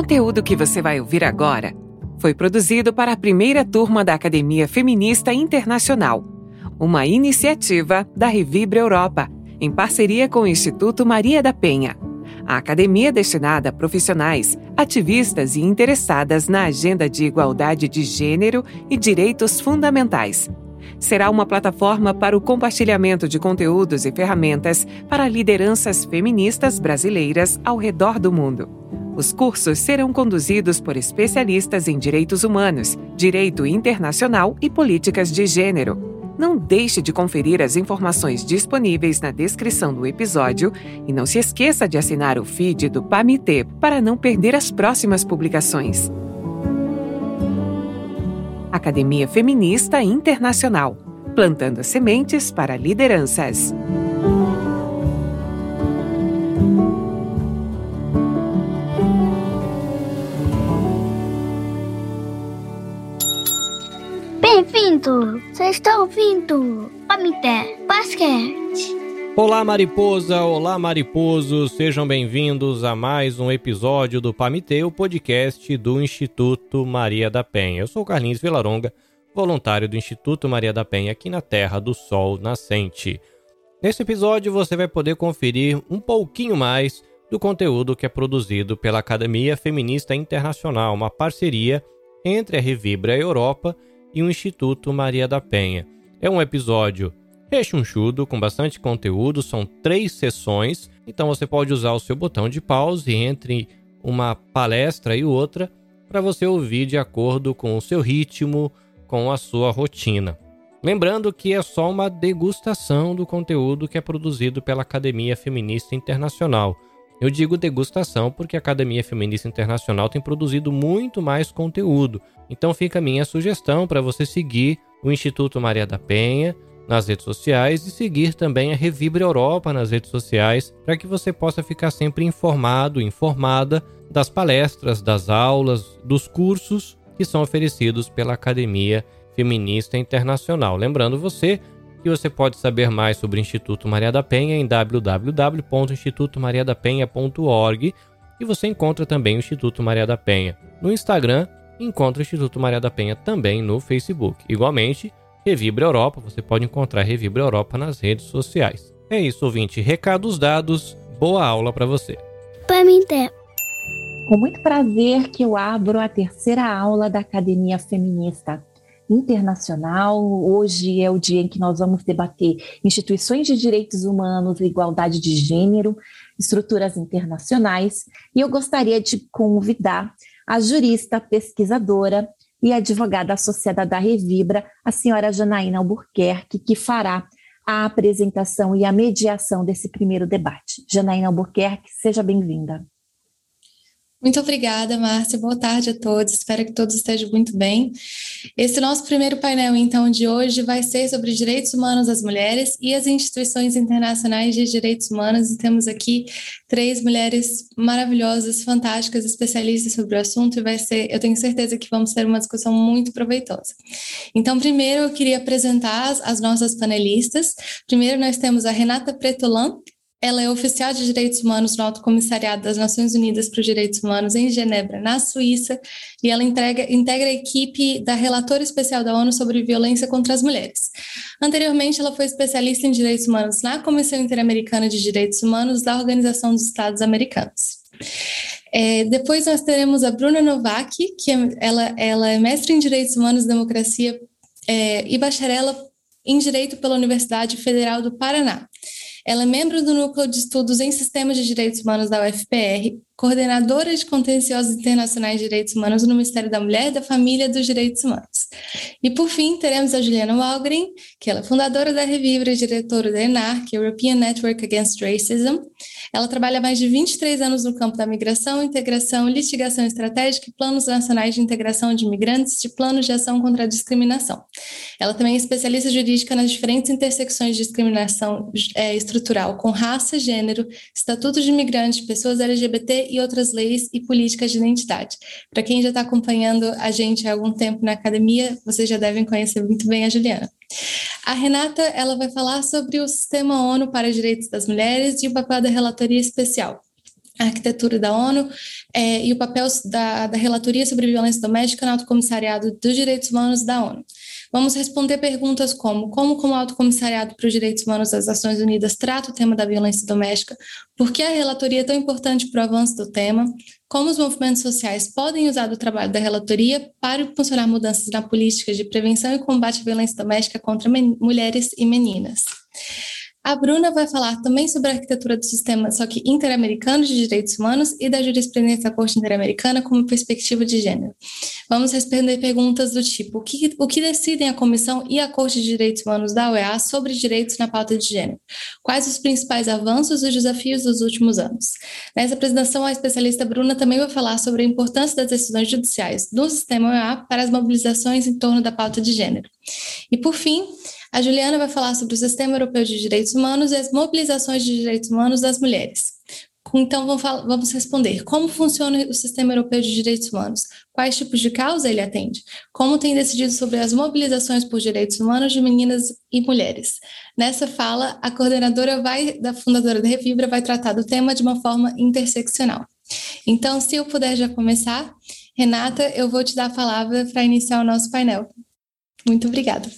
conteúdo que você vai ouvir agora foi produzido para a primeira turma da Academia Feminista Internacional, uma iniciativa da Revibra Europa, em parceria com o Instituto Maria da Penha. A academia é destinada a profissionais, ativistas e interessadas na agenda de igualdade de gênero e direitos fundamentais. Será uma plataforma para o compartilhamento de conteúdos e ferramentas para lideranças feministas brasileiras ao redor do mundo. Os cursos serão conduzidos por especialistas em direitos humanos, direito internacional e políticas de gênero. Não deixe de conferir as informações disponíveis na descrição do episódio e não se esqueça de assinar o feed do PAMITê para não perder as próximas publicações. Academia Feminista Internacional plantando sementes para lideranças. Bem-vindo! Você está ouvindo Pamité Basquete. Olá, mariposa! Olá, mariposos! Sejam bem-vindos a mais um episódio do Pamitê, o podcast do Instituto Maria da Penha. Eu sou Carlinhos Vilaronga, voluntário do Instituto Maria da Penha aqui na Terra do Sol Nascente. Nesse episódio você vai poder conferir um pouquinho mais do conteúdo que é produzido pela Academia Feminista Internacional, uma parceria entre a Revibra Europa e o Instituto Maria da Penha. É um episódio rechonchudo, com bastante conteúdo, são três sessões, então você pode usar o seu botão de pause entre uma palestra e outra para você ouvir de acordo com o seu ritmo, com a sua rotina. Lembrando que é só uma degustação do conteúdo que é produzido pela Academia Feminista Internacional. Eu digo degustação porque a Academia Feminista Internacional tem produzido muito mais conteúdo. Então fica a minha sugestão para você seguir o Instituto Maria da Penha nas redes sociais e seguir também a Revibra Europa nas redes sociais para que você possa ficar sempre informado, informada das palestras, das aulas, dos cursos que são oferecidos pela Academia Feminista Internacional. Lembrando você que você pode saber mais sobre o Instituto Maria da Penha em www.institutomariadapenha.org e você encontra também o Instituto Maria da Penha no Instagram e encontra o Instituto Maria da Penha também no Facebook. Igualmente, Revibra Europa, você pode encontrar Revibra Europa nas redes sociais. É isso, ouvinte. Recados dados, boa aula para você. Pamité. Com muito prazer que eu abro a terceira aula da Academia Feminista Internacional. Hoje é o dia em que nós vamos debater instituições de direitos humanos igualdade de gênero, estruturas internacionais, e eu gostaria de convidar a jurista pesquisadora e advogada associada da Revibra, a senhora Janaína Albuquerque, que fará a apresentação e a mediação desse primeiro debate. Janaína Albuquerque, seja bem-vinda. Muito obrigada, Márcia. Boa tarde a todos. Espero que todos estejam muito bem. Esse nosso primeiro painel, então, de hoje vai ser sobre direitos humanos das mulheres e as instituições internacionais de direitos humanos. E temos aqui três mulheres maravilhosas, fantásticas, especialistas sobre o assunto e vai ser, eu tenho certeza que vamos ter uma discussão muito proveitosa. Então, primeiro eu queria apresentar as, as nossas panelistas. Primeiro nós temos a Renata Pretolan, ela é oficial de direitos humanos no Alto Comissariado das Nações Unidas para os Direitos Humanos em Genebra, na Suíça, e ela entrega, integra a equipe da relatora especial da ONU sobre violência contra as mulheres. Anteriormente, ela foi especialista em direitos humanos na Comissão Interamericana de Direitos Humanos da Organização dos Estados Americanos. É, depois nós teremos a Bruna Novak, que é, ela, ela é mestre em Direitos Humanos e Democracia é, e bacharela em Direito pela Universidade Federal do Paraná. Ela é membro do Núcleo de Estudos em Sistemas de Direitos Humanos da UFPR, coordenadora de contenciosos internacionais de direitos humanos no Ministério da Mulher, da Família e dos Direitos Humanos. E, por fim, teremos a Juliana Walgren, que ela é fundadora da Revivra e diretora da ENARC, European Network Against Racism. Ela trabalha há mais de 23 anos no campo da migração, integração, litigação estratégica e planos nacionais de integração de imigrantes de planos de ação contra a discriminação. Ela também é especialista jurídica nas diferentes intersecções de discriminação é, estrutural com raça, gênero, estatuto de imigrante, pessoas LGBT e outras leis e políticas de identidade. Para quem já está acompanhando a gente há algum tempo na academia, vocês já devem conhecer muito bem a Juliana. A Renata ela vai falar sobre o Sistema ONU para os Direitos das Mulheres e o papel da relatoria especial. a arquitetura da ONU é, e o papel da, da relatoria sobre violência doméstica no Alto Comissariado dos Direitos Humanos da ONU. Vamos responder perguntas como como, como o Alto Comissariado para os Direitos Humanos das Nações Unidas trata o tema da violência doméstica, por que a relatoria é tão importante para o avanço do tema, como os movimentos sociais podem usar o trabalho da relatoria para funcionar mudanças na política de prevenção e combate à violência doméstica contra mulheres e meninas. A Bruna vai falar também sobre a arquitetura do sistema, só que interamericano de direitos humanos e da jurisprudência da Corte Interamericana como perspectiva de gênero. Vamos responder perguntas do tipo: o que, o que decidem a Comissão e a Corte de Direitos Humanos da OEA sobre direitos na pauta de gênero? Quais os principais avanços e desafios dos últimos anos? Nessa apresentação, a especialista Bruna também vai falar sobre a importância das decisões judiciais do sistema OEA para as mobilizações em torno da pauta de gênero. E, por fim, a Juliana vai falar sobre o Sistema Europeu de Direitos Humanos e as mobilizações de direitos humanos das mulheres. Então, vamos responder: como funciona o Sistema Europeu de Direitos Humanos? Quais tipos de causa ele atende? Como tem decidido sobre as mobilizações por direitos humanos de meninas e mulheres? Nessa fala, a coordenadora vai, da fundadora da Revibra vai tratar do tema de uma forma interseccional. Então, se eu puder já começar, Renata, eu vou te dar a palavra para iniciar o nosso painel. Muito obrigada.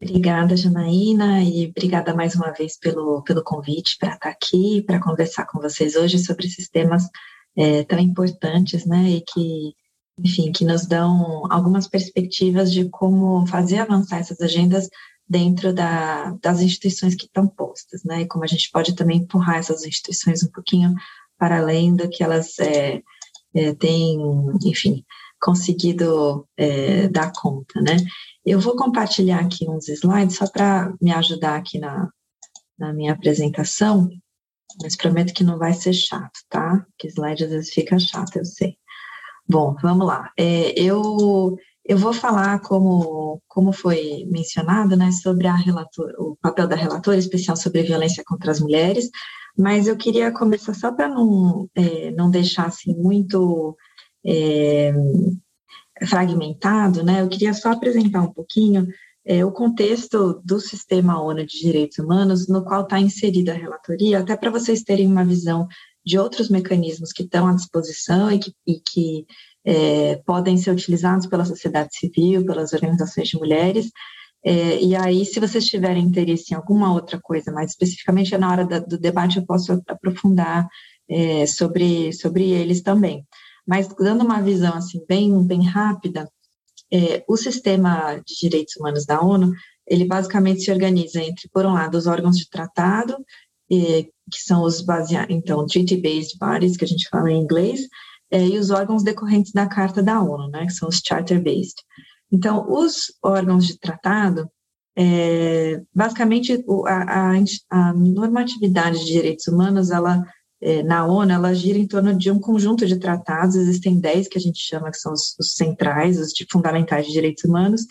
Obrigada, Janaína, e obrigada mais uma vez pelo, pelo convite para estar aqui, para conversar com vocês hoje sobre esses temas é, tão importantes, né, e que, enfim, que nos dão algumas perspectivas de como fazer avançar essas agendas dentro da, das instituições que estão postas, né, e como a gente pode também empurrar essas instituições um pouquinho para além do que elas é, é, têm, enfim, conseguido é, dar conta, né. Eu vou compartilhar aqui uns slides só para me ajudar aqui na, na minha apresentação, mas prometo que não vai ser chato, tá? Porque slide às vezes fica chato, eu sei. Bom, vamos lá. É, eu, eu vou falar, como, como foi mencionado, né, sobre a relator, o papel da relatora especial sobre violência contra as mulheres, mas eu queria começar só para não, é, não deixar assim muito é, fragmentado, né, eu queria só apresentar um pouquinho é, o contexto do sistema ONU de Direitos Humanos, no qual está inserida a relatoria, até para vocês terem uma visão de outros mecanismos que estão à disposição e que, e que é, podem ser utilizados pela sociedade civil, pelas organizações de mulheres. É, e aí, se vocês tiverem interesse em alguma outra coisa, mais especificamente na hora da, do debate, eu posso aprofundar é, sobre, sobre eles também. Mas dando uma visão assim bem, bem rápida, é, o sistema de direitos humanos da ONU, ele basicamente se organiza entre, por um lado, os órgãos de tratado, que são os baseados, então, treaty-based bodies, que a gente fala em inglês, é, e os órgãos decorrentes da Carta da ONU, né, que são os charter-based. Então, os órgãos de tratado, é, basicamente, a, a, a normatividade de direitos humanos, ela é, na ONU, ela gira em torno de um conjunto de tratados, existem dez que a gente chama que são os, os centrais, os de fundamentais de direitos humanos,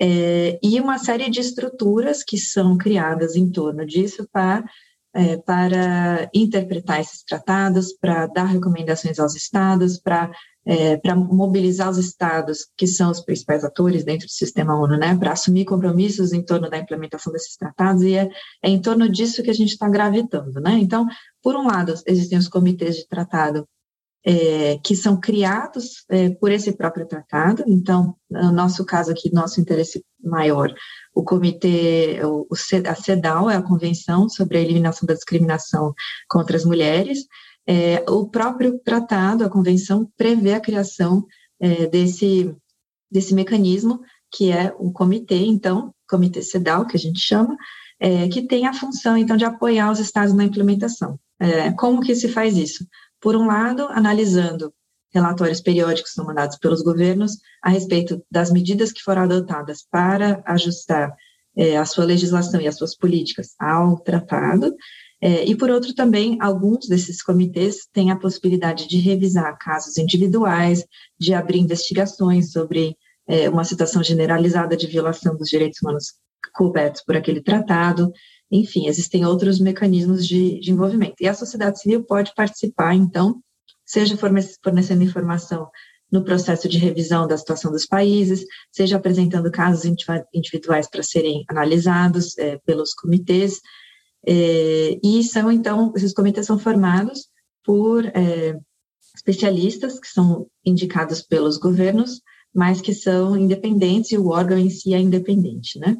é, e uma série de estruturas que são criadas em torno disso para é, para interpretar esses tratados, para dar recomendações aos estados, para é, para mobilizar os estados, que são os principais atores dentro do sistema ONU, né, para assumir compromissos em torno da implementação desses tratados, e é, é em torno disso que a gente está gravitando. Né? Então, por um lado, existem os comitês de tratado é, que são criados é, por esse próprio tratado. Então, no nosso caso aqui, nosso interesse maior, o comitê, o, a CEDAW é a Convenção sobre a Eliminação da Discriminação contra as Mulheres, é, o próprio tratado, a convenção, prevê a criação é, desse, desse mecanismo, que é o comitê, então, comitê CEDAW, que a gente chama, é, que tem a função, então, de apoiar os estados na implementação. É, como que se faz isso? Por um lado, analisando relatórios periódicos são mandados pelos governos a respeito das medidas que foram adotadas para ajustar é, a sua legislação e as suas políticas ao tratado, é, e, por outro, também, alguns desses comitês têm a possibilidade de revisar casos individuais, de abrir investigações sobre é, uma situação generalizada de violação dos direitos humanos cobertos por aquele tratado. Enfim, existem outros mecanismos de, de envolvimento. E a sociedade civil pode participar, então, seja fornecendo informação no processo de revisão da situação dos países, seja apresentando casos individuais para serem analisados é, pelos comitês, é, e são, então, esses comitês são formados por é, especialistas que são indicados pelos governos, mas que são independentes e o órgão em si é independente, né?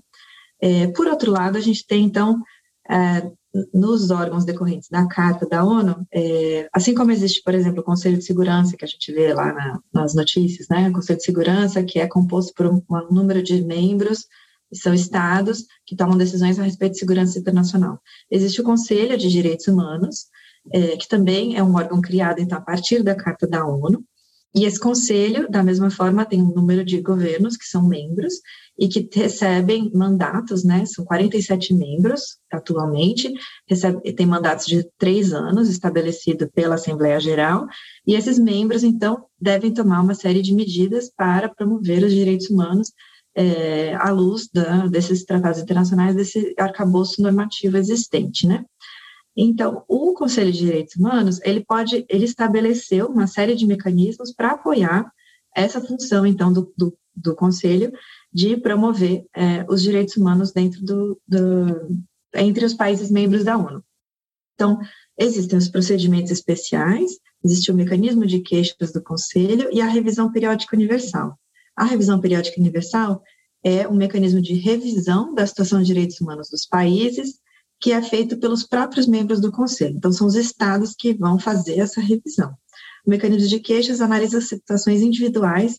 É, por outro lado, a gente tem, então, é, nos órgãos decorrentes da Carta da ONU, é, assim como existe, por exemplo, o Conselho de Segurança, que a gente vê lá na, nas notícias, né? O Conselho de Segurança, que é composto por um, um número de membros, são estados que tomam decisões a respeito de segurança internacional. Existe o Conselho de Direitos Humanos, é, que também é um órgão criado, então, a partir da Carta da ONU, e esse conselho, da mesma forma, tem um número de governos que são membros e que recebem mandatos, né? São 47 membros atualmente, recebe, tem mandatos de três anos estabelecido pela Assembleia Geral, e esses membros, então, devem tomar uma série de medidas para promover os direitos humanos é, à luz da, desses tratados internacionais, desse arcabouço normativo existente, né? Então, o Conselho de Direitos Humanos, ele pode, ele estabeleceu uma série de mecanismos para apoiar essa função, então, do, do, do Conselho de promover é, os direitos humanos dentro do, do, entre os países membros da ONU. Então, existem os procedimentos especiais, existe o mecanismo de queixas do Conselho e a revisão periódica universal. A revisão periódica universal é um mecanismo de revisão da situação de direitos humanos dos países que é feito pelos próprios membros do Conselho. Então, são os estados que vão fazer essa revisão. O mecanismo de queixas analisa situações individuais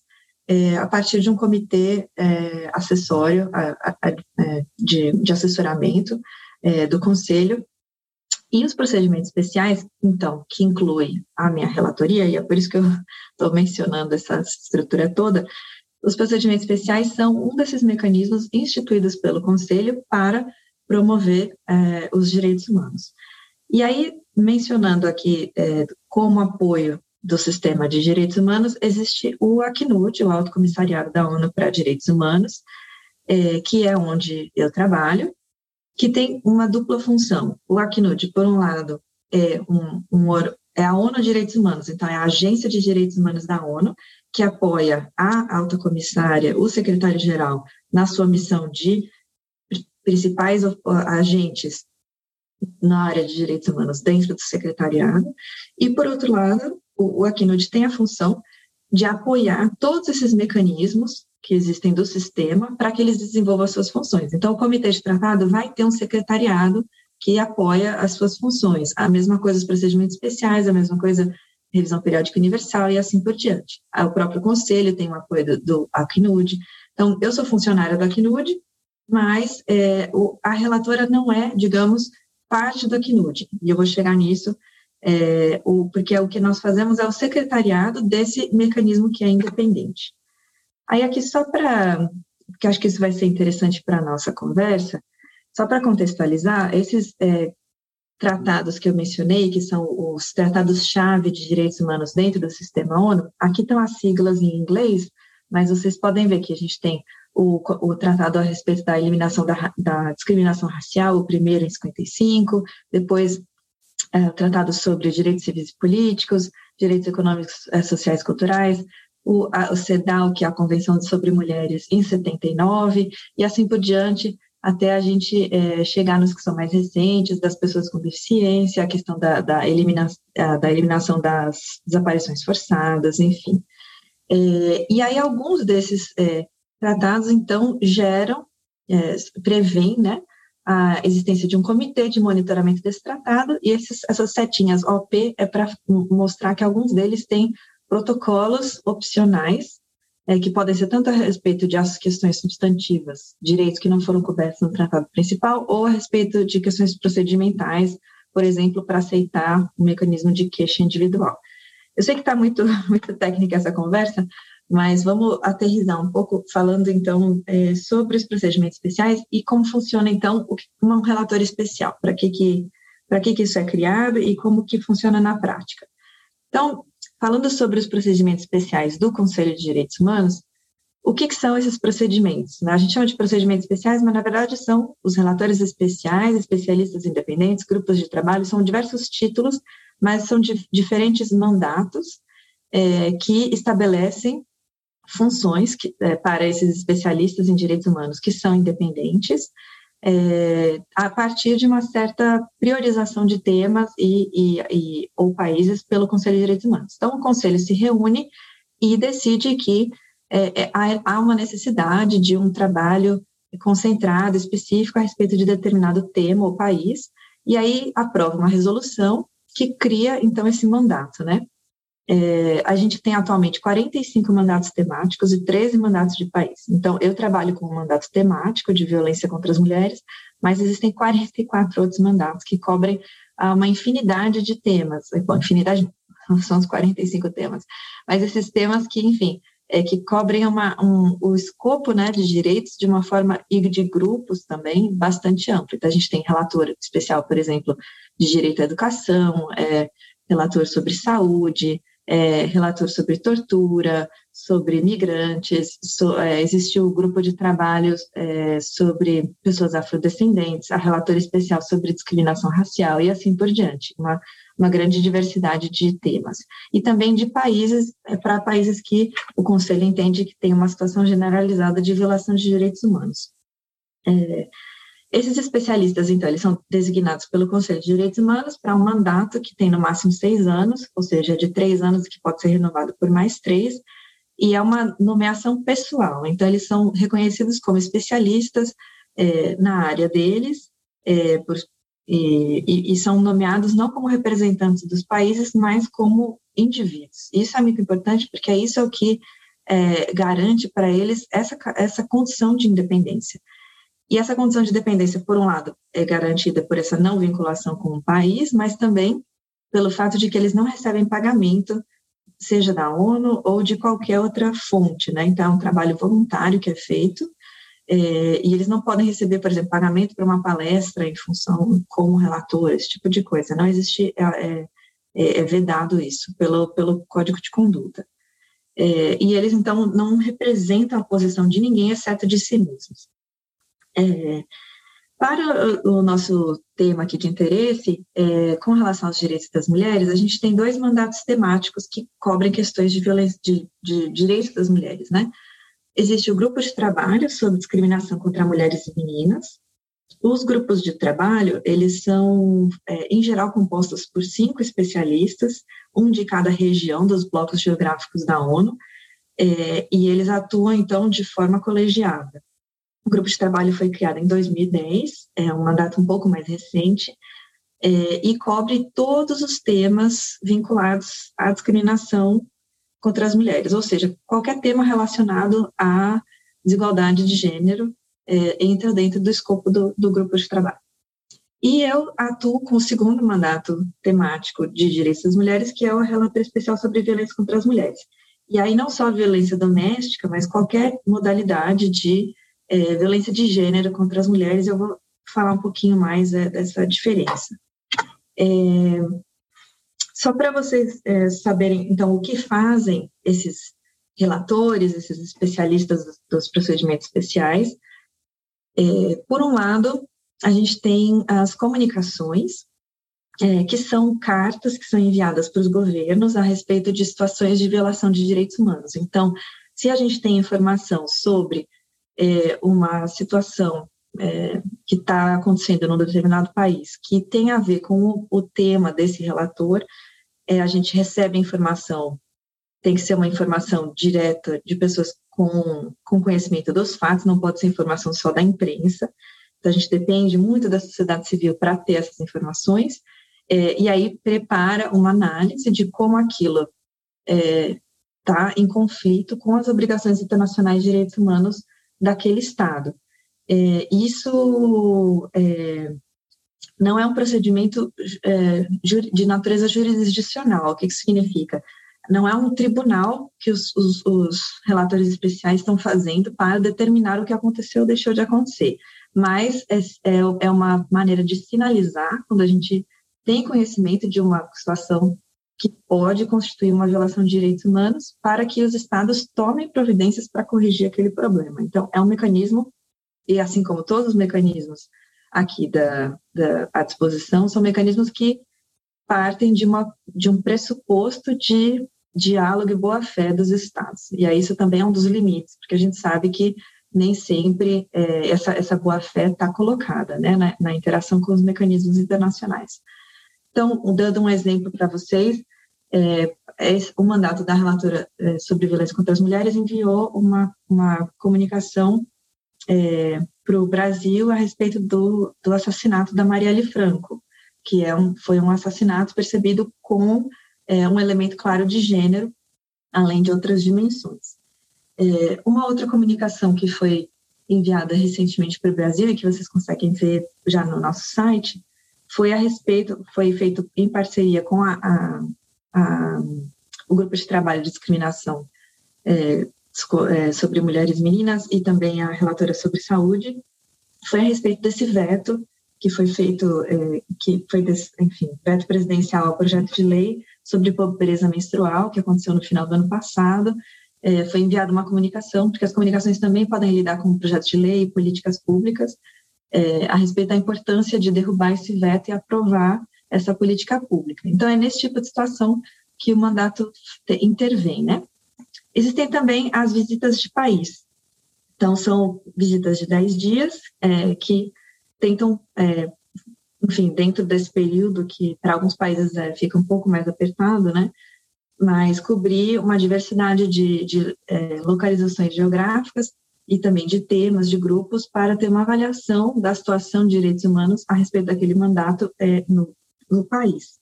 é, a partir de um comitê é, acessório a, a, é, de, de, assessoramento é, do Conselho. E os procedimentos especiais, então, que incluem a minha relatoria, e é por isso que eu estou mencionando essa estrutura toda, os procedimentos especiais são um desses mecanismos instituídos pelo Conselho para promover é, os direitos humanos. E aí, mencionando aqui como apoio do sistema de direitos humanos, existe o Acnud, o Alto Comissariado da ONU para Direitos Humanos, é, que é onde eu trabalho, que tem uma dupla função. O Acnud, por um lado, é, um, um, é a ONU Direitos Humanos, então é a Agência de Direitos Humanos da ONU, que apoia a alta comissária, o secretário-geral, na sua missão de principais agentes na área de direitos humanos dentro do secretariado, e, por outro lado, o, o tem a função de apoiar todos esses mecanismos que existem do sistema para que eles desenvolvam as suas funções. Então, o comitê de tratado vai ter um secretariado que apoia as suas funções. A mesma coisa os procedimentos especiais, a mesma coisa revisão periódica universal e assim por diante. O próprio conselho tem o apoio do, do Acnud. Então, eu sou funcionária do Acnud, mas é, o, a relatora não é, digamos, parte do Acnud, e eu vou chegar nisso, é, o, porque é o que nós fazemos é o secretariado desse mecanismo que é independente. Aí aqui só para, porque acho que isso vai ser interessante para a nossa conversa, só para contextualizar, esses é, tratados que eu mencionei, que são os tratados-chave de direitos humanos dentro do sistema ONU, aqui estão as siglas em inglês, mas vocês podem ver que a gente tem o, o tratado a respeito da eliminação da, da, discriminação racial, o primeiro em 55, depois é, tratado sobre direitos civis e políticos, direitos econômicos, é, sociais e culturais, o, a, o CEDAW, que é a Convenção sobre Mulheres, em 79, e assim por diante, até a gente é, chegar nos que são mais recentes, das pessoas com deficiência, a questão da, da, elimina, da eliminação das desaparições forçadas, enfim. É, e aí alguns desses é, tratados, então, geram, é, prevêem, né, a existência de um comitê de monitoramento desse tratado, e esses, essas setinhas OP é para mostrar que alguns deles têm protocolos opcionais, é, que podem ser tanto a respeito de as questões substantivas, direitos que não foram cobertos no tratado principal, ou a respeito de questões procedimentais, por exemplo, para aceitar o mecanismo de queixa individual. Eu sei que está muito, muito técnica essa conversa, mas vamos aterrizar um pouco, falando então é, sobre os procedimentos especiais e como funciona então um relatório especial, para que que para que que isso é criado e como que funciona na prática. Então, falando sobre os procedimentos especiais do Conselho de Direitos Humanos, o que, que são esses procedimentos? A gente chama de procedimentos especiais, mas na verdade são os relatores especiais, especialistas independentes, grupos de trabalho, são diversos títulos, mas são diferentes mandatos é, que estabelecem funções que, é, para esses especialistas em direitos humanos que são independentes, é, a partir de uma certa priorização de temas e, e, e, ou países pelo Conselho de Direitos Humanos. Então, o Conselho se reúne e decide que é, é, há uma necessidade de um trabalho concentrado, específico a respeito de determinado tema ou país, e aí aprova uma resolução que cria, então, esse mandato, né? É, a gente tem atualmente 45 mandatos temáticos e 13 mandatos de país. Então, eu trabalho com um mandato temático de violência contra as mulheres, mas existem 44 outros mandatos que cobrem ah, uma infinidade de temas. Bom, infinidade são os 45 temas, mas esses temas que, enfim, é, que cobrem uma, um, o escopo né, de direitos de uma forma e de grupos também bastante amplo. Então, a gente tem relator especial, por exemplo, de direito à educação, é, relator sobre saúde, é, relator sobre tortura, sobre migrantes, so, é, existe o grupo de trabalhos é, sobre pessoas afrodescendentes, a relatora especial sobre discriminação racial e assim por diante, uma, uma grande diversidade de temas. E também de países, é, para países que o Conselho entende que tem uma situação generalizada de violação de direitos humanos. É, esses especialistas, então, eles são designados pelo Conselho de Direitos Humanos para um mandato que tem no máximo seis anos, ou seja, de três anos que pode ser renovado por mais três, e é uma nomeação pessoal. Então, eles são reconhecidos como especialistas é, na área deles, é, por, e, e, são nomeados não como representantes dos países, mas como indivíduos. Isso é muito importante, porque isso é o que é, garante para eles essa, essa condição de independência. E essa condição de dependência, por um lado, é garantida por essa não vinculação com o país, mas também pelo fato de que eles não recebem pagamento, seja da ONU ou de qualquer outra fonte, né? Então, é um trabalho voluntário que é feito, é, e eles não podem receber, por exemplo, pagamento para uma palestra em função como relator, esse tipo de coisa. Não existe, é, é, é, vedado isso pelo, pelo Código de Conduta. É, e eles, então, não representam a posição de ninguém, exceto de si mesmos. É, para o nosso tema aqui de interesse, é, com relação aos direitos das mulheres, a gente tem dois mandatos temáticos que cobrem questões de de, de direitos das mulheres, né? Existe o grupo de trabalho sobre discriminação contra mulheres e meninas. Os grupos de trabalho, eles são, é, em geral, compostos por cinco especialistas, um de cada região dos blocos geográficos da ONU, é, e eles atuam, então, de forma colegiada. O grupo de trabalho foi criado em 2010, é um mandato um pouco mais recente, é, e cobre todos os temas vinculados à discriminação contra as mulheres, ou seja, qualquer tema relacionado à desigualdade de gênero é, entra dentro do escopo do, do grupo de trabalho. E eu atuo com o segundo mandato temático de direitos das mulheres, que é o relatório especial sobre violência contra as mulheres. E aí não só a violência doméstica, mas qualquer modalidade de é, violência de gênero contra as mulheres, eu vou falar um pouquinho mais é, dessa diferença. É, só para vocês é, saberem, então, o que fazem esses relatores, esses especialistas dos, dos procedimentos especiais, é, por um lado, a gente tem as comunicações, é, que são cartas que são enviadas para os governos a respeito de situações de violação de direitos humanos. Então, se a gente tem informação sobre é, uma situação é, que está acontecendo num determinado país que tem a ver com o, o tema desse relator, é, a gente recebe informação, tem que ser uma informação direta de pessoas com, com conhecimento dos fatos, não pode ser informação só da imprensa. Então, a gente depende muito da sociedade civil para ter essas informações, é, e aí prepara uma análise de como aquilo está é, em conflito com as obrigações internacionais de direitos humanos daquele Estado. É, isso é, não é um procedimento é, de natureza jurisdicional. O que isso significa? Não é um tribunal que os, os, os, relatores especiais estão fazendo para determinar o que aconteceu ou deixou de acontecer, mas é, é, é uma maneira de sinalizar quando a gente tem conhecimento de uma situação que pode constituir uma violação de direitos humanos para que os estados tomem providências para corrigir aquele problema. Então, é um mecanismo, e assim como todos os mecanismos aqui da, da à disposição, são mecanismos que partem de, uma, de um pressuposto de diálogo e boa-fé dos estados. E aí isso também é um dos limites, porque a gente sabe que nem sempre é, essa, essa boa-fé está colocada né, na, na, interação com os mecanismos internacionais. Então, dando um exemplo para vocês, é, é, o mandato da relatora é, sobre violência contra as mulheres enviou uma, uma comunicação é, para o Brasil a respeito do, do assassinato da Marielle Franco, que é um, foi um assassinato percebido com é, um elemento claro de gênero, além de outras dimensões. É, uma outra comunicação que foi enviada recentemente para o Brasil e que vocês conseguem ver já no nosso site foi a respeito, foi feito em parceria com a, a, a o grupo de trabalho de discriminação é, é, sobre mulheres e meninas e também a relatora sobre saúde, foi a respeito desse veto que foi feito, é, que foi, enfim, veto presidencial ao projeto de lei sobre pobreza menstrual, que aconteceu no final do ano passado, é, foi enviada uma comunicação, porque as comunicações também podem lidar com projetos de lei e políticas públicas, é, a respeito da importância de derrubar esse veto e aprovar essa política pública. Então, é nesse tipo de situação que o mandato intervém, né? Existem também as visitas de país. Então, são visitas de 10 dias é, que tentam, é, enfim, dentro desse período que para alguns países é, fica um pouco mais apertado, né? mas cobrir uma diversidade de, de é, localizações geográficas e também de temas, de grupos, para ter uma avaliação da situação de direitos humanos a respeito daquele mandato é, no, no, país.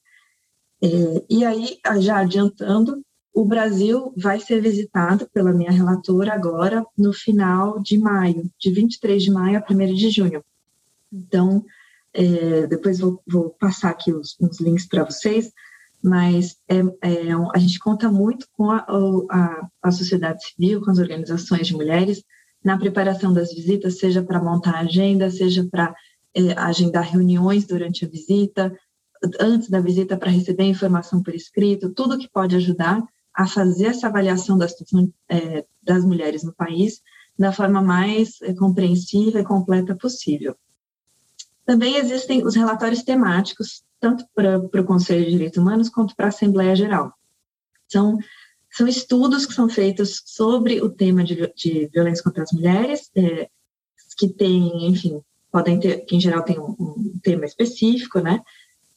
É, e aí, já adiantando, o Brasil vai ser visitado pela minha relatora agora no final de maio, de 23 de maio a 1 de junho. Então, é, depois vou, vou, passar aqui os, links para vocês, mas é, é, a gente conta muito com a, a, a, sociedade civil, com as organizações de mulheres, na preparação das visitas, seja para montar a agenda, seja para é, agendar reuniões durante a visita, antes da visita para receber informação por escrito, tudo que pode ajudar a fazer essa avaliação da situação é, das mulheres no país da forma mais é, compreensiva e completa possível. Também existem os relatórios temáticos, tanto para, o Conselho de Direitos Humanos quanto para a Assembleia Geral. São, são estudos que são feitos sobre o tema de, de violência contra as mulheres, é, que tem, enfim, podem ter, que em geral tem um, um tema específico, né?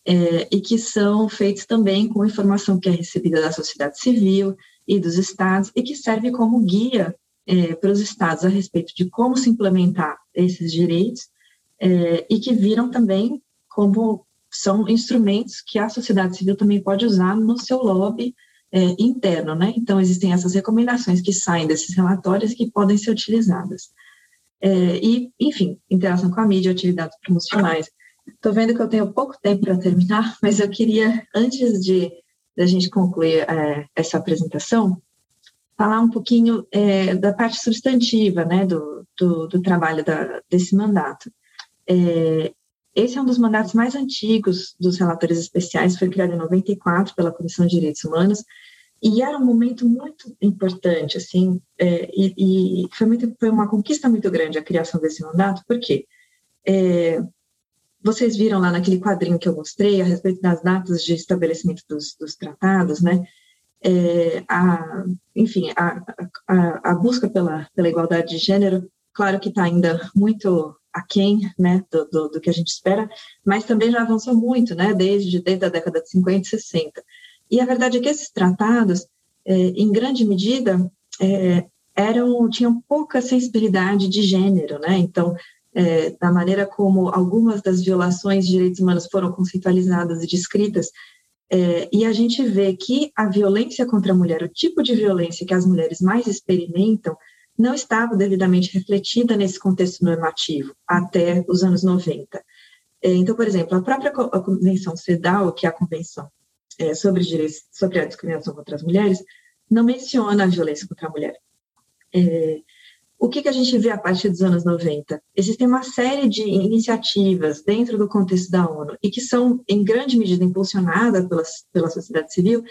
É, e que são feitos também com informação que é recebida da sociedade civil e dos estados, e que serve como guia é, para os estados a respeito de como se implementar esses direitos, é, e que viram também como são instrumentos que a sociedade civil também pode usar no seu lobby é, interno, né? Então, existem essas recomendações que saem desses relatórios que podem ser utilizadas. É, e, enfim, interação com a mídia, atividades promocionais. Estou vendo que eu tenho pouco tempo para terminar, mas eu queria, antes de da gente concluir é, essa apresentação, falar um pouquinho é, da parte substantiva, né, do, do, do trabalho da, desse mandato. É, esse é um dos mandatos mais antigos dos relatores especiais, foi criado em 94 pela Comissão de Direitos Humanos, e era um momento muito importante, assim, é, e, e foi, muito, foi, uma conquista muito grande a criação desse mandato, porque é, vocês viram lá naquele quadrinho que eu mostrei a respeito das datas de estabelecimento dos, dos tratados, né? É, a, enfim, a, a, a, busca pela, pela igualdade de gênero, claro que está ainda muito aquém né, do, do, do, que a gente espera, mas também já avançou muito, né, desde, desde a década de 50 e 60. E a verdade é que esses tratados, é, em grande medida, é, eram, tinham pouca sensibilidade de gênero, né, então, é, da maneira como algumas das violações de direitos humanos foram conceitualizadas e descritas, é, e a gente vê que a violência contra a mulher, o tipo de violência que as mulheres mais experimentam, não estava devidamente refletida nesse contexto normativo até os anos 90. É, então, por exemplo, a própria Convenção CEDAW, que é a Convenção é, sobre, direitos, sobre a Discriminação contra as Mulheres, não menciona a violência contra a mulher. É, o que, que a gente vê a partir dos anos 90? Existem uma série de iniciativas dentro do contexto da ONU e que são, em grande medida, impulsionadas pela, pela sociedade civil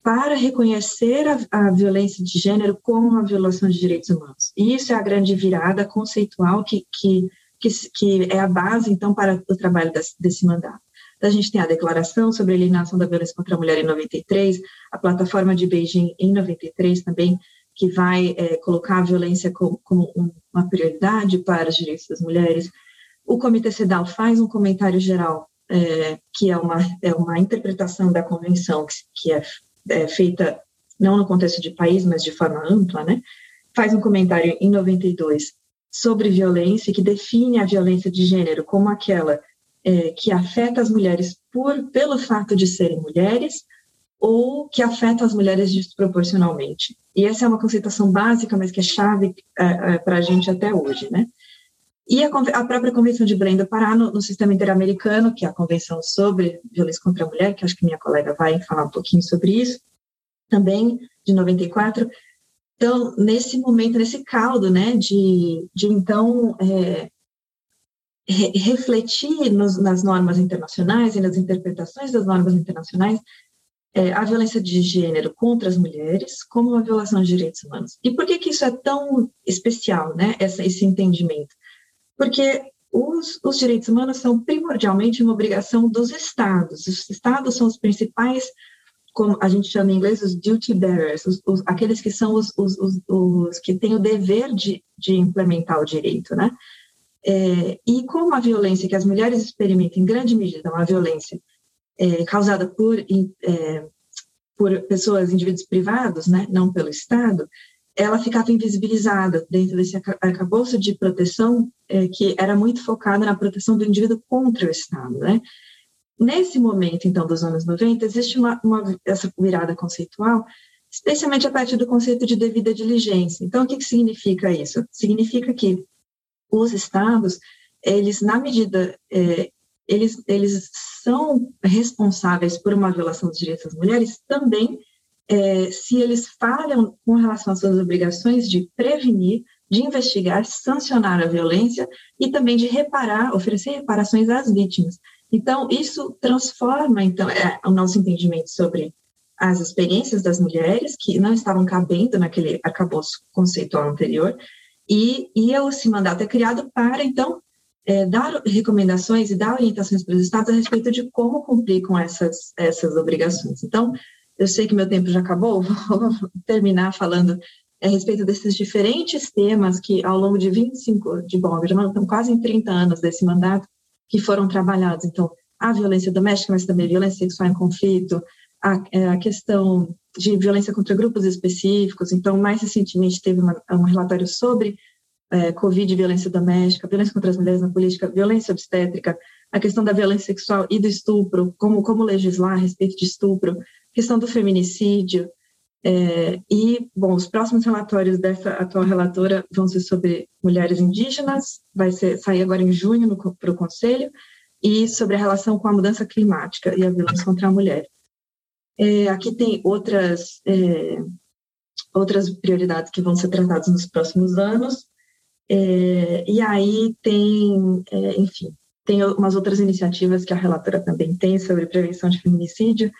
para reconhecer a, a, violência de gênero como uma violação de direitos humanos. E isso é a grande virada conceitual que, que, que, que é a base, então, para o trabalho desse, desse mandato. A gente tem a Declaração sobre a Eliminação da Violência contra a Mulher em 93, a Plataforma de Beijing em 93 também, que vai é, colocar a violência como, como, uma prioridade para os direitos das mulheres. O Comitê CEDAW faz um comentário geral, é, que é uma, é uma interpretação da convenção que, que é, é, feita não no contexto de país, mas de forma ampla, né? Faz um comentário em 92 sobre violência, que define a violência de gênero como aquela é, que afeta as mulheres por, pelo fato de serem mulheres ou que afeta as mulheres desproporcionalmente. E essa é uma conceituação básica, mas que é chave é, é, para a gente até hoje, né? E a, a própria Convenção de do Pará, no, no, sistema interamericano, que é a Convenção sobre Violência contra a Mulher, que acho que minha colega vai falar um pouquinho sobre isso, também de 94. Então, nesse momento, nesse caldo, né, de, de então é, re, refletir nos, nas normas internacionais e nas interpretações das normas internacionais, é, a violência de gênero contra as mulheres como uma violação de direitos humanos. E por que, que isso é tão especial, né, essa, esse entendimento? Porque os, os, direitos humanos são primordialmente uma obrigação dos estados. Os estados são os principais, como a gente chama em inglês, os duty bearers, os, os, aqueles que são os, os, que têm o dever de, de implementar o direito, né? É, e como a violência que as mulheres experimentam, em grande medida, uma violência é, causada por, é, por pessoas, indivíduos privados, né, não pelo Estado, ela ficava invisibilizada dentro desse arcabouço de proteção é, que era muito focado na proteção do indivíduo contra o Estado, né? Nesse momento, então, dos anos 90, existe uma, uma, essa virada conceitual, especialmente a partir do conceito de devida diligência. Então, o que, que significa isso? Significa que os estados, eles, na medida é, eles, eles são responsáveis por uma violação dos direitos das mulheres também é, se eles falham com relação às suas obrigações de prevenir, de investigar, sancionar a violência e também de reparar, oferecer reparações às vítimas. Então, isso transforma então é, o nosso entendimento sobre as experiências das mulheres que não estavam cabendo naquele arcabouço conceitual anterior, e, e esse mandato é criado para, então, é, dar recomendações e dar orientações para os estados a respeito de como cumprir com essas, essas obrigações. Então, eu sei que meu tempo já acabou, vou terminar falando a respeito desses diferentes temas que, ao longo de 25, de bom, já estão quase em 30 anos desse mandato, que foram trabalhados. Então, a violência doméstica, mas também violência sexual em conflito, a, é, a questão de violência contra grupos específicos. Então, mais recentemente, teve uma, um relatório sobre é, Covid, violência doméstica, violência contra as mulheres na política, violência obstétrica, a questão da violência sexual e do estupro, como, como legislar a respeito de estupro, questão do feminicídio. É, e, bom, os próximos relatórios dessa atual relatora vão ser sobre mulheres indígenas, vai ser, sair agora em junho para o Conselho, e sobre a relação com a mudança climática e a violência contra a mulher. É, aqui tem outras, é, outras prioridades que vão ser tratadas nos próximos anos, é, e aí tem, é, enfim, tem umas outras iniciativas que a relatora também tem sobre prevenção de feminicídio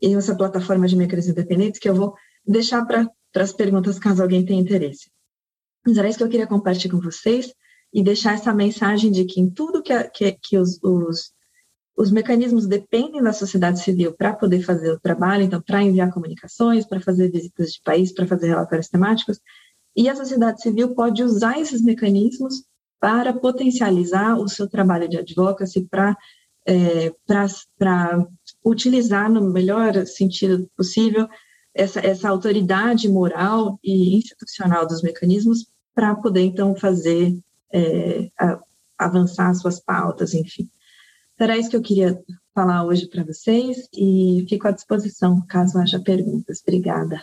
e essa plataforma de mecanismos independentes que eu vou deixar para as perguntas caso alguém tenha interesse. Mas era isso que eu queria compartilhar com vocês e deixar essa mensagem de que em tudo que, que, que os, os, os mecanismos dependem da sociedade civil para poder fazer o trabalho, então, para enviar comunicações, para fazer visitas de país, para fazer relatórios temáticos, e a sociedade civil pode usar esses mecanismos para potencializar o seu trabalho de advocacy, para é, para utilizar no melhor sentido possível essa, essa autoridade moral e institucional dos mecanismos para poder, então, fazer é, a, avançar suas pautas, enfim. Era isso que eu queria falar hoje para vocês e fico à disposição caso haja perguntas. Obrigada.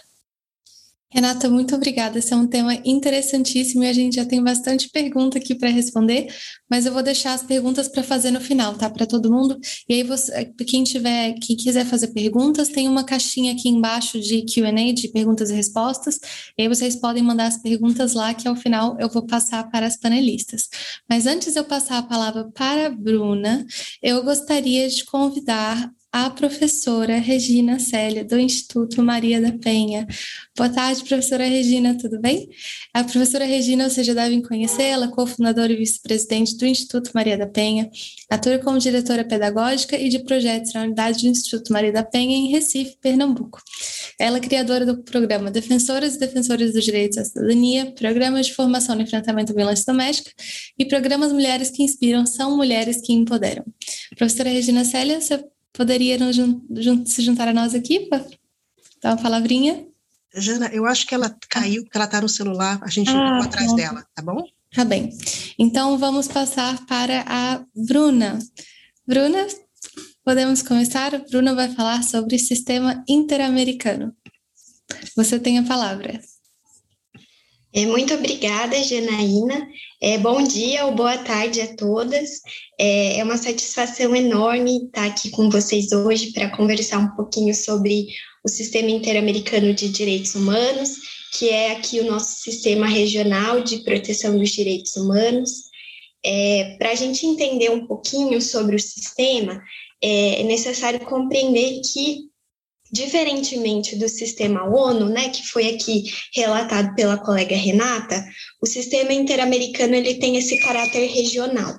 Renata, muito obrigada. Esse é um tema interessantíssimo e a gente já tem bastante pergunta aqui para responder, mas eu vou deixar as perguntas para fazer no final, tá? Para todo mundo. E aí, você, quem tiver, quem quiser fazer perguntas, tem uma caixinha aqui embaixo de Q&A, de perguntas e respostas. E aí vocês podem mandar as perguntas lá, que ao final eu vou passar para as panelistas. Mas antes de eu passar a palavra para a Bruna, eu gostaria de convidar a professora Regina Célia, do Instituto Maria da Penha. Boa tarde, professora Regina, tudo bem? A professora Regina, vocês já devem conhecê-la, cofundadora e vice-presidente do Instituto Maria da Penha, atua como diretora pedagógica e de projetos na unidade do Instituto Maria da Penha, em Recife, Pernambuco. Ela é criadora do programa Defensoras e Defensores dos Direitos à Cidadania, programa de formação no enfrentamento à violência doméstica e programas Mulheres que Inspiram são Mulheres que Empoderam. Professora Regina Célia, você poderia jun se juntar a nós aqui para dar uma palavrinha? Jana, eu acho que ela caiu, porque ela está no celular, a gente ah, ficou atrás bom. dela, tá bom? Tá bem. Então vamos passar para a Bruna. Bruna, podemos começar? A Bruna vai falar sobre sistema interamericano. Você tem a palavra. É, muito obrigada, Janaína. É, bom dia ou boa tarde a todas. É, é uma satisfação enorme estar aqui com vocês hoje para conversar um pouquinho sobre o Sistema Interamericano de Direitos Humanos, que é aqui o nosso sistema regional de proteção dos direitos humanos. É, para a gente entender um pouquinho sobre o sistema, é, é necessário compreender que Diferentemente do sistema ONU, né, que foi aqui relatado pela colega Renata, o sistema interamericano ele tem esse caráter regional.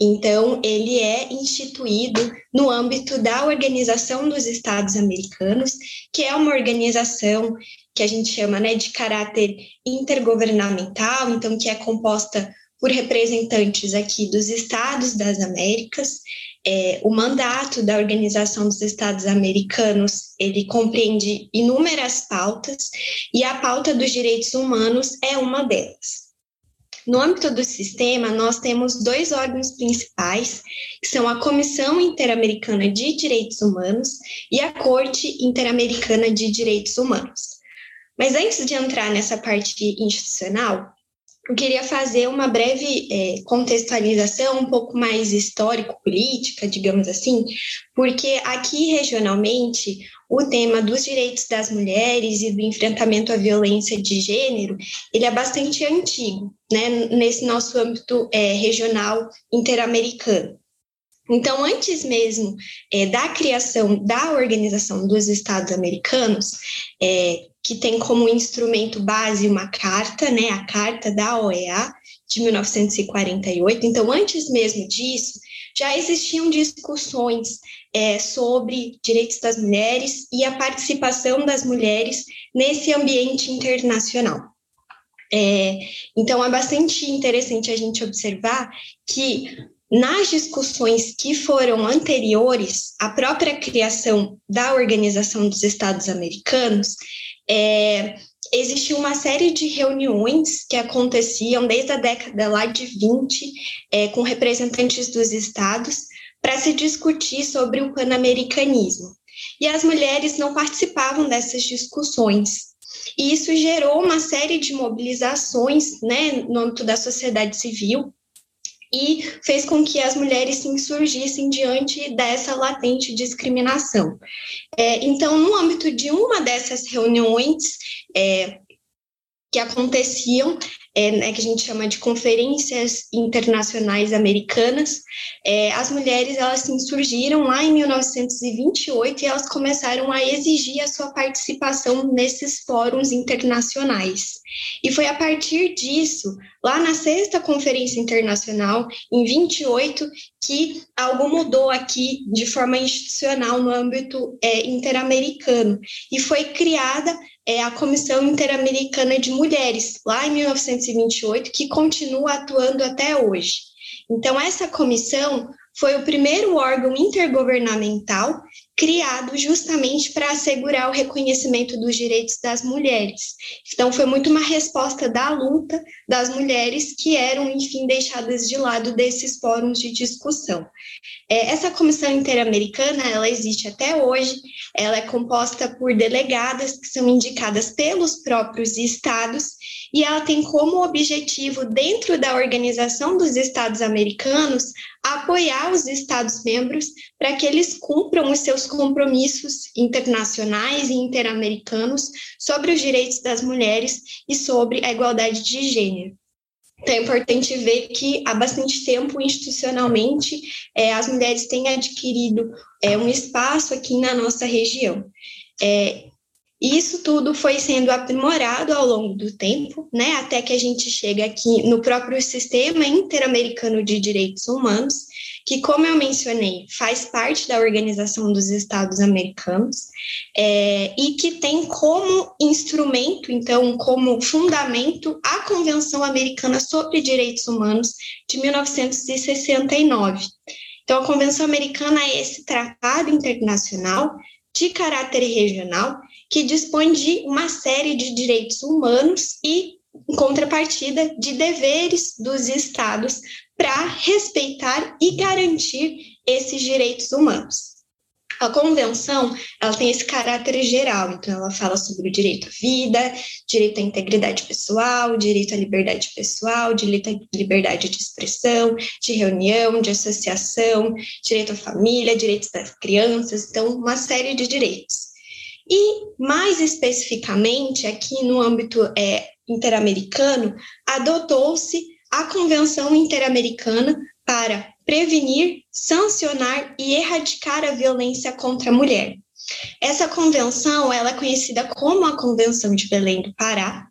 Então, ele é instituído no âmbito da Organização dos Estados Americanos, que é uma organização que a gente chama né, de caráter intergovernamental, então que é composta por representantes aqui dos estados das Américas é, o mandato da Organização dos Estados Americanos ele compreende inúmeras pautas e a pauta dos direitos humanos é uma delas. No âmbito do sistema, nós temos dois órgãos principais, que são a Comissão Interamericana de Direitos Humanos e a Corte Interamericana de Direitos Humanos. Mas antes de entrar nessa parte institucional, eu queria fazer uma breve é, contextualização, um pouco mais histórico-política, digamos assim, porque aqui regionalmente o tema dos direitos das mulheres e do enfrentamento à violência de gênero, ele é bastante antigo, né, nesse nosso âmbito é, regional interamericano. Então, antes mesmo é, da criação da Organização dos Estados Americanos, é, que tem como instrumento base uma carta, né, a Carta da OEA de 1948. Então, antes mesmo disso, já existiam discussões é, sobre direitos das mulheres e a participação das mulheres nesse ambiente internacional. É, então, é bastante interessante a gente observar que nas discussões que foram anteriores à própria criação da Organização dos Estados Americanos, é, existia uma série de reuniões que aconteciam desde a década lá de 20, é, com representantes dos estados, para se discutir sobre o panamericanismo. E as mulheres não participavam dessas discussões. E isso gerou uma série de mobilizações né, no âmbito da sociedade civil, e fez com que as mulheres se insurgissem diante dessa latente discriminação. É, então, no âmbito de uma dessas reuniões é, que aconteciam, é, né, que a gente chama de conferências internacionais americanas, é, as mulheres elas se insurgiram lá em 1928 e elas começaram a exigir a sua participação nesses fóruns internacionais. E foi a partir disso, lá na sexta conferência internacional, em 28, que algo mudou aqui de forma institucional no âmbito é, interamericano e foi criada é a Comissão Interamericana de Mulheres, lá em 1928, que continua atuando até hoje. Então, essa comissão foi o primeiro órgão intergovernamental criado justamente para assegurar o reconhecimento dos direitos das mulheres. Então, foi muito uma resposta da luta das mulheres que eram, enfim, deixadas de lado desses fóruns de discussão. É, essa comissão interamericana, ela existe até hoje, ela é composta por delegadas que são indicadas pelos próprios estados e ela tem como objetivo, dentro da Organização dos Estados Americanos, apoiar os Estados-membros para que eles cumpram os seus compromissos internacionais e interamericanos sobre os direitos das mulheres e sobre a igualdade de gênero. Então, é importante ver que há bastante tempo, institucionalmente, é, as mulheres têm adquirido é, um espaço aqui na nossa região. É, isso tudo foi sendo aprimorado ao longo do tempo, né, até que a gente chega aqui no próprio Sistema Interamericano de Direitos Humanos, que, como eu mencionei, faz parte da Organização dos Estados Americanos é, e que tem como instrumento, então, como fundamento, a Convenção Americana sobre Direitos Humanos de 1969. Então, a Convenção Americana é esse tratado internacional de caráter regional que dispõe de uma série de direitos humanos e, em contrapartida, de deveres dos estados para respeitar e garantir esses direitos humanos. A convenção, ela tem esse caráter geral, então ela fala sobre o direito à vida, direito à integridade pessoal, direito à liberdade pessoal, direito à liberdade de expressão, de reunião, de associação, direito à família, direitos das crianças, então uma série de direitos. E, mais especificamente, aqui no âmbito é, interamericano, adotou-se a Convenção Interamericana para prevenir, sancionar e erradicar a violência contra a mulher. Essa convenção ela é conhecida como a Convenção de Belém do Pará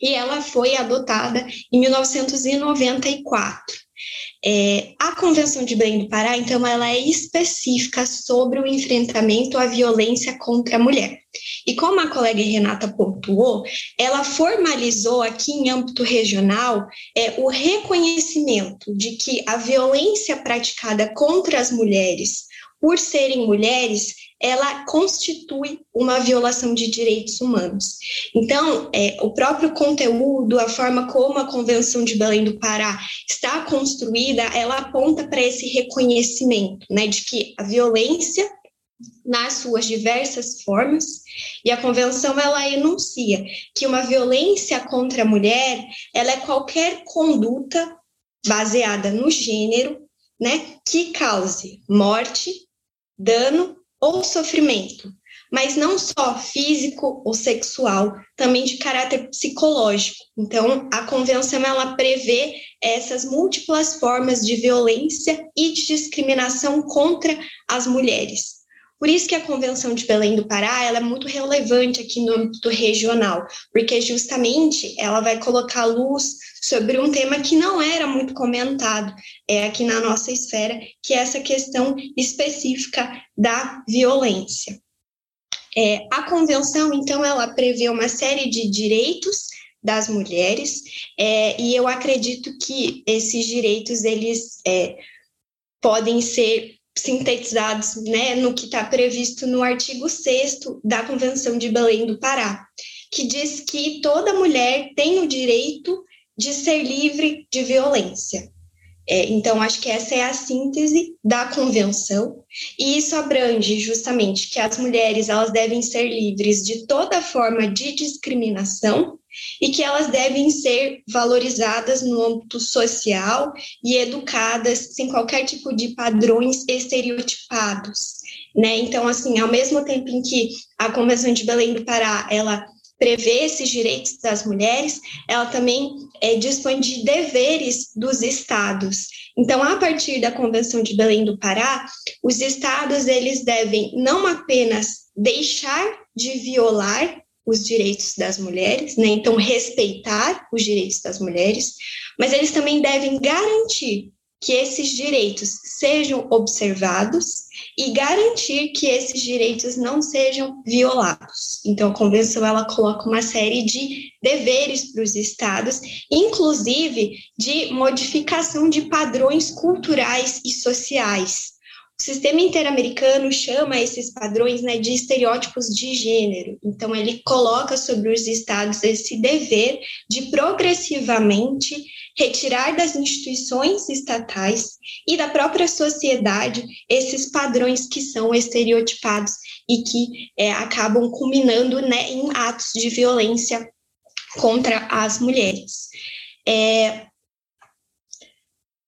e ela foi adotada em 1994. É, a Convenção de Belém do Pará, então, ela é específica sobre o enfrentamento à violência contra a mulher. E como a colega Renata pontuou, ela formalizou aqui em âmbito regional é, o reconhecimento de que a violência praticada contra as mulheres, por serem mulheres, ela constitui uma violação de direitos humanos. Então, é, o próprio conteúdo, a forma como a Convenção de Belém do Pará está construída, ela aponta para esse reconhecimento, né, de que a violência nas suas diversas formas, e a convenção ela enuncia que uma violência contra a mulher, ela é qualquer conduta baseada no gênero, né, que cause morte, dano ou sofrimento, mas não só físico ou sexual, também de caráter psicológico. Então, a convenção ela prevê essas múltiplas formas de violência e de discriminação contra as mulheres. Por isso que a Convenção de Belém do Pará ela é muito relevante aqui no âmbito regional, porque justamente ela vai colocar luz sobre um tema que não era muito comentado é, aqui na nossa esfera, que é essa questão específica da violência. É, a convenção, então, ela prevê uma série de direitos das mulheres, é, e eu acredito que esses direitos, eles é, podem ser sintetizados né, no que está previsto no artigo 6 da Convenção de Belém do Pará, que diz que toda mulher tem o direito de ser livre de violência. É, então, acho que essa é a síntese da convenção, e isso abrange justamente que as mulheres elas devem ser livres de toda forma de discriminação e que elas devem ser valorizadas no âmbito social e educadas sem qualquer tipo de padrões estereotipados, né? Então, assim, ao mesmo tempo em que a Convenção de Belém do Pará, ela prevê esses direitos das mulheres, ela também é, dispõe de deveres dos estados. Então, a partir da Convenção de Belém do Pará, os estados eles devem não apenas deixar de violar os direitos das mulheres, né? Então, respeitar os direitos das mulheres, mas eles também devem garantir que esses direitos sejam observados e garantir que esses direitos não sejam violados. Então, a convenção ela coloca uma série de deveres para os estados, inclusive de modificação de padrões culturais e sociais o sistema interamericano chama esses padrões né, de estereótipos de gênero. Então, ele coloca sobre os estados esse dever de progressivamente retirar das instituições estatais e da própria sociedade esses padrões que são estereotipados e que é, acabam culminando né, em atos de violência contra as mulheres. É,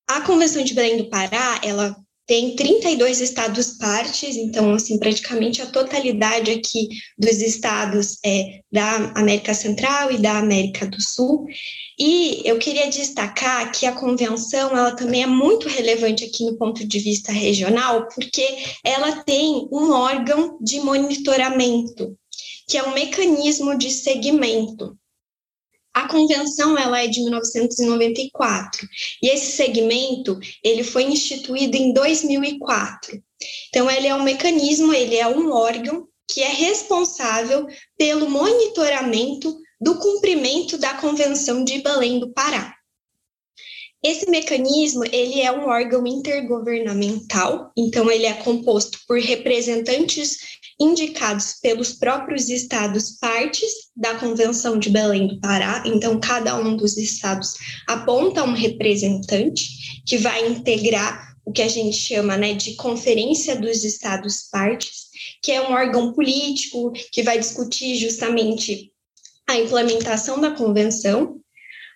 a Convenção de Belém do Pará, ela tem 32 estados partes, então, assim, praticamente a totalidade aqui dos estados é, da América Central e da América do Sul. E eu queria destacar que a convenção, ela também é muito relevante aqui no ponto de vista regional, porque ela tem um órgão de monitoramento, que é um mecanismo de segmento. A convenção ela é de 1994 e esse segmento ele foi instituído em 2004. Então ele é um mecanismo, ele é um órgão que é responsável pelo monitoramento do cumprimento da Convenção de Belém do Pará. Esse mecanismo, ele é um órgão intergovernamental, então ele é composto por representantes indicados pelos próprios estados partes da Convenção de Belém do Pará. Então, cada um dos estados aponta um representante que vai integrar o que a gente chama né, de Conferência dos Estados Partes, que é um órgão político que vai discutir justamente a implementação da convenção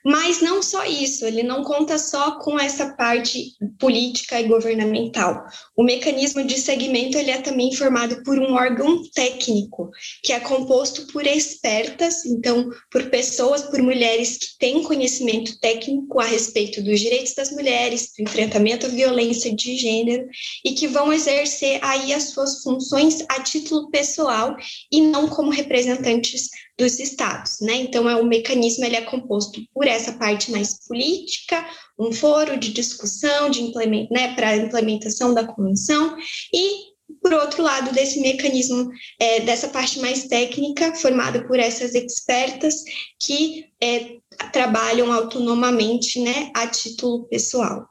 mas não só isso, ele não conta só com essa parte política e governamental. O mecanismo de segmento ele é também formado por um órgão técnico, que é composto por expertas, então por pessoas, por mulheres que têm conhecimento técnico a respeito dos direitos das mulheres, do enfrentamento à violência de gênero e que vão exercer aí as suas funções a título pessoal e não como representantes dos estados, né? Então, é um mecanismo, ele é composto por essa parte mais política, um foro de discussão, de implement, né, para a implementação da convenção, e, por outro lado, desse mecanismo, é, dessa parte mais técnica, formado por essas expertas que é, trabalham autonomamente, né, a título pessoal.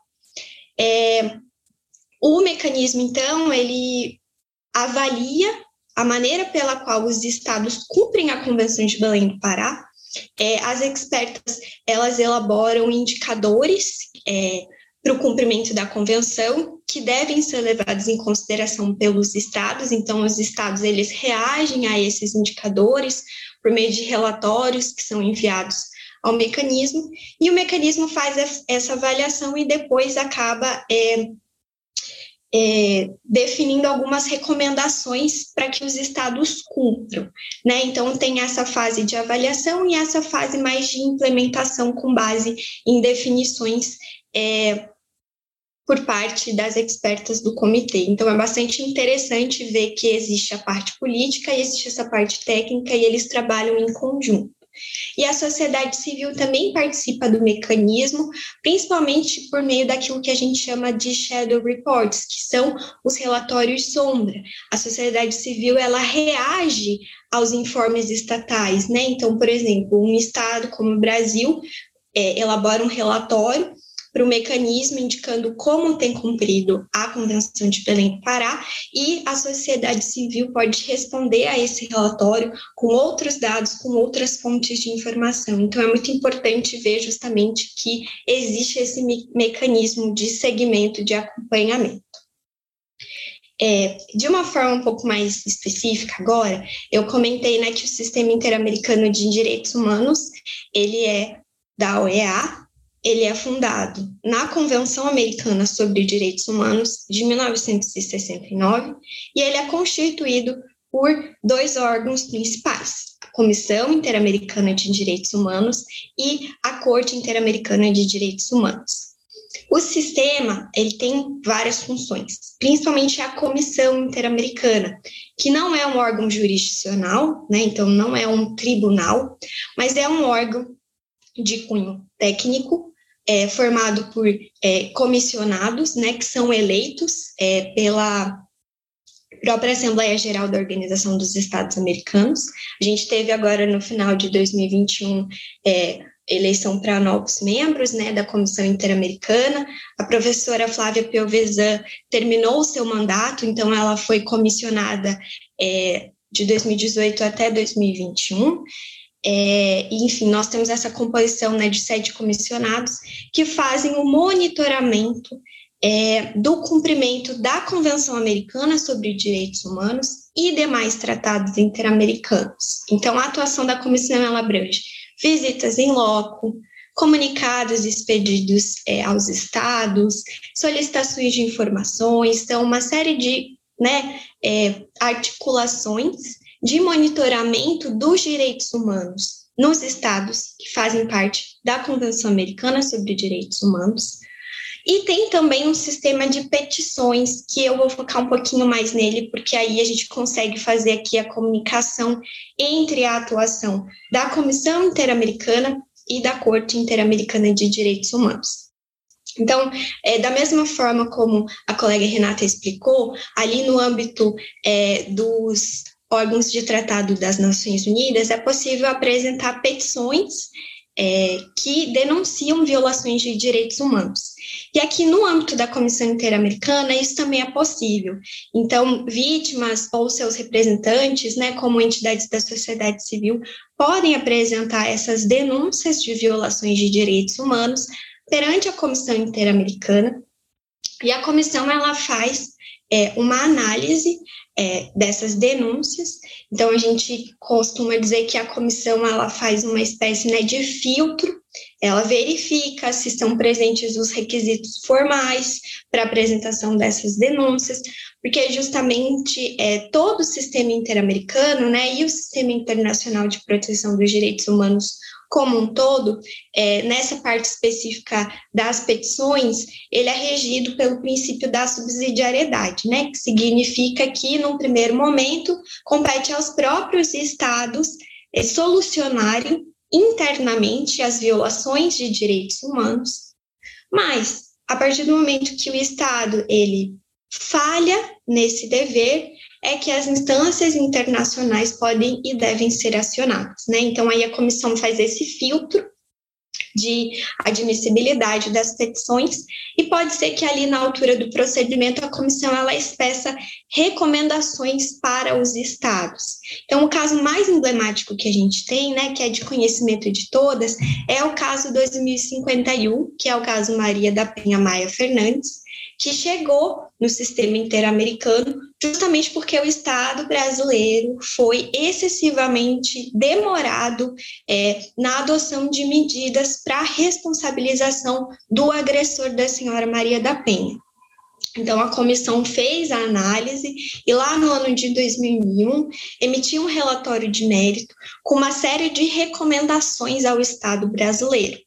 É, o mecanismo, então, ele avalia a maneira pela qual os estados cumprem a Convenção de Belém do Pará. É, as expertas elas elaboram indicadores é, para o cumprimento da convenção que devem ser levados em consideração pelos estados. Então, os estados eles reagem a esses indicadores por meio de relatórios que são enviados ao mecanismo e o mecanismo faz essa avaliação e depois acaba é, é, definindo algumas recomendações para que os estados cumpram. Né? Então, tem essa fase de avaliação e essa fase mais de implementação com base em definições é, por parte das expertas do comitê. Então, é bastante interessante ver que existe a parte política e existe essa parte técnica e eles trabalham em conjunto. E a sociedade civil também participa do mecanismo, principalmente por meio daquilo que a gente chama de shadow reports, que são os relatórios sombra. A sociedade civil ela reage aos informes estatais, né? Então, por exemplo, um estado como o Brasil é, elabora um relatório para o mecanismo indicando como tem cumprido a Convenção de Belém do Pará e a sociedade civil pode responder a esse relatório com outros dados, com outras fontes de informação. Então, é muito importante ver justamente que existe esse me mecanismo de segmento de acompanhamento. É, de uma forma um pouco mais específica agora, eu comentei né, que o Sistema Interamericano de Direitos Humanos, ele é da OEA, ele é fundado na Convenção Americana sobre Direitos Humanos de 1969 e ele é constituído por dois órgãos principais: a Comissão Interamericana de Direitos Humanos e a Corte Interamericana de Direitos Humanos. O sistema ele tem várias funções, principalmente a Comissão Interamericana, que não é um órgão jurisdicional, né, então não é um tribunal, mas é um órgão de cunho técnico é, formado por é, comissionados, né, que são eleitos é, pela própria Assembleia Geral da Organização dos Estados Americanos. A gente teve agora no final de 2021 é, eleição para novos membros né, da Comissão Interamericana. A professora Flávia Piovesan terminou o seu mandato, então ela foi comissionada é, de 2018 até 2021. É, enfim, nós temos essa composição né, de sete comissionados que fazem o monitoramento é, do cumprimento da Convenção Americana sobre Direitos Humanos e demais tratados interamericanos. Então, a atuação da comissão ela abrange visitas em loco, comunicados expedidos é, aos estados, solicitações de informações, então uma série de né, é, articulações de monitoramento dos direitos humanos nos estados que fazem parte da Convenção Americana sobre Direitos Humanos. E tem também um sistema de petições, que eu vou focar um pouquinho mais nele, porque aí a gente consegue fazer aqui a comunicação entre a atuação da Comissão Interamericana e da Corte Interamericana de Direitos Humanos. Então, é, da mesma forma como a colega Renata explicou, ali no âmbito é, dos órgãos de tratado das Nações Unidas, é possível apresentar petições é, que denunciam violações de direitos humanos. E aqui no âmbito da Comissão Interamericana, isso também é possível. Então, vítimas ou seus representantes, né, como entidades da sociedade civil, podem apresentar essas denúncias de violações de direitos humanos perante a Comissão Interamericana. E a comissão ela faz é, uma análise é, dessas denúncias. Então, a gente costuma dizer que a comissão ela faz uma espécie né, de filtro, ela verifica se estão presentes os requisitos formais para apresentação dessas denúncias, porque justamente é, todo o sistema interamericano né, e o sistema internacional de proteção dos direitos humanos como um todo, é, nessa parte específica das petições, ele é regido pelo princípio da subsidiariedade, né, que significa que, num primeiro momento, compete aos próprios estados é, solucionarem internamente as violações de direitos humanos, mas, a partir do momento que o Estado ele falha nesse dever, é que as instâncias internacionais podem e devem ser acionadas, né? Então aí a comissão faz esse filtro de admissibilidade das petições e pode ser que ali na altura do procedimento a comissão ela expressa recomendações para os estados. Então o caso mais emblemático que a gente tem, né, que é de conhecimento de todas, é o caso 2051, que é o caso Maria da Penha Maia Fernandes, que chegou no sistema interamericano justamente porque o Estado brasileiro foi excessivamente demorado é, na adoção de medidas para responsabilização do agressor da senhora Maria da Penha. Então, a comissão fez a análise e, lá no ano de 2001, emitiu um relatório de mérito com uma série de recomendações ao Estado brasileiro.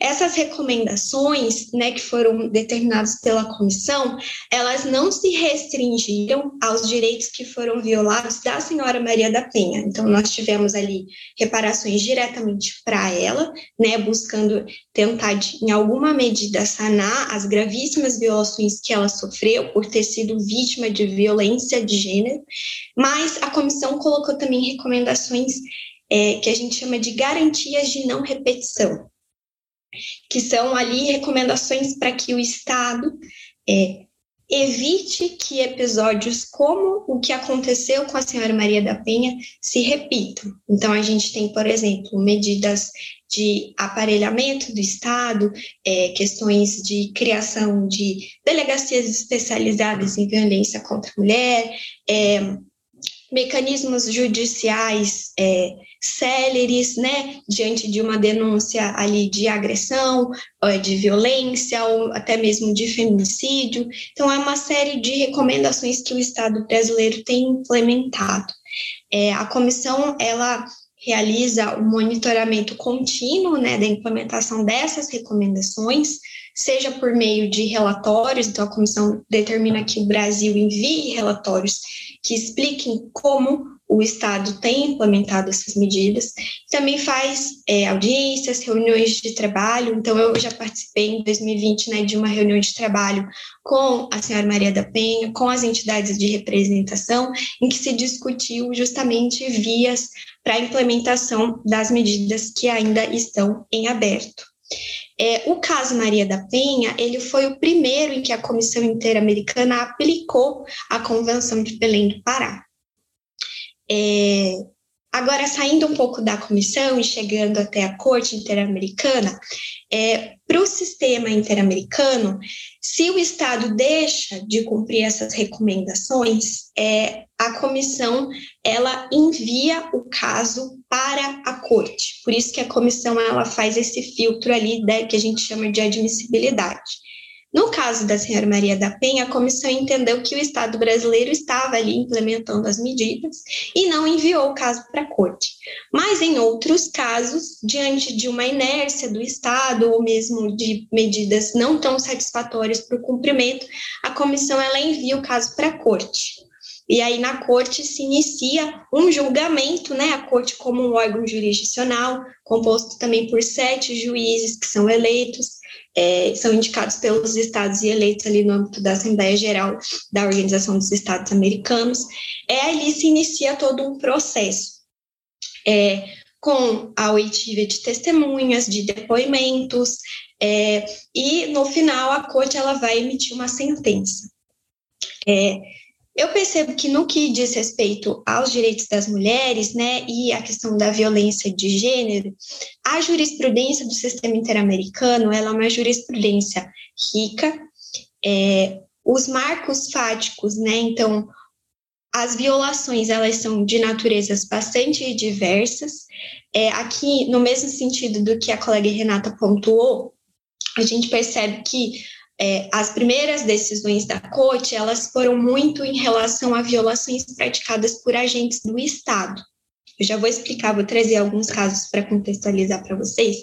Essas recomendações, né, que foram determinadas pela comissão, elas não se restringiram aos direitos que foram violados da senhora Maria da Penha. Então, nós tivemos ali reparações diretamente para ela, né, buscando tentar, de, em alguma medida, sanar as gravíssimas violações que ela sofreu por ter sido vítima de violência de gênero, mas a comissão colocou também recomendações é, que a gente chama de garantias de não repetição que são ali recomendações para que o Estado é, evite que episódios como o que aconteceu com a senhora Maria da Penha se repitam. Então, a gente tem, por exemplo, medidas de aparelhamento do Estado, é, questões de criação de delegacias especializadas em violência contra a mulher, é, mecanismos judiciais é, céleres, né, diante de uma denúncia ali de agressão, de violência ou até mesmo de feminicídio. Então, é uma série de recomendações que o Estado brasileiro tem implementado. É, a comissão, ela realiza o um monitoramento contínuo, né, da implementação dessas recomendações, seja por meio de relatórios, então a comissão determina que o Brasil envie relatórios que expliquem como o Estado tem implementado essas medidas. Também faz é, audiências, reuniões de trabalho. Então, eu já participei em 2020 né, de uma reunião de trabalho com a senhora Maria da Penha, com as entidades de representação, em que se discutiu justamente vias para a implementação das medidas que ainda estão em aberto. É, o caso Maria da Penha, ele foi o primeiro em que a Comissão Interamericana aplicou a Convenção de Belém do Pará. É, Agora, saindo um pouco da comissão e chegando até a Corte Interamericana, é, para o sistema interamericano, se o Estado deixa de cumprir essas recomendações, é, a comissão ela envia o caso para a corte. Por isso que a comissão ela faz esse filtro ali né, que a gente chama de admissibilidade. No caso da senhora Maria da Penha, a comissão entendeu que o Estado brasileiro estava ali implementando as medidas e não enviou o caso para a corte. Mas em outros casos, diante de uma inércia do Estado ou mesmo de medidas não tão satisfatórias para o cumprimento, a comissão ela envia o caso para a corte. E aí na corte se inicia um julgamento, né? A corte como um órgão jurisdicional, composto também por sete juízes que são eleitos, é, são indicados pelos estados e eleitos ali no âmbito da Assembleia Geral da Organização dos Estados Americanos, é ali se inicia todo um processo. É, com a oitiva de testemunhas, de depoimentos, é, e no final a corte ela vai emitir uma sentença. É, eu percebo que no que diz respeito aos direitos das mulheres, né, e a questão da violência de gênero, a jurisprudência do sistema interamericano, ela é uma jurisprudência rica, é, os marcos fáticos, né, então, as violações, elas são de naturezas bastante diversas, é, aqui, no mesmo sentido do que a colega Renata pontuou, a gente percebe que é, as primeiras decisões da corte elas foram muito em relação a violações praticadas por agentes do Estado. Eu já vou explicar, vou trazer alguns casos para contextualizar para vocês.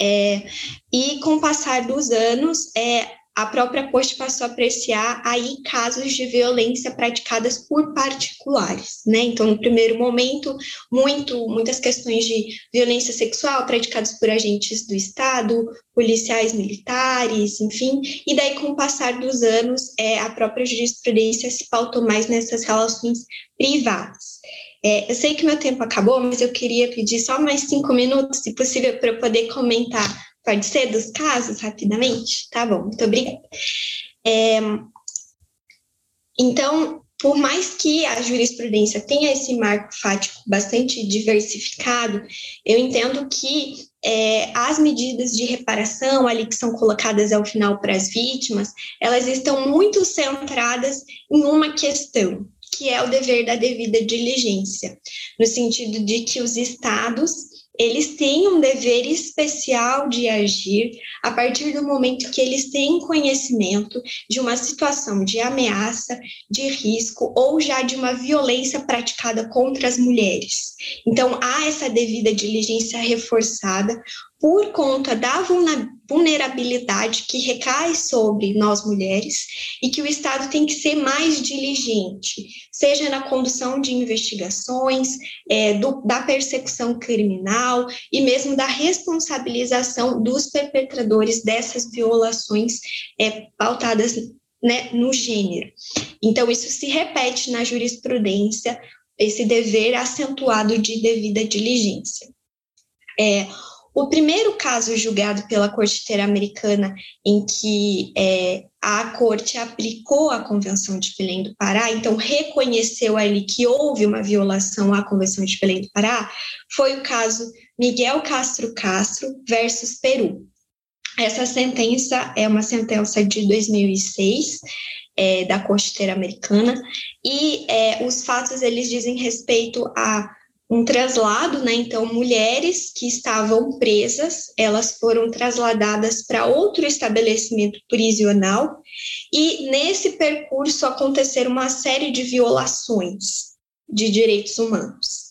É, e com o passar dos anos, é, a própria corte passou a apreciar aí casos de violência praticadas por particulares, né? Então, no primeiro momento, muito, muitas questões de violência sexual praticadas por agentes do Estado, policiais militares, enfim, e daí, com o passar dos anos, é, a própria jurisprudência se pautou mais nessas relações privadas. É, eu sei que meu tempo acabou, mas eu queria pedir só mais cinco minutos, se possível, para eu poder comentar Pode ser dos casos, rapidamente? Tá bom, muito obrigada. É, então, por mais que a jurisprudência tenha esse marco fático bastante diversificado, eu entendo que é, as medidas de reparação ali que são colocadas ao final para as vítimas, elas estão muito centradas em uma questão, que é o dever da devida diligência, no sentido de que os estados eles têm um dever especial de agir a partir do momento que eles têm conhecimento de uma situação de ameaça, de risco ou já de uma violência praticada contra as mulheres. Então, há essa devida diligência reforçada por conta da vulnerabilidade que recai sobre nós mulheres e que o Estado tem que ser mais diligente, seja na condução de investigações, é, do, da persecução criminal e mesmo da responsabilização dos perpetradores dessas violações é, pautadas né, no gênero. Então, isso se repete na jurisprudência, esse dever acentuado de devida diligência. É, o primeiro caso julgado pela Corte Interamericana em que é, a Corte aplicou a Convenção de Belém do Pará, então reconheceu ali que houve uma violação à Convenção de Belém do Pará, foi o caso Miguel Castro Castro versus Peru. Essa sentença é uma sentença de 2006 é, da Corte Interamericana e é, os fatos eles dizem respeito a um traslado, né? Então, mulheres que estavam presas, elas foram trasladadas para outro estabelecimento prisional e nesse percurso aconteceram uma série de violações de direitos humanos.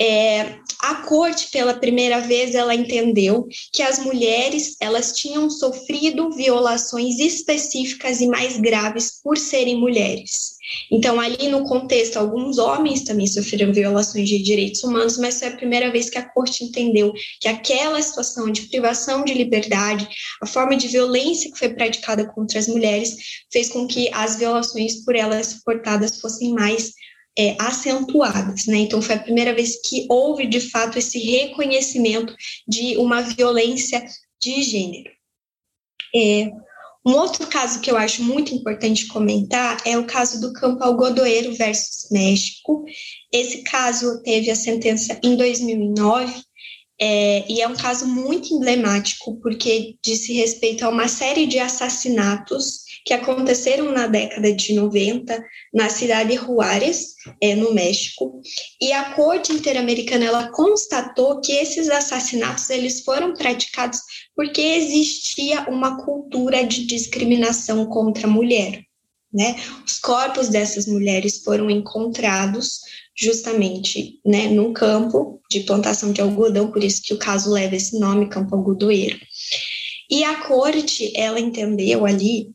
É, a corte, pela primeira vez, ela entendeu que as mulheres elas tinham sofrido violações específicas e mais graves por serem mulheres. Então, ali no contexto, alguns homens também sofreram violações de direitos humanos, mas foi a primeira vez que a corte entendeu que aquela situação de privação de liberdade, a forma de violência que foi praticada contra as mulheres, fez com que as violações por elas suportadas fossem mais é, acentuadas, né? Então foi a primeira vez que houve de fato esse reconhecimento de uma violência de gênero. É, Um outro caso que eu acho muito importante comentar é o caso do Campo Algodoeiro versus México. Esse caso teve a sentença em 2009 é, e é um caso muito emblemático porque disse respeito a uma série de assassinatos que aconteceram na década de 90 na cidade de Juárez, é, no México, e a Corte Interamericana ela constatou que esses assassinatos eles foram praticados porque existia uma cultura de discriminação contra a mulher. Né? Os corpos dessas mulheres foram encontrados justamente né, num campo de plantação de algodão, por isso que o caso leva esse nome, campo algodoeiro. E a corte, ela entendeu ali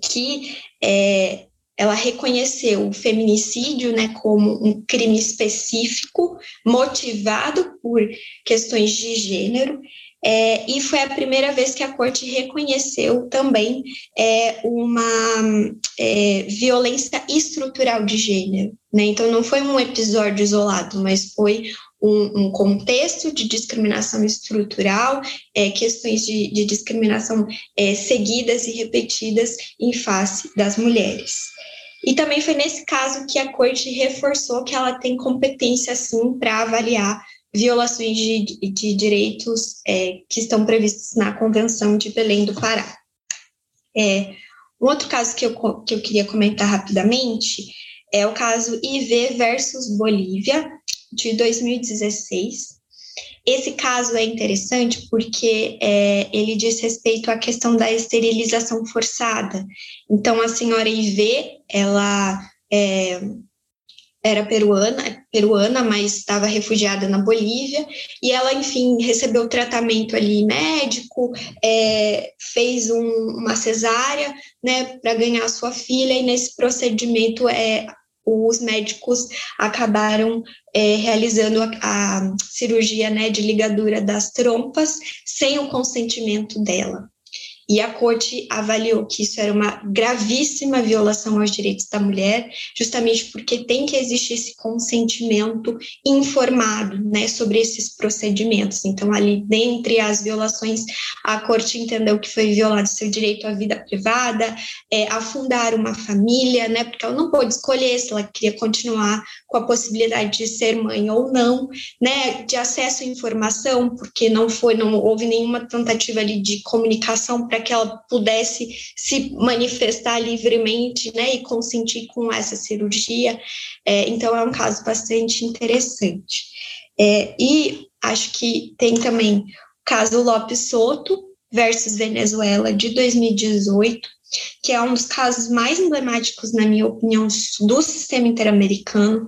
que é, ela reconheceu o feminicídio né, como um crime específico, motivado por questões de gênero, é, e foi a primeira vez que a corte reconheceu também é, uma é, violência estrutural de gênero. Né? Então, não foi um episódio isolado, mas foi um, um contexto de discriminação estrutural, é, questões de, de discriminação é, seguidas e repetidas em face das mulheres. E também foi nesse caso que a corte reforçou que ela tem competência, sim, para avaliar violações de, de direitos é, que estão previstos na Convenção de Belém do Pará. É, um outro caso que eu, que eu queria comentar rapidamente é o caso IV versus Bolívia, de 2016. Esse caso é interessante porque é, ele diz respeito à questão da esterilização forçada. Então, a senhora IV, ela é, era peruana, peruana, mas estava refugiada na Bolívia, e ela, enfim, recebeu tratamento ali médico, é, fez um, uma cesárea, né, para ganhar sua filha, e nesse procedimento é, os médicos acabaram é, realizando a, a cirurgia né, de ligadura das trompas sem o consentimento dela. E a corte avaliou que isso era uma gravíssima violação aos direitos da mulher, justamente porque tem que existir esse consentimento informado né, sobre esses procedimentos. Então, ali, dentre as violações, a corte entendeu que foi violado seu direito à vida privada, é, a fundar uma família, né, porque ela não pôde escolher se ela queria continuar com a possibilidade de ser mãe ou não, né, de acesso à informação, porque não foi, não houve nenhuma tentativa ali de comunicação para que ela pudesse se manifestar livremente, né, e consentir com essa cirurgia. É, então é um caso bastante interessante. É, e acho que tem também o caso Lopes Soto versus Venezuela de 2018 que é um dos casos mais emblemáticos, na minha opinião, do sistema interamericano,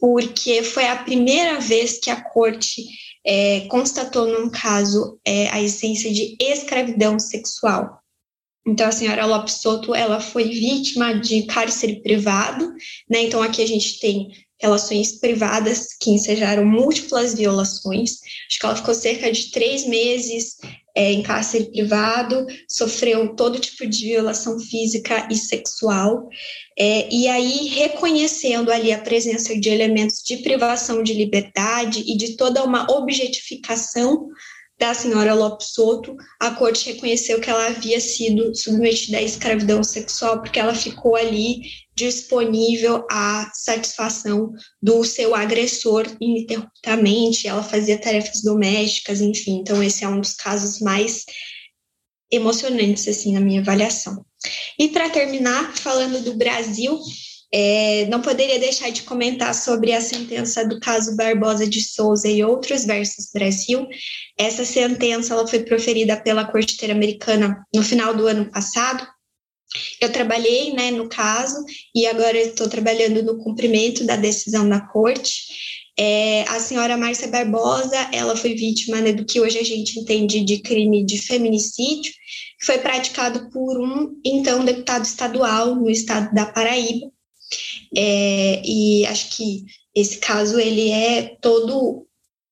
porque foi a primeira vez que a corte é, constatou num caso é, a essência de escravidão sexual. Então, a senhora Lopes Soto, ela foi vítima de cárcere privado, né? Então, aqui a gente tem relações privadas que ensejaram múltiplas violações. Acho que ela ficou cerca de três meses é, em cárcere privado, sofreu todo tipo de violação física e sexual, é, e aí reconhecendo ali a presença de elementos de privação de liberdade e de toda uma objetificação da senhora Lopes Soto, a corte reconheceu que ela havia sido submetida à escravidão sexual porque ela ficou ali disponível à satisfação do seu agressor ininterruptamente, ela fazia tarefas domésticas, enfim. Então esse é um dos casos mais emocionantes assim na minha avaliação. E para terminar, falando do Brasil, é, não poderia deixar de comentar sobre a sentença do caso Barbosa de Souza e outros versus Brasil. Essa sentença ela foi proferida pela Corte Interamericana no final do ano passado. Eu trabalhei né, no caso e agora estou trabalhando no cumprimento da decisão da Corte. É, a senhora Márcia Barbosa, ela foi vítima né, do que hoje a gente entende de crime de feminicídio, que foi praticado por um, então, deputado estadual no estado da Paraíba. É, e acho que esse caso ele é todo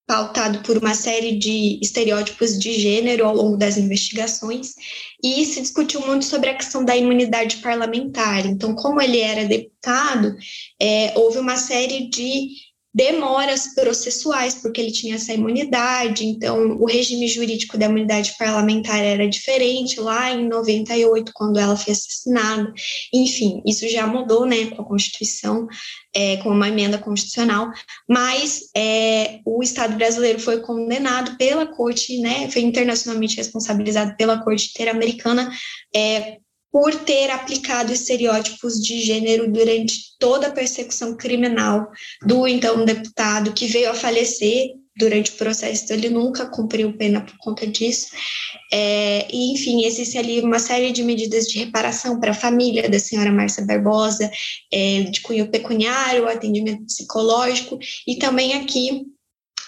pautado por uma série de estereótipos de gênero ao longo das investigações, e se discutiu muito sobre a questão da imunidade parlamentar. Então, como ele era deputado, é, houve uma série de demoras processuais, porque ele tinha essa imunidade, então o regime jurídico da imunidade parlamentar era diferente lá em 98, quando ela foi assassinada. Enfim, isso já mudou né, com a Constituição, é, com uma emenda constitucional, mas é, o Estado brasileiro foi condenado pela Corte, né, foi internacionalmente responsabilizado pela Corte Interamericana é, por ter aplicado estereótipos de gênero durante toda a persecução criminal do então deputado que veio a falecer durante o processo, então ele nunca cumpriu pena por conta disso. É, e, enfim, existe ali uma série de medidas de reparação para a família da senhora Márcia Barbosa, é, de cunho pecuniário, atendimento psicológico, e também aqui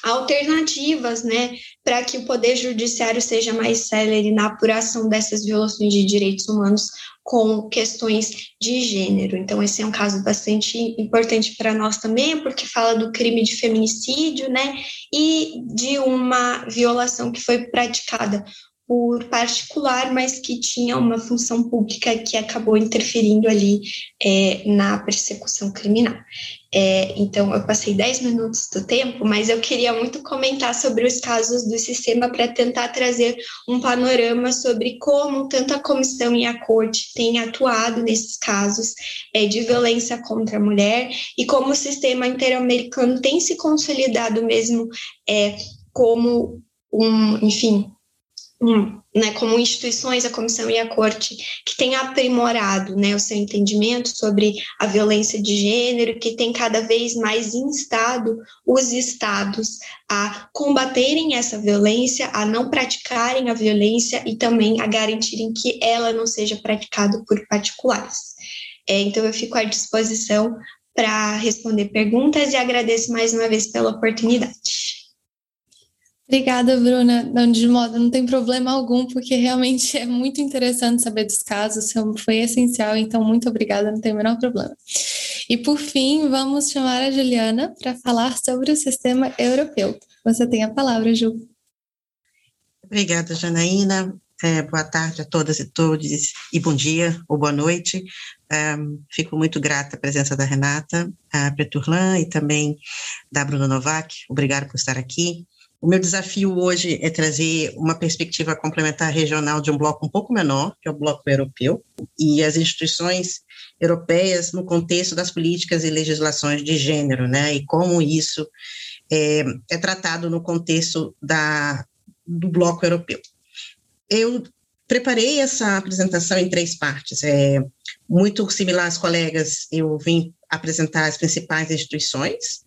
alternativas, né, para que o Poder Judiciário seja mais célere na apuração dessas violações de direitos humanos com questões de gênero. Então, esse é um caso bastante importante para nós também, porque fala do crime de feminicídio, né, e de uma violação que foi praticada por particular, mas que tinha uma função pública que acabou interferindo ali é, na persecução criminal. É, então, eu passei 10 minutos do tempo, mas eu queria muito comentar sobre os casos do sistema para tentar trazer um panorama sobre como tanto a comissão e a corte têm atuado nesses casos é, de violência contra a mulher e como o sistema interamericano tem se consolidado mesmo é, como um, enfim, né, como instituições, a comissão e a corte, que tem aprimorado né, o seu entendimento sobre a violência de gênero, que tem cada vez mais instado os estados a combaterem essa violência, a não praticarem a violência e também a garantirem que ela não seja praticada por particulares. É, então, eu fico à disposição para responder perguntas e agradeço mais uma vez pela oportunidade. Obrigada, Bruna. Não, de modo, não tem problema algum, porque realmente é muito interessante saber dos casos, foi essencial, então muito obrigada, não tem o menor problema. E por fim, vamos chamar a Juliana para falar sobre o sistema europeu. Você tem a palavra, Ju. Obrigada, Janaína. É, boa tarde a todas e todos, e bom dia ou boa noite. Um, fico muito grata à presença da Renata, a Preturlan e também da Bruna Novak. Obrigada por estar aqui. O meu desafio hoje é trazer uma perspectiva complementar regional de um bloco um pouco menor, que é o bloco europeu, e as instituições europeias no contexto das políticas e legislações de gênero, né, e como isso é, é tratado no contexto da, do bloco europeu. Eu preparei essa apresentação em três partes. É, muito similar às colegas, eu vim apresentar as principais instituições,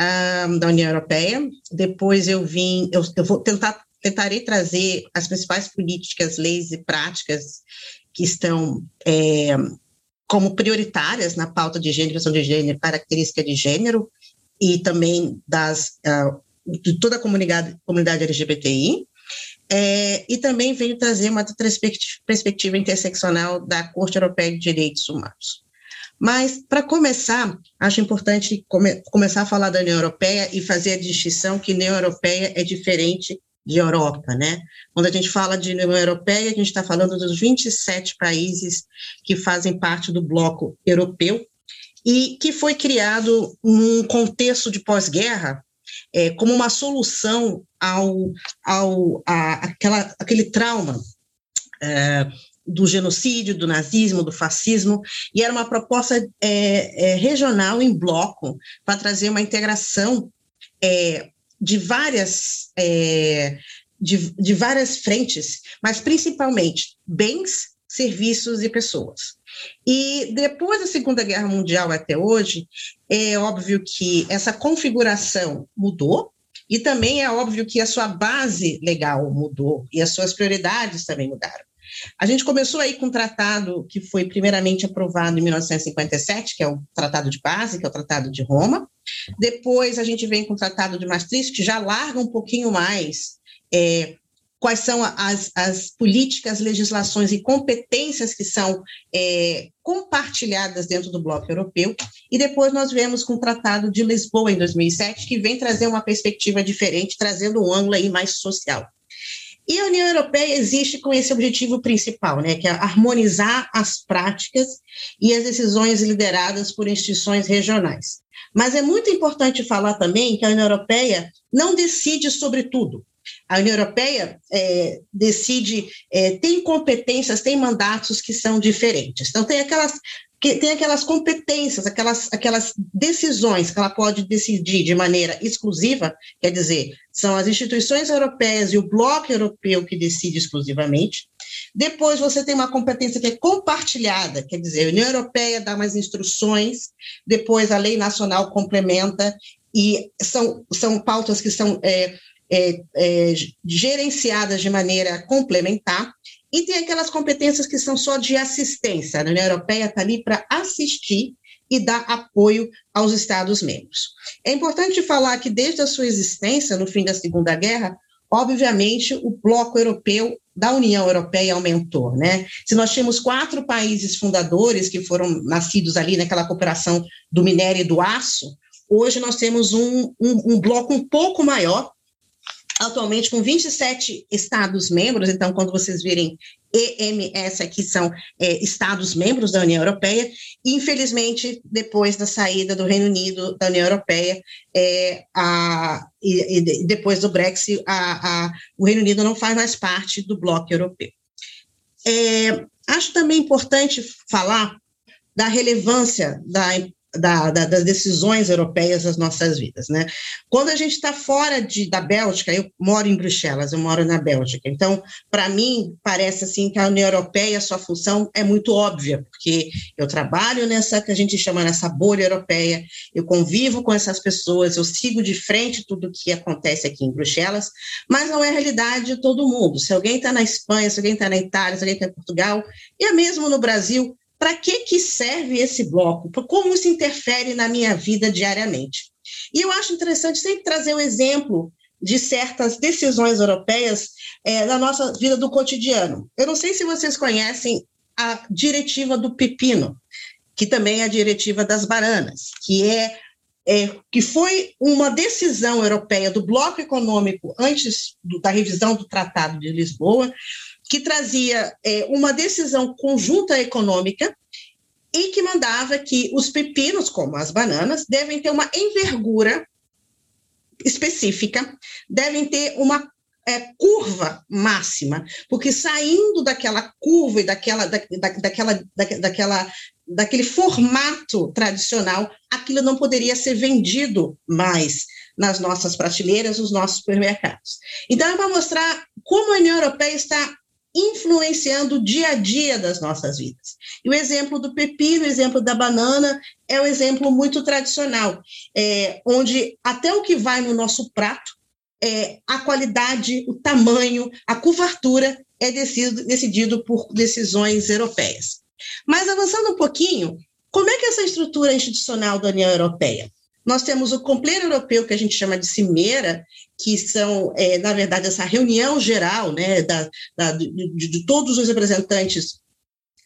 um, da União Europeia. Depois eu vim, eu, eu vou tentar tentarei trazer as principais políticas, leis e práticas que estão é, como prioritárias na pauta de gênero, questão de gênero, característica de gênero e também das uh, de toda a comunidade, comunidade LGBTI. É, e também venho trazer uma perspectiva interseccional da Corte Europeia de Direitos Humanos. Mas, para começar, acho importante come começar a falar da União Europeia e fazer a distinção que União Europeia é diferente de Europa, né? Quando a gente fala de União Europeia, a gente está falando dos 27 países que fazem parte do bloco europeu e que foi criado num contexto de pós-guerra é, como uma solução ao, ao a, aquela, aquele trauma é, do genocídio, do nazismo, do fascismo, e era uma proposta é, é, regional em bloco para trazer uma integração é, de várias é, de, de várias frentes, mas principalmente bens, serviços e pessoas. E depois da Segunda Guerra Mundial até hoje, é óbvio que essa configuração mudou, e também é óbvio que a sua base legal mudou e as suas prioridades também mudaram. A gente começou aí com um tratado que foi primeiramente aprovado em 1957, que é o Tratado de Base, que é o Tratado de Roma. Depois a gente vem com o Tratado de Maastricht, que já larga um pouquinho mais é, quais são as, as, políticas, legislações e competências que são é, compartilhadas dentro do bloco europeu. E depois nós vemos com o Tratado de Lisboa, em 2007, que vem trazer uma perspectiva diferente, trazendo um ângulo aí mais social. E a União Europeia existe com esse objetivo principal, né, que é harmonizar as práticas e as decisões lideradas por instituições regionais. Mas é muito importante falar também que a União Europeia não decide sobre tudo. A União Europeia é, decide, é, tem competências, tem mandatos que são diferentes. Então, tem aquelas que tem aquelas competências, aquelas, aquelas decisões que ela pode decidir de maneira exclusiva, quer dizer, são as instituições europeias e o bloco europeu que decide exclusivamente. Depois você tem uma competência que é compartilhada, quer dizer, a União Europeia dá mais instruções, depois a lei nacional complementa, e são, são pautas que são é, é, é, gerenciadas de maneira complementar. E tem aquelas competências que são só de assistência. A União Europeia está ali para assistir e dar apoio aos Estados-membros. É importante falar que, desde a sua existência, no fim da Segunda Guerra, obviamente, o bloco europeu da União Europeia aumentou, né? Se nós tínhamos quatro países fundadores que foram nascidos ali naquela cooperação do minério e do aço, hoje nós temos um, um, um bloco um pouco maior, atualmente com 27 Estados-membros, então, quando vocês virem EMS aqui são é, Estados-membros da União Europeia, e infelizmente, depois da saída do Reino Unido da União Europeia, é, a, e, e, depois do Brexit, a, a, o Reino Unido não faz mais parte do bloco europeu. É, acho também importante falar da relevância da da, da, das decisões europeias nas nossas vidas, né? Quando a gente está fora de, da Bélgica, eu moro em Bruxelas, eu moro na Bélgica, então, para mim, parece assim que a União Europeia, sua função é muito óbvia, porque eu trabalho nessa, que a gente chama nessa bolha europeia, eu convivo com essas pessoas, eu sigo de frente tudo o que acontece aqui em Bruxelas, mas não é a realidade de todo mundo. Se alguém está na Espanha, se alguém está na Itália, se alguém está em Portugal, e é mesmo no Brasil, para que, que serve esse bloco? Como isso interfere na minha vida diariamente? E eu acho interessante sempre trazer um exemplo de certas decisões europeias é, na nossa vida do cotidiano. Eu não sei se vocês conhecem a diretiva do pepino, que também é a diretiva das bananas, que é, é que foi uma decisão europeia do bloco econômico antes do, da revisão do Tratado de Lisboa, que trazia é, uma decisão conjunta econômica e que mandava que os pepinos, como as bananas, devem ter uma envergura específica, devem ter uma é, curva máxima, porque saindo daquela curva e daquela, da, da, daquela, da, daquela, daquele formato tradicional, aquilo não poderia ser vendido mais nas nossas prateleiras, nos nossos supermercados. Então, é para mostrar como a União Europeia está influenciando o dia a dia das nossas vidas. E o exemplo do pepino, o exemplo da banana, é um exemplo muito tradicional, é, onde até o que vai no nosso prato, é, a qualidade, o tamanho, a curvatura é decidido, decidido por decisões europeias. Mas avançando um pouquinho, como é que essa estrutura institucional da União Europeia? Nós temos o Compleiro Europeu, que a gente chama de Cimeira, que são, é, na verdade, essa reunião geral né, da, da de, de, todos os representantes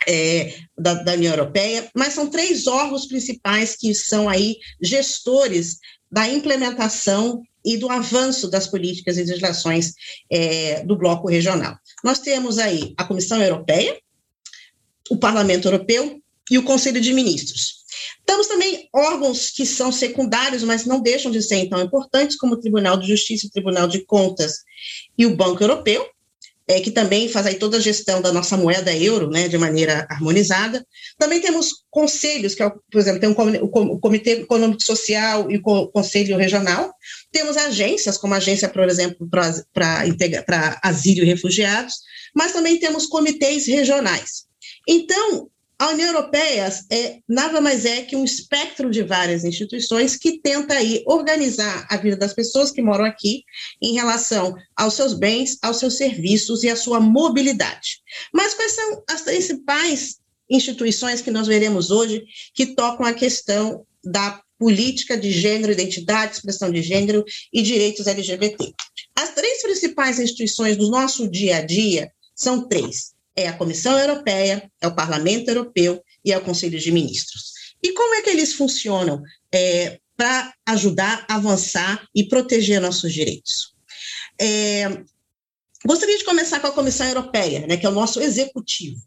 é, da, da, União Europeia, mas são três órgãos principais que são aí gestores da implementação e do avanço das políticas e legislações é, do bloco regional. Nós temos aí a Comissão Europeia, o Parlamento Europeu e o Conselho de Ministros. Temos também órgãos que são secundários, mas não deixam de ser tão importantes, como o Tribunal de Justiça, o Tribunal de Contas e o Banco Europeu, é, que também faz aí toda a gestão da nossa moeda euro, né, de maneira harmonizada. Também temos conselhos, que é, por exemplo, tem um, o Comitê Econômico Social e o Conselho Regional. Temos agências, como a agência, por exemplo, para asilo e refugiados, mas também temos comitês regionais. Então, a União Europeia é, nada mais é que um espectro de várias instituições que tenta aí organizar a vida das pessoas que moram aqui em relação aos seus bens, aos seus serviços e à sua mobilidade. Mas quais são as principais instituições que nós veremos hoje que tocam a questão da política de gênero, identidade, expressão de gênero e direitos LGBT? As três principais instituições do nosso dia a dia são três é a Comissão Europeia, é o Parlamento Europeu e é o Conselho de Ministros. E como é que eles funcionam é, para ajudar a avançar e proteger nossos direitos? É, Gostaria de começar com a Comissão Europeia, né, que é o nosso executivo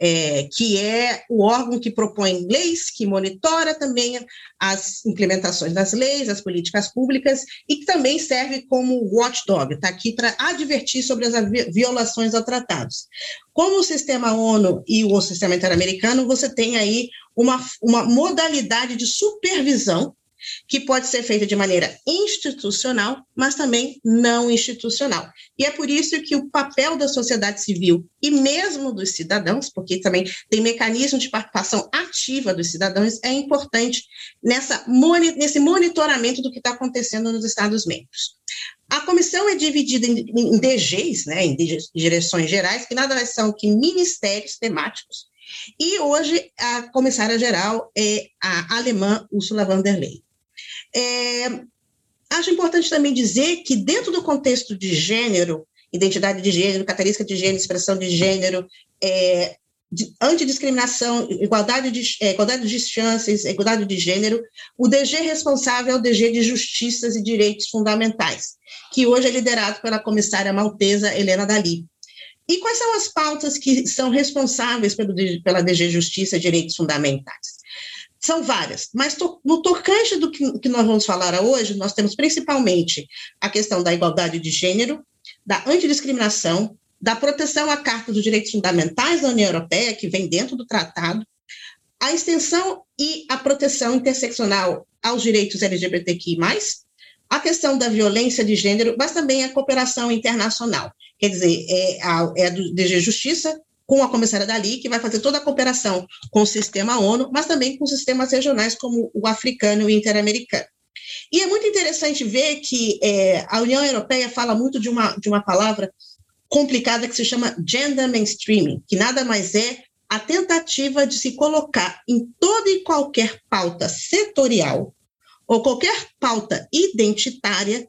é, que é o órgão que propõe leis, que monitora também as implementações das leis, as políticas públicas, e que também serve como watchdog, está aqui para advertir sobre as violações a tratados. Como o sistema ONU e o sistema interamericano, você tem aí uma, uma modalidade de supervisão que pode ser feita de maneira institucional, mas também não institucional. E é por isso que o papel da sociedade civil e mesmo dos cidadãos, porque também tem mecanismo de participação ativa dos cidadãos, é importante nessa, nesse monitoramento do que está acontecendo nos Estados-membros. A comissão é dividida em, DGs, né, em direções gerais, que nada mais são que ministérios temáticos, e hoje a comissária geral é a alemã Ursula von der Leyen. É, acho importante também dizer que, dentro do contexto de gênero, identidade de gênero, característica de gênero, expressão de gênero, é, de, antidiscriminação, igualdade de, é, igualdade de chances, igualdade de gênero, o DG responsável é o DG de Justiças e Direitos Fundamentais, que hoje é liderado pela comissária maltesa Helena Dali. E quais são as pautas que são responsáveis pelo, pela DG Justiça e Direitos Fundamentais? São várias, mas to, no tocante do que, que nós vamos falar hoje, nós temos principalmente a questão da igualdade de gênero, da antidiscriminação, da proteção à Carta dos Direitos Fundamentais da União Europeia, que vem dentro do tratado, a extensão e a proteção interseccional aos direitos LGBTQI+, a questão da violência de gênero, mas também a cooperação internacional. Quer dizer, é, a, é do DG Justiça, com a comissária Dali, que vai fazer toda a cooperação com o sistema ONU, mas também com sistemas regionais como o africano e o interamericano. E é muito interessante ver que é, a União Europeia fala muito de uma, de uma palavra complicada que se chama gender mainstreaming, que nada mais é a tentativa de se colocar em toda e qualquer pauta setorial ou qualquer pauta identitária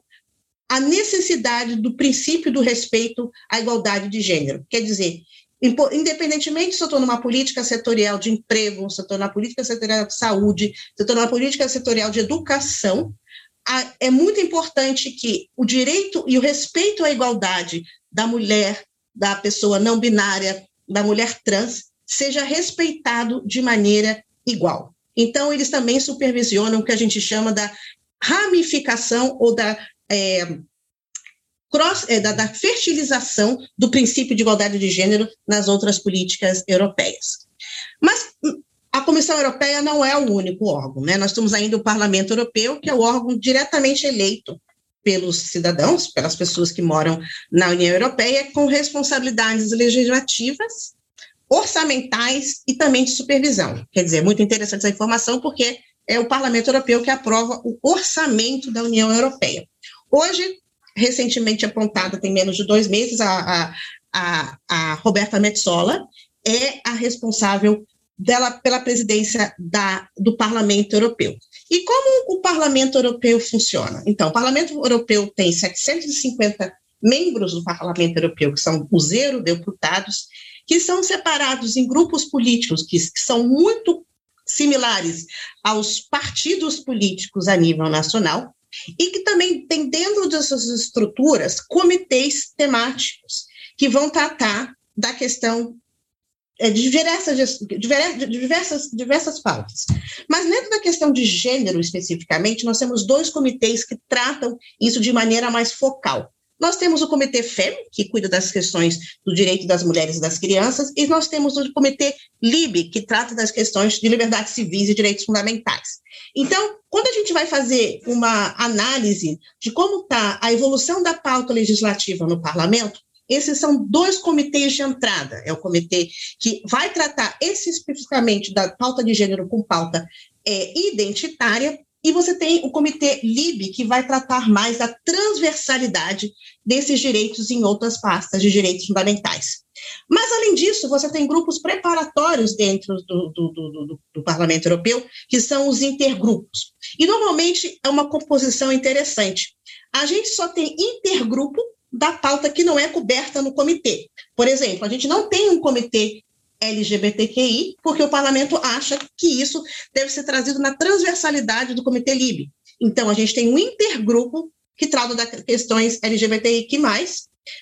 a necessidade do princípio do respeito à igualdade de gênero. Quer dizer, Independentemente se eu estou numa política setorial de emprego, se eu estou na política setorial de saúde, se eu estou na política setorial de educação, é muito importante que o direito e o respeito à igualdade da mulher, da pessoa não binária, da mulher trans, seja respeitado de maneira igual. Então, eles também supervisionam o que a gente chama da ramificação ou da é, da, da fertilização do princípio de igualdade de gênero nas outras políticas europeias. Mas hum, a Comissão Europeia não é o único órgão, né? Nós temos ainda o Parlamento Europeu, que é o órgão diretamente eleito pelos cidadãos, pelas pessoas que moram na União Europeia, com responsabilidades legislativas, orçamentais e também de supervisão. Quer dizer, muito interessante essa informação, porque é o Parlamento Europeu que aprova o orçamento da União Europeia. Hoje, recentemente apontada, tem menos de dois meses, a, a, a Roberta Metsola é a responsável dela pela presidência da, do Parlamento Europeu. E como o Parlamento Europeu funciona? Então, o Parlamento Europeu tem 750 membros do Parlamento Europeu, que são os eurodeputados, que são separados em grupos políticos que, que são muito similares aos partidos políticos a nível nacional, e que também tem dentro dessas estruturas comitês temáticos que vão tratar da questão é, de diversas, diversas, diversas pautas. Mas dentro da questão de gênero especificamente, nós temos dois comitês que tratam isso de maneira mais focal. Nós temos o Comitê FEM, que cuida das questões do direito das mulheres e das crianças, e nós temos o Comitê LIBE, que trata das questões de liberdades civis e direitos fundamentais. Então, quando a gente vai fazer uma análise de como está a evolução da pauta legislativa no parlamento, esses são dois comitês de entrada. É o comitê que vai tratar especificamente da pauta de gênero com pauta é, identitária, e você tem o Comitê LIB, que vai tratar mais da transversalidade desses direitos em outras pastas de direitos fundamentais. Mas, além disso, você tem grupos preparatórios dentro do, do, do, do, Parlamento Europeu, que são os intergrupos. E, normalmente, é uma composição interessante. A gente só tem intergrupo da pauta que não é coberta no comitê. Por exemplo, a gente não tem um comitê LGBTQI, porque o parlamento acha que isso deve ser trazido na transversalidade do Comitê LIBE. Então, a gente tem um intergrupo que trata das questões LGBTIQ+,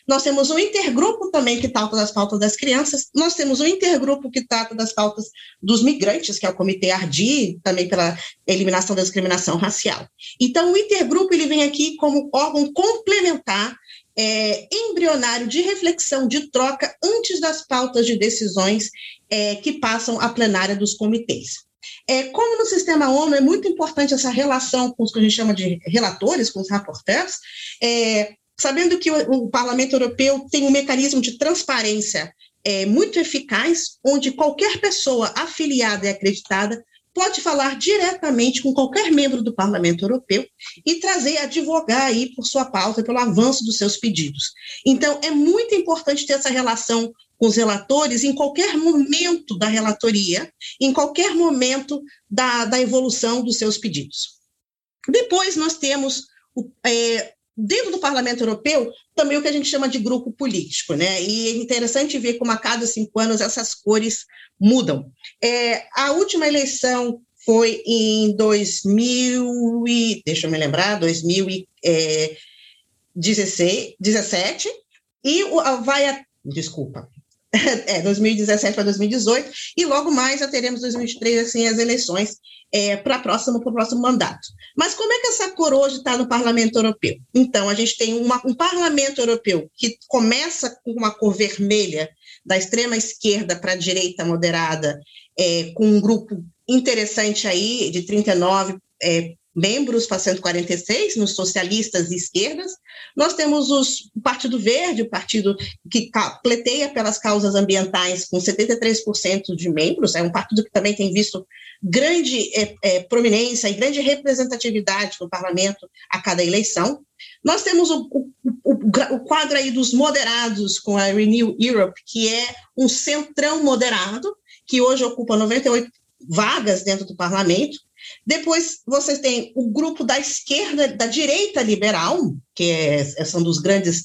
Nós temos um intergrupo também que trata das pautas das crianças, nós temos um intergrupo que trata das pautas dos migrantes, que é o Comitê ARDI, também pela eliminação da discriminação racial. Então, o intergrupo ele vem aqui como órgão complementar é, embrionário de reflexão, de troca, antes das pautas de decisões é, que passam à plenária dos comitês. É, como no sistema ONU é muito importante essa relação com os que a gente chama de relatores, com os rapporteurs, é, sabendo que o, o, Parlamento Europeu tem um mecanismo de transparência é, muito eficaz, onde qualquer pessoa afiliada e acreditada pode falar diretamente com qualquer membro do Parlamento Europeu e trazer, advogar aí por sua pauta, pelo avanço dos seus pedidos. Então, é muito importante ter essa relação com os relatores em qualquer momento da relatoria, em qualquer momento da, da evolução dos seus pedidos. Depois, nós temos é, dentro do Parlamento Europeu, também o que a gente chama de grupo político, né? E é interessante ver como a cada cinco anos essas cores mudam. É, a última eleição foi em 2000 e, deixa eu me lembrar, 2017, e é, vai a, desculpa, é, 2017 para 2018, e logo mais já teremos 2023, assim, as eleições é, para próximo, o próximo mandato. Mas como é que essa cor hoje está no Parlamento Europeu? Então, a gente tem uma, um Parlamento Europeu que começa com uma cor vermelha, da extrema esquerda para a direita moderada, é, com um grupo interessante aí, de 39 é, membros para 146, nos socialistas e esquerdas. Nós temos os, o Partido Verde, o partido que pleiteia pelas causas ambientais, com 73% de membros, é um partido que também tem visto grande é, é, prominência e grande representatividade no parlamento a cada eleição. Nós temos o, o, o, o, quadro aí dos moderados com a Renew Europe, que é um centrão moderado, que hoje ocupa 98 vagas dentro do parlamento, depois vocês têm o grupo da esquerda, da direita liberal, que é, são dos grandes,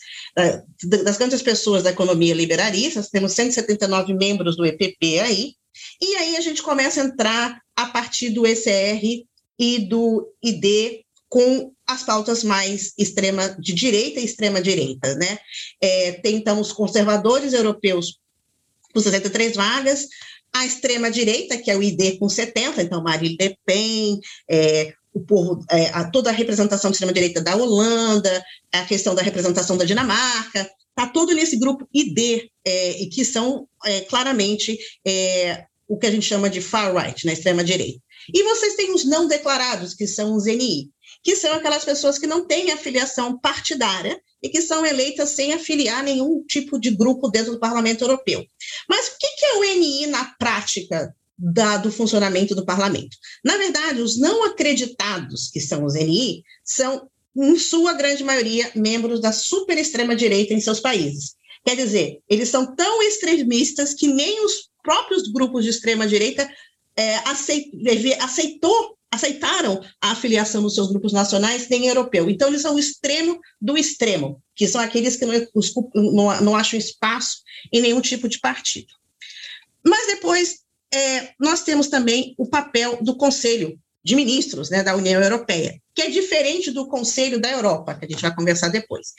das grandes pessoas da economia liberalista, temos 179 membros do EPP aí, e aí a gente começa a entrar a partir do ECR e do ID com as pautas mais extrema de direita e extrema direita, né? É, tem então os conservadores europeus com 63 vagas, a extrema-direita, que é o ID com 70, então Marine Le Pen, é, o povo, é, a, toda a representação de extrema-direita da Holanda, a questão da representação da Dinamarca, está todo nesse grupo ID, é, que são é, claramente é, o que a gente chama de far-right, na né, extrema-direita. E vocês têm os não declarados, que são os NI, que são aquelas pessoas que não têm afiliação partidária e que são eleitas sem afiliar nenhum tipo de grupo dentro do Parlamento Europeu. Mas o que é o NI na prática da, do funcionamento do parlamento? Na verdade, os não acreditados, que são os NI, são, em sua grande maioria, membros da super extrema-direita em seus países. Quer dizer, eles são tão extremistas que nem os próprios grupos de extrema-direita é, aceitou aceitaram a afiliação dos seus grupos nacionais nem europeu. Então, eles são o extremo do extremo, que são aqueles que não, não, não acham espaço em nenhum tipo de partido. Mas depois, é, nós temos também o papel do Conselho de Ministros né, da União Europeia, que é diferente do Conselho da Europa, que a gente vai conversar depois,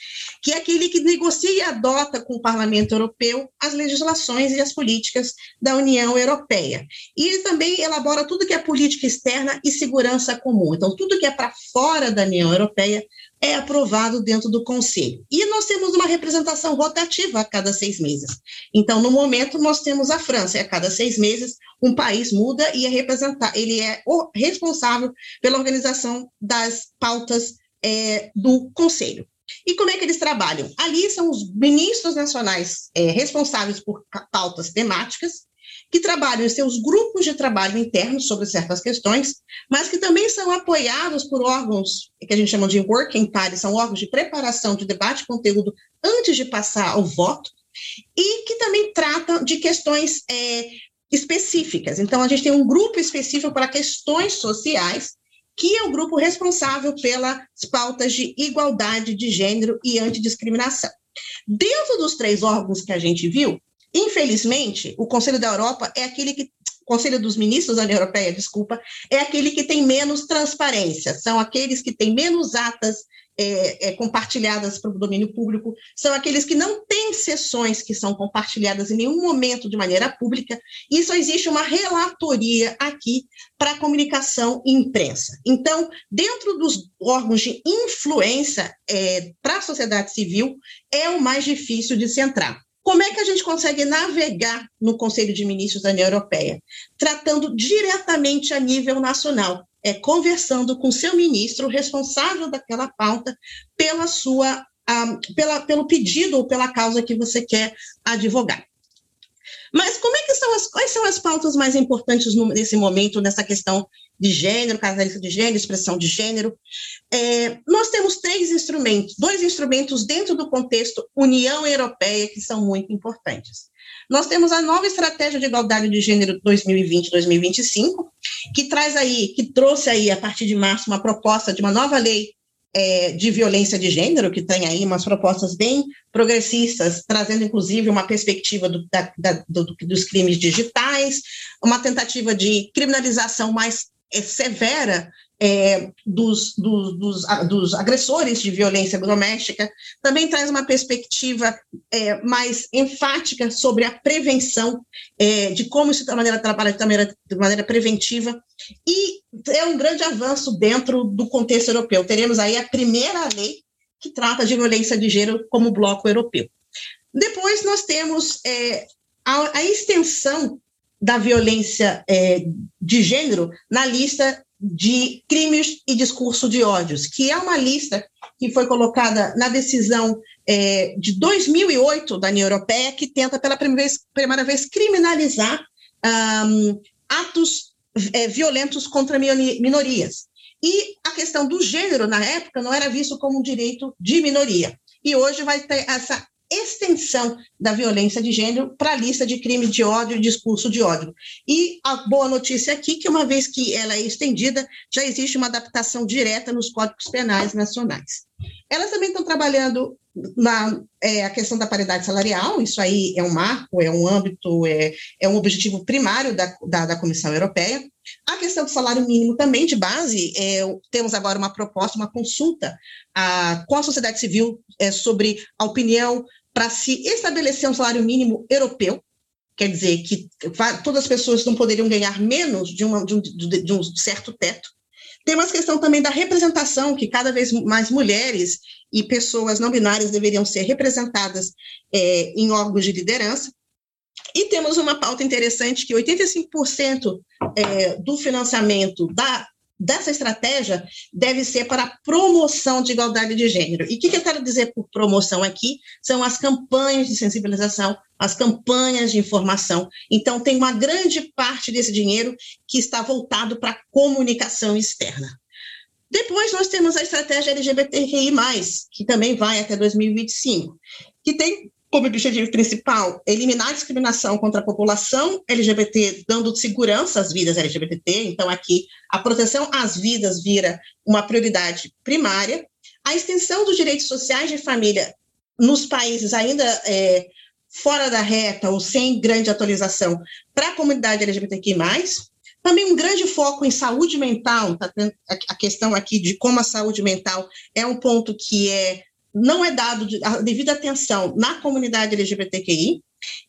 que é aquele que negocia e adota com o Parlamento Europeu as legislações e as políticas da União Europeia. E ele também elabora tudo que é política externa e segurança comum. Então, tudo que é para fora da União Europeia é aprovado dentro do Conselho. E nós temos uma representação rotativa a cada seis meses. Então, no momento, nós temos a França, e a cada seis meses, um país muda e é representar, ele é o responsável pela organização das pautas é, do Conselho. E como é que eles trabalham? Ali são os ministros nacionais é, responsáveis por pautas temáticas, que trabalham em seus grupos de trabalho internos sobre certas questões, mas que também são apoiados por órgãos que a gente chama de working party, são órgãos de preparação de debate e conteúdo antes de passar ao voto, e que também tratam de questões é, específicas. Então, a gente tem um grupo específico para questões sociais, que é o grupo responsável pelas pautas de igualdade de gênero e antidiscriminação. Dentro dos três órgãos que a gente viu, Infelizmente, o Conselho da Europa é aquele que Conselho dos Ministros da União Europeia, desculpa, é aquele que tem menos transparência, são aqueles que têm menos atas é, é, compartilhadas para o domínio público, são aqueles que não têm sessões que são compartilhadas em nenhum momento de maneira pública, e só existe uma relatoria aqui para comunicação e imprensa. Então, dentro dos órgãos de influência é, para a sociedade civil, é o mais difícil de se entrar. Como é que a gente consegue navegar no Conselho de Ministros da União Europeia? Tratando diretamente a nível nacional, é, conversando com seu ministro responsável daquela pauta pela sua, um, pela, pelo pedido ou pela causa que você quer advogar. Mas como é que são as, quais são as pautas mais importantes nesse momento, nessa questão de gênero, característica de gênero, expressão de gênero? É, nós temos três instrumentos, dois instrumentos dentro do contexto União Europeia que são muito importantes. Nós temos a nova estratégia de igualdade de gênero 2020-2025, que traz aí, que trouxe aí a partir de março uma proposta de uma nova lei é, de violência de gênero, que tem aí umas propostas bem progressistas, trazendo inclusive uma perspectiva do, da, da, do, dos crimes digitais, uma tentativa de criminalização mais é, severa é, dos, dos, dos, dos, agressores de violência doméstica, também traz uma perspectiva é, mais enfática sobre a prevenção, é, de como de maneira trabalha de maneira, de maneira preventiva, e é um grande avanço dentro do contexto europeu. Teremos aí a primeira lei que trata de violência de gênero como bloco europeu. Depois nós temos é, a, a extensão da violência é, de gênero na lista de crimes e discurso de ódios, que é uma lista que foi colocada na decisão é, de 2008 da União Europeia, que tenta pela primeira vez, primeira vez criminalizar um, atos é, violentos contra minorias. E a questão do gênero, na época, não era visto como um direito de minoria. E hoje vai ter essa extensão da violência de gênero para a lista de crime de ódio e discurso de ódio. E a boa notícia aqui que uma vez que ela é estendida, já existe uma adaptação direta nos códigos penais nacionais. Elas também estão trabalhando na é, a questão da paridade salarial, isso aí é um marco, é um âmbito, é, é um objetivo primário da, da, da Comissão Europeia. A questão do salário mínimo também de base, é, temos agora uma proposta, uma consulta a, com a sociedade civil é, sobre a opinião para se estabelecer um salário mínimo europeu, quer dizer que todas as pessoas não poderiam ganhar menos de, uma, de, um, de um certo teto. Tem uma questão também da representação, que cada vez mais mulheres e pessoas não binárias deveriam ser representadas é, em órgãos de liderança. E temos uma pauta interessante que 85% é, do financiamento da dessa estratégia deve ser para a promoção de igualdade de gênero. E o que, que eu quero dizer por promoção aqui? São as campanhas de sensibilização, as campanhas de informação. Então, tem uma grande parte desse dinheiro que está voltado para a comunicação externa. Depois, nós temos a estratégia LGBTQI, que também vai até 2025, que tem como objetivo principal eliminar a discriminação contra a população LGBT, dando segurança às vidas LGBT. Então, aqui, a proteção às vidas vira uma prioridade primária. A extensão dos direitos sociais de família nos países ainda é, fora da reta ou sem grande atualização para a comunidade LGBTQ+. Também um grande foco em saúde mental, tá? a questão aqui de como a saúde mental é um ponto que é não é dado a devida atenção na comunidade LGBTQI.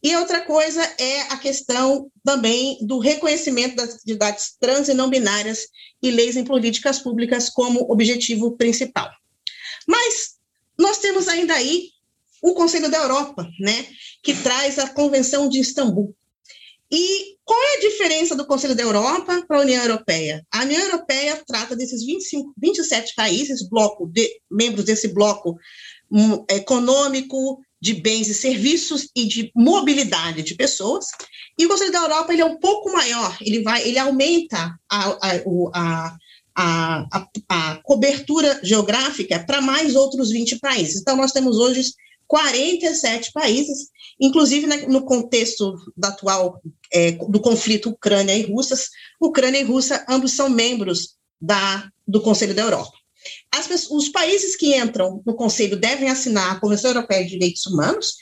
E outra coisa é a questão também do reconhecimento das atividades trans e não binárias e leis em políticas públicas como objetivo principal. Mas nós temos ainda aí o Conselho da Europa, né, que traz a Convenção de Istambul. E qual é a diferença do Conselho da Europa para a União Europeia? A União Europeia trata desses 25, 27 países, bloco de, membros desse bloco um, econômico, de bens e serviços e de mobilidade de pessoas. E o Conselho da Europa ele é um pouco maior, ele vai, ele aumenta a, a, a, a, cobertura geográfica para mais outros 20 países. Então, nós temos hoje 47 países Inclusive, no contexto do atual é, do conflito Ucrânia e Rússia, Ucrânia e Rússia ambos são membros da, do Conselho da Europa. Os países que entram no Conselho devem assinar a Convenção Europeia de Direitos Humanos,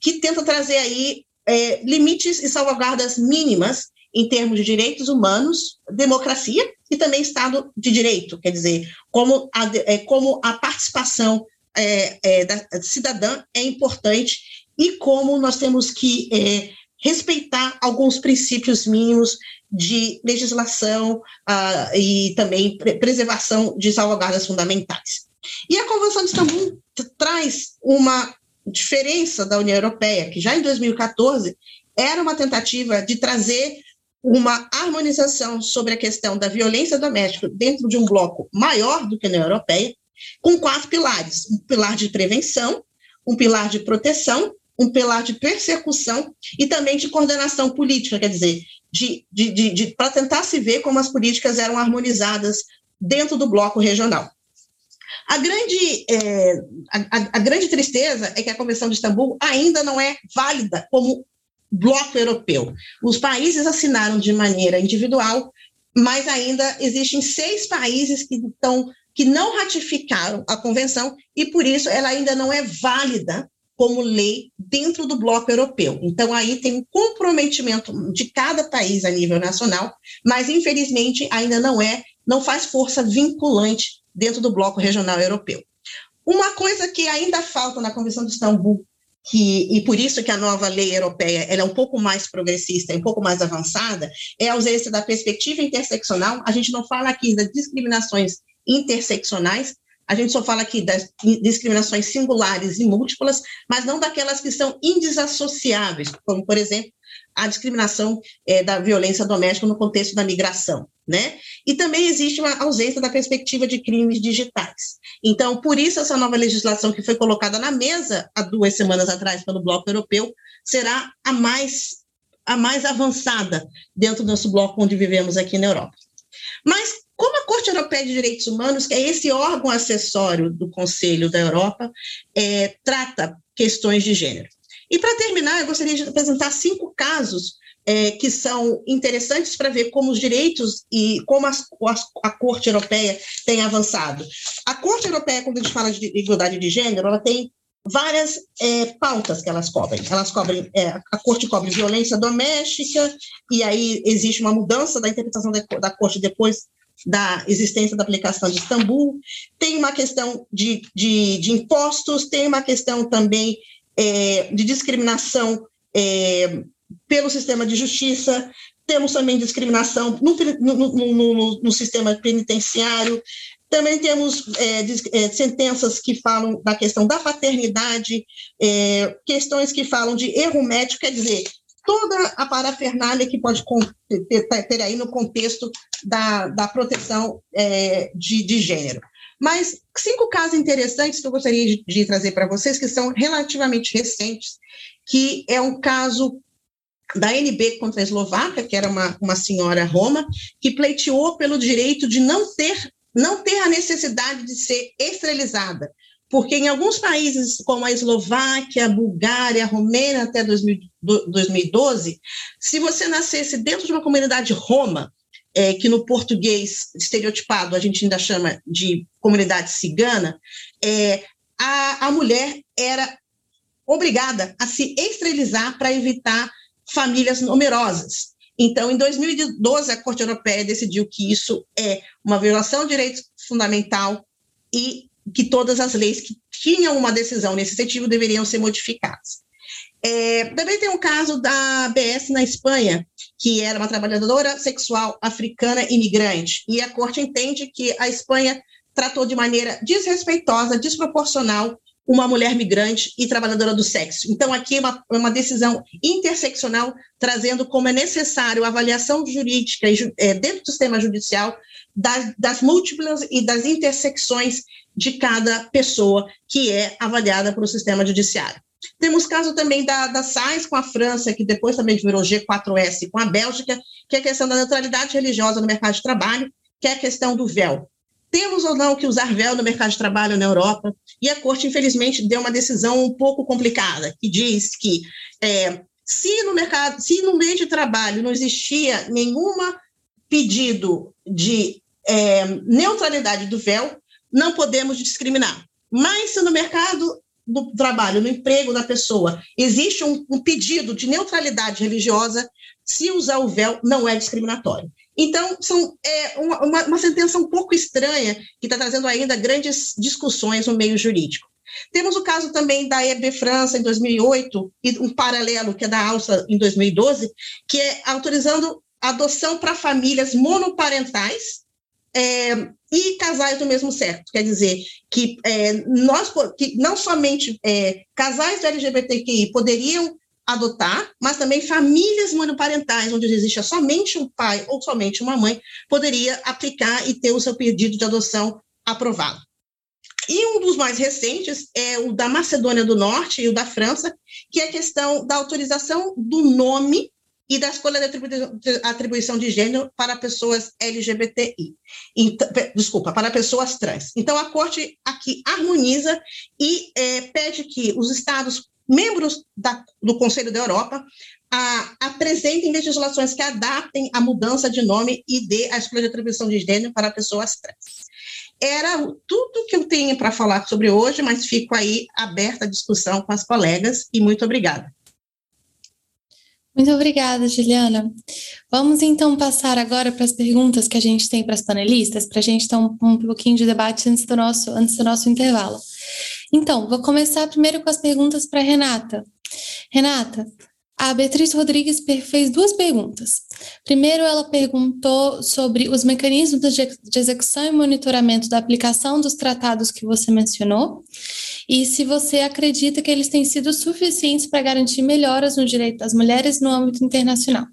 que tenta trazer aí é, limites e salvaguardas mínimas em termos de direitos humanos, democracia e também Estado de Direito, quer dizer, como a, é, como a participação é, é, da cidadã é importante e como nós temos que é, respeitar alguns princípios mínimos de legislação uh, e também preservação de salvaguardas fundamentais. E a Convenção de Istambul traz uma diferença da União Europeia, que já em 2014 era uma tentativa de trazer uma harmonização sobre a questão da violência doméstica dentro de um bloco maior do que a União Europeia, com quatro pilares: um pilar de prevenção, um pilar de proteção, um pilar de persecução e também de coordenação política, quer dizer, de, de, de, de para tentar se ver como as políticas eram harmonizadas dentro do bloco regional. A grande, é, a, a, grande tristeza é que a Convenção de Istambul ainda não é válida como bloco europeu. Os países assinaram de maneira individual, mas ainda existem seis países que estão que não ratificaram a convenção e por isso ela ainda não é válida como lei dentro do bloco europeu. Então, aí tem um comprometimento de cada país a nível nacional, mas infelizmente ainda não é, não faz força vinculante dentro do bloco regional europeu. Uma coisa que ainda falta na Convenção de Istambul, que, e por isso que a nova lei europeia é um pouco mais progressista, um pouco mais avançada, é a ausência da perspectiva interseccional. A gente não fala aqui das discriminações interseccionais, a gente só fala aqui das discriminações singulares e múltiplas, mas não daquelas que são indissociáveis, como, por exemplo, a discriminação é, da violência doméstica no contexto da migração, né? E também existe uma ausência da perspectiva de crimes digitais. Então, por isso, essa nova legislação que foi colocada na mesa há duas semanas atrás pelo Bloco Europeu será a mais, a mais avançada dentro do nosso bloco onde vivemos aqui na Europa. Mas como a Corte Europeia de Direitos Humanos, que é esse órgão acessório do Conselho da Europa, é, trata questões de gênero. E para terminar, eu gostaria de apresentar cinco casos é, que são interessantes para ver como os direitos e como as, a Corte Europeia tem avançado. A Corte Europeia, quando a gente fala de igualdade de gênero, ela tem várias é, pautas que elas cobrem. Elas cobrem, é, a Corte cobre violência doméstica, e aí existe uma mudança da interpretação da, da Corte depois da existência da aplicação de Istambul, tem uma questão de, de, de impostos, tem uma questão também é, de discriminação é, pelo sistema de justiça, temos também discriminação no, no, no, no sistema penitenciário, também temos é, é, sentenças que falam da questão da paternidade, é, questões que falam de erro médico, quer dizer, toda a parafernália que pode ter, aí no contexto da, da proteção é, de, de gênero. Mas cinco casos interessantes que eu gostaria de, de trazer para vocês, que são relativamente recentes, que é um caso da NB contra a Eslováquia, que era uma, uma senhora Roma, que pleiteou pelo direito de não ter, não ter a necessidade de ser esterilizada, porque em alguns países, como a Eslováquia, a Bulgária, a Romênia, até 2012, se você nascesse dentro de uma comunidade roma, é, que no português estereotipado a gente ainda chama de comunidade cigana, é, a, a mulher era obrigada a se esterilizar para evitar famílias numerosas. Então, em 2012, a Corte Europeia decidiu que isso é uma violação de direito fundamental e que todas as leis que tinham uma decisão nesse sentido deveriam ser modificadas. É, também tem um caso da BS na Espanha, que era uma trabalhadora sexual africana imigrante, e a corte entende que a Espanha tratou de maneira desrespeitosa, desproporcional, uma mulher migrante e trabalhadora do sexo. Então, aqui é uma, uma decisão interseccional, trazendo como é necessário a avaliação jurídica é, dentro do sistema judicial das, das múltiplas e das intersecções de cada pessoa que é avaliada pelo sistema judiciário. Temos caso também da, da SAIS com a França, que depois também virou G4S com a Bélgica, que é a questão da neutralidade religiosa no mercado de trabalho, que é a questão do véu. Temos ou não que usar véu no mercado de trabalho na Europa? E a Corte, infelizmente, deu uma decisão um pouco complicada, que diz que é, se no mercado, se no meio de trabalho não existia nenhuma pedido de é, neutralidade do véu, não podemos discriminar. Mas se no mercado do trabalho, no emprego da pessoa, existe um, um pedido de neutralidade religiosa, se usar o véu não é discriminatório. Então, são, é uma, uma, sentença um pouco estranha, que está trazendo ainda grandes discussões no meio jurídico. Temos o caso também da EB França, em 2008, e um paralelo, que é da Áustria, em 2012, que é autorizando adoção para famílias monoparentais é, e casais do mesmo sexo. Quer dizer, que, é, nós, que não somente é, casais LGBTQI poderiam adotar, mas também famílias monoparentais, onde existe somente um pai ou somente uma mãe, poderia aplicar e ter o seu pedido de adoção aprovado. E um dos mais recentes é o da Macedônia do Norte e o da França, que é a questão da autorização do nome e da escolha de atribuição de gênero para pessoas LGBTI. Então, desculpa, para pessoas trans. Então, a Corte aqui harmoniza e é, pede que os Estados membros da, do Conselho da Europa a, apresentem legislações que adaptem a mudança de nome e dê a escolha de atribuição de gênero para pessoas trans. Era tudo que eu tenho para falar sobre hoje, mas fico aí aberta à discussão com as colegas e muito obrigada. Muito obrigada, Juliana. Vamos então passar agora para as perguntas que a gente tem para as panelistas, para a gente ter um, um pouquinho de debate antes do nosso, antes do nosso intervalo. Então, vou começar primeiro com as perguntas para Renata. Renata, a Beatriz Rodrigues fez duas perguntas. Primeiro, ela perguntou sobre os mecanismos de execução e monitoramento da aplicação dos tratados que você mencionou e se você acredita que eles têm sido suficientes para garantir melhoras no direito das mulheres no âmbito internacional.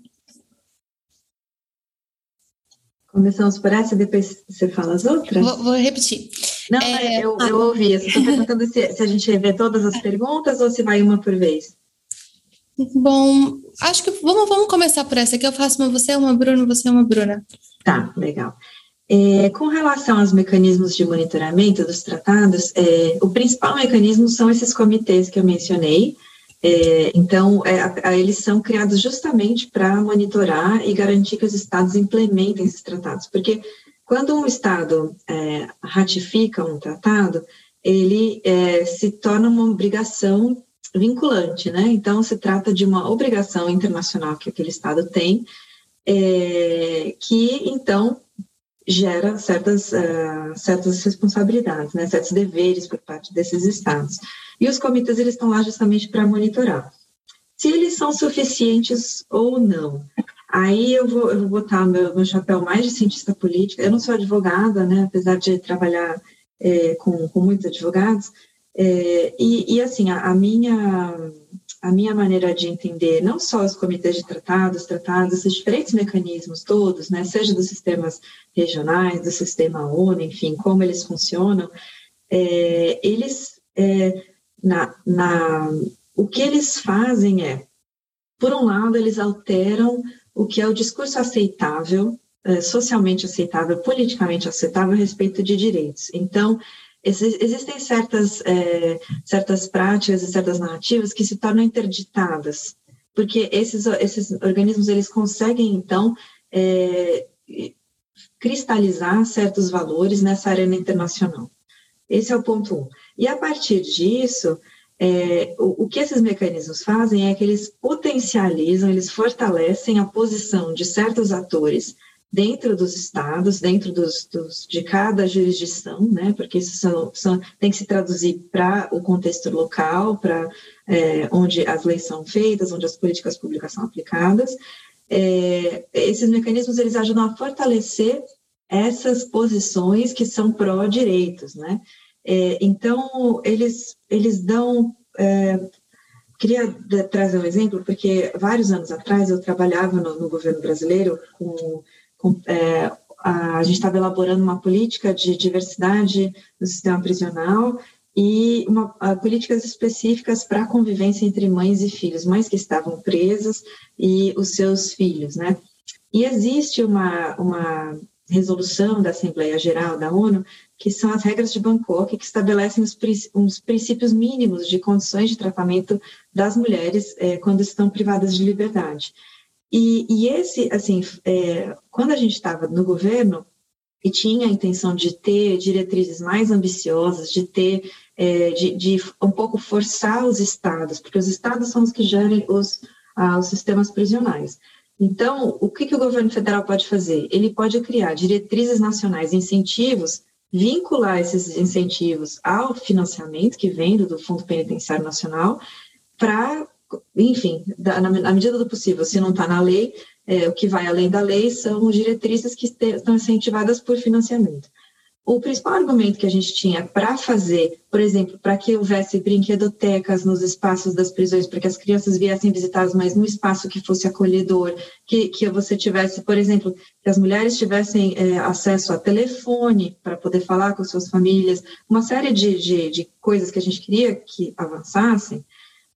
Começamos por essa, depois você fala as outras? Vou, vou repetir. Não, é, eu, eu ouvi. Eu estou perguntando se, se a gente vê todas as perguntas ou se vai uma por vez. Bom, acho que vamos, vamos começar por essa aqui. Eu faço uma você, uma Bruna, você, uma Bruna. Tá, legal. É, com relação aos mecanismos de monitoramento dos tratados, é, o principal mecanismo são esses comitês que eu mencionei. É, então, é, eles são criados justamente para monitorar e garantir que os estados implementem esses tratados, porque quando um estado é, ratifica um tratado, ele é, se torna uma obrigação vinculante, né? Então, se trata de uma obrigação internacional que aquele Estado tem, que então gera certas, uh, certas responsabilidades, né? certos deveres por parte desses Estados. E os comitês eles estão lá justamente para monitorar se eles são suficientes ou não. Aí eu vou, eu vou botar meu, meu chapéu mais de cientista política. Eu não sou advogada, né? Apesar de trabalhar é, com, com muitos advogados, é, e, e, assim, a, a, minha, a minha maneira de entender, não só os comitês de tratados, tratados, esses diferentes mecanismos todos, né, seja dos sistemas regionais, do sistema ONU, enfim, como eles funcionam, é, eles, é, na, na, o que eles fazem é, por um lado, eles alteram o que é o discurso aceitável, é, socialmente aceitável, politicamente aceitável a respeito de direitos. Então, existem certas, é, certas práticas e certas narrativas que se tornam interditadas, porque esses, esses organismos eles conseguem, então, é, cristalizar certos valores nessa arena internacional. Esse é o ponto um. E a partir disso, é, o, o, que esses mecanismos fazem é que eles potencializam, eles fortalecem a posição de certos atores dentro dos estados, dentro dos, dos, de cada jurisdição, né, porque isso são, são, tem que se traduzir para o contexto local, para é, onde as leis são feitas, onde as políticas públicas são aplicadas. É, esses mecanismos eles ajudam a fortalecer essas posições que são pró-direitos, né? É, então eles eles dão é, queria trazer um exemplo porque vários anos atrás eu trabalhava no, no governo brasileiro com é, a, a gente estava elaborando uma política de diversidade no sistema prisional e uma, políticas específicas para a convivência entre mães e filhos, mães que estavam presas e os seus filhos, né? E existe uma, uma resolução da Assembleia Geral da ONU, que são as regras de Bangkok, que estabelecem os, os princípios mínimos de condições de tratamento das mulheres é, quando estão privadas de liberdade. E, e esse, assim, é, quando a gente estava no governo e tinha a intenção de ter diretrizes mais ambiciosas, de ter é, de, de, um pouco forçar os estados, porque os estados são os que gerem os, ah, os sistemas prisionais. Então, o que, que o governo federal pode fazer? Ele pode criar diretrizes nacionais, incentivos, vincular esses incentivos ao financiamento que vem do Fundo Penitenciário Nacional, para, enfim, na, na, medida do possível, se não está na lei, é, o que vai além da lei são diretrizes que estão incentivadas por financiamento. O principal argumento que a gente tinha para fazer, por exemplo, para que houvesse brinquedotecas nos espaços das prisões, para que as crianças viessem visitadas, mas num espaço que fosse acolhedor, que, que você tivesse, por exemplo, que as mulheres tivessem é, acesso a telefone para poder falar com suas famílias, uma série de, de, de coisas que a gente queria que avançassem.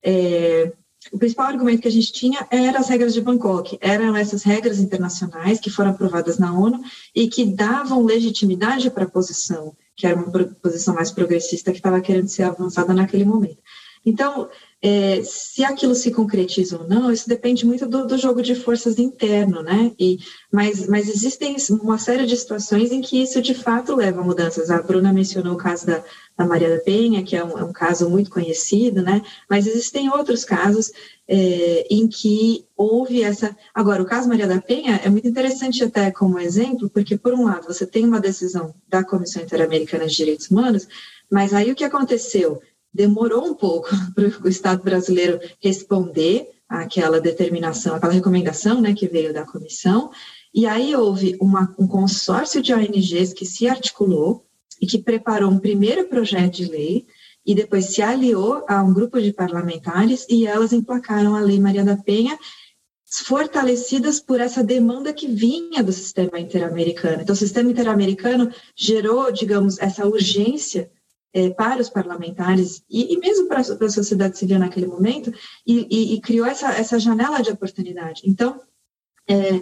É, o principal argumento que a gente tinha era as regras de Bangkok, eram essas regras internacionais que foram aprovadas na ONU e que davam legitimidade para a posição, que era uma posição mais progressista que estava querendo ser avançada naquele momento. Então, é, se aquilo se concretiza ou não, isso depende muito do, do, jogo de forças interno, né? E, mas, mas existem uma série de situações em que isso de fato leva a mudanças. A Bruna mencionou o caso da, da Maria da Penha, que é um, é um caso muito conhecido, né? Mas existem outros casos é, em que houve essa. Agora, o caso Maria da Penha é muito interessante até como exemplo, porque, por um lado, você tem uma decisão da Comissão Interamericana de Direitos Humanos, mas aí o que aconteceu? Demorou um pouco para o Estado brasileiro responder àquela determinação, aquela recomendação né, que veio da comissão, e aí houve uma, um consórcio de ONGs que se articulou e que preparou um primeiro projeto de lei e depois se aliou a um grupo de parlamentares e elas emplacaram a Lei Maria da Penha, fortalecidas por essa demanda que vinha do sistema interamericano. Então, o sistema interamericano gerou, digamos, essa urgência é, para os parlamentares e, e mesmo para, a sociedade civil naquele momento e, e, e, criou essa, essa janela de oportunidade. Então, é,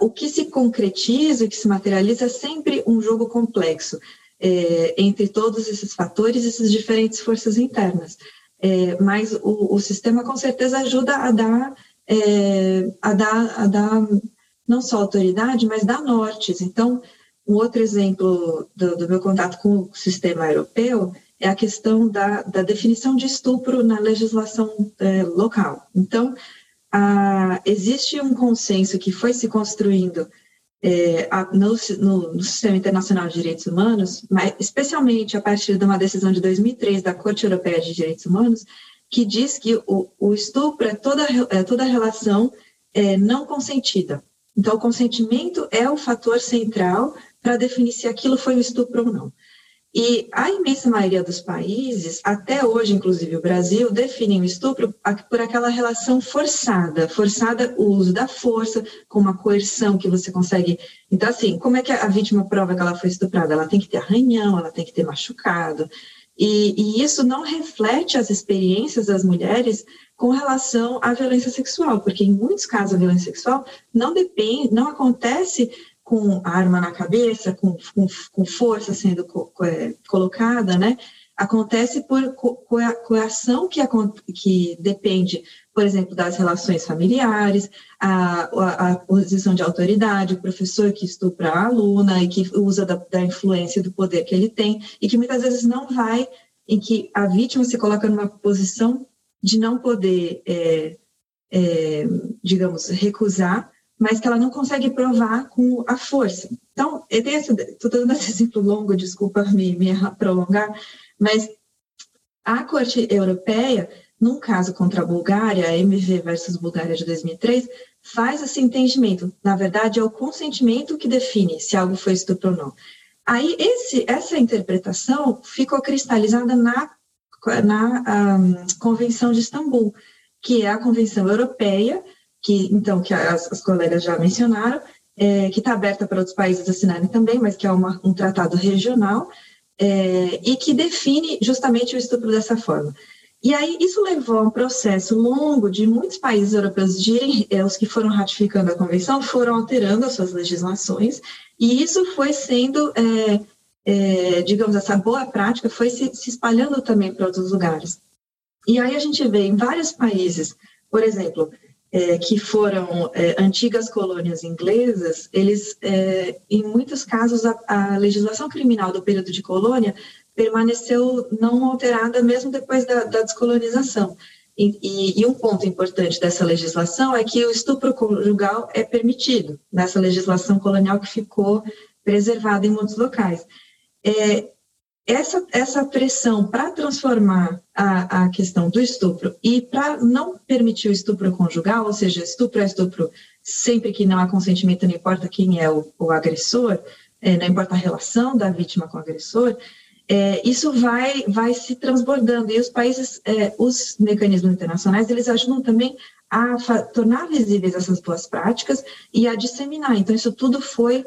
o que se concretiza, o que se materializa é sempre um jogo complexo é, entre todos esses fatores, essas diferentes forças internas. É, mas o, o, sistema com certeza ajuda a dar, é, a dar, a dar não só autoridade, mas dar nortes. Então, um outro exemplo do, do, meu contato com o sistema europeu é a questão da, da definição de estupro na legislação é, local. Então, a, existe um consenso que foi se construindo é, a, no, no, no, Sistema Internacional de Direitos Humanos, mas especialmente a partir de uma decisão de 2003 da Corte Europeia de Direitos Humanos, que diz que o, o estupro é toda, é toda relação é, não consentida. Então, o consentimento é o fator central para definir se aquilo foi um estupro ou não. E a imensa maioria dos países, até hoje, inclusive o Brasil, definem o estupro por aquela relação forçada, forçada o uso da força, com uma coerção que você consegue. Então, assim, como é que a vítima prova que ela foi estuprada? Ela tem que ter arranhão, ela tem que ter machucado. E, e isso não reflete as experiências das mulheres com relação à violência sexual, porque em muitos casos a violência sexual não depende, não acontece com arma na cabeça, com, com, com força sendo co, é, colocada, né? Acontece por coação que, que depende, por exemplo, das relações familiares, a, a, a, posição de autoridade, o professor que estupra a aluna e que usa da, da influência do poder que ele tem, e que muitas vezes não vai, em que a vítima se coloca numa posição de não poder, é, é, digamos, recusar mas que ela não consegue provar com a força. Então, estou dando esse exemplo longo, desculpa me, me prolongar, mas a Corte Europeia, num caso contra a Bulgária, MV versus Bulgária de 2003, faz esse entendimento. Na verdade, é o consentimento que define se algo foi estupro ou não. Aí, esse, essa interpretação ficou cristalizada na, na um, Convenção de Istambul, que é a Convenção Europeia que então que as, as colegas já mencionaram, é, que está aberta para outros países assinarem também, mas que é uma, um tratado regional é, e que define justamente o estupro dessa forma. E aí isso levou a um processo longo de muitos países europeus direm, é, os que foram ratificando a convenção foram alterando as suas legislações e isso foi sendo, é, é, digamos, essa boa prática foi se, se espalhando também para outros lugares. E aí a gente vê em vários países, por exemplo, é, que foram é, antigas colônias inglesas, eles, é, em muitos casos, a, a, legislação criminal do período de colônia permaneceu não alterada mesmo depois da, da descolonização. E, e, e, um ponto importante dessa legislação é que o estupro conjugal é permitido nessa legislação colonial que ficou preservada em muitos locais. É, essa, essa pressão para transformar a, a questão do estupro e para não permitir o estupro conjugal, ou seja, estupro é estupro sempre que não há consentimento, não importa quem é o, o agressor, é, não importa a relação da vítima com o agressor, é, isso vai, vai se transbordando e os países, é, os mecanismos internacionais, eles ajudam também a tornar visíveis essas boas práticas e a disseminar. Então, isso tudo foi,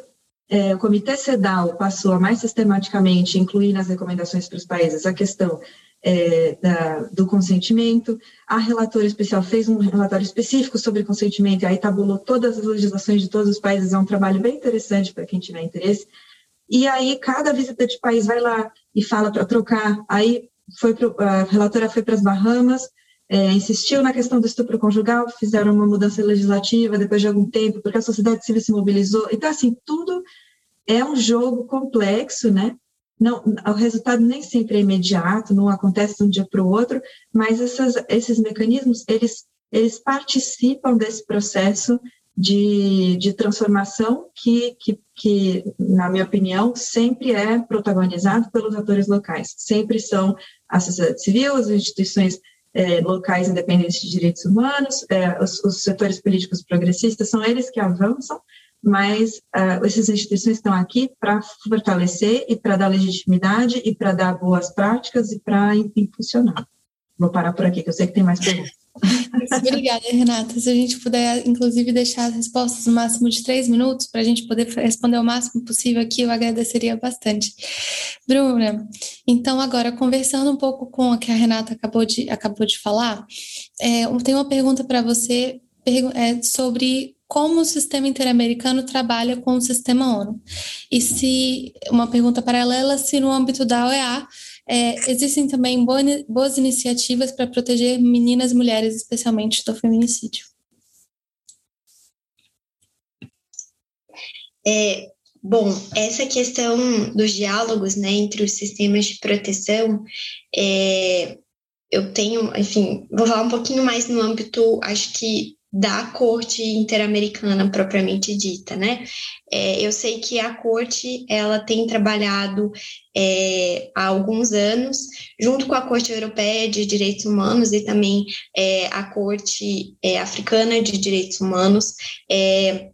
é, o Comitê CEDAW passou a mais sistematicamente incluir nas recomendações para os países a questão é, da, do consentimento. A relatora especial fez um relatório específico sobre consentimento e aí tabulou todas as legislações de todos os países. É um trabalho bem interessante para quem tiver interesse. E aí, cada visita de país vai lá e fala para trocar. Aí, foi pro, a relatora foi para as Bahamas, é, insistiu na questão do estupro conjugal, fizeram uma mudança legislativa depois de algum tempo, porque a sociedade civil se mobilizou. Então, assim, tudo é um jogo complexo, né? Não, o resultado nem sempre é imediato, não acontece de um dia para o outro, mas essas, esses mecanismos, eles, eles participam desse processo de, de transformação que, que, que, na minha opinião, sempre é protagonizado pelos atores locais. Sempre são a sociedade civil, as instituições é, locais independentes de direitos humanos, é, os, os, setores políticos progressistas, são eles que avançam, mas uh, essas instituições estão aqui para fortalecer e para dar legitimidade e para dar boas práticas e para impulsionar. Vou parar por aqui, que eu sei que tem mais perguntas. Obrigada, Renata. Se a gente puder, inclusive, deixar as respostas no máximo de três minutos, para a gente poder responder o máximo possível aqui, eu agradeceria bastante. Bruna, então, agora, conversando um pouco com o que a Renata acabou de, acabou de falar, é, tem uma pergunta para você é, sobre como o sistema interamericano trabalha com o sistema ONU. E se, uma pergunta paralela, se no âmbito da OEA, é, existem também boas iniciativas para proteger meninas e mulheres, especialmente do feminicídio. É, bom, essa questão dos diálogos né, entre os sistemas de proteção, é, eu tenho, enfim, vou falar um pouquinho mais no âmbito, acho que da corte interamericana propriamente dita, né? É, eu sei que a corte ela tem trabalhado é, há alguns anos junto com a corte europeia de direitos humanos e também é, a corte é, africana de direitos humanos é,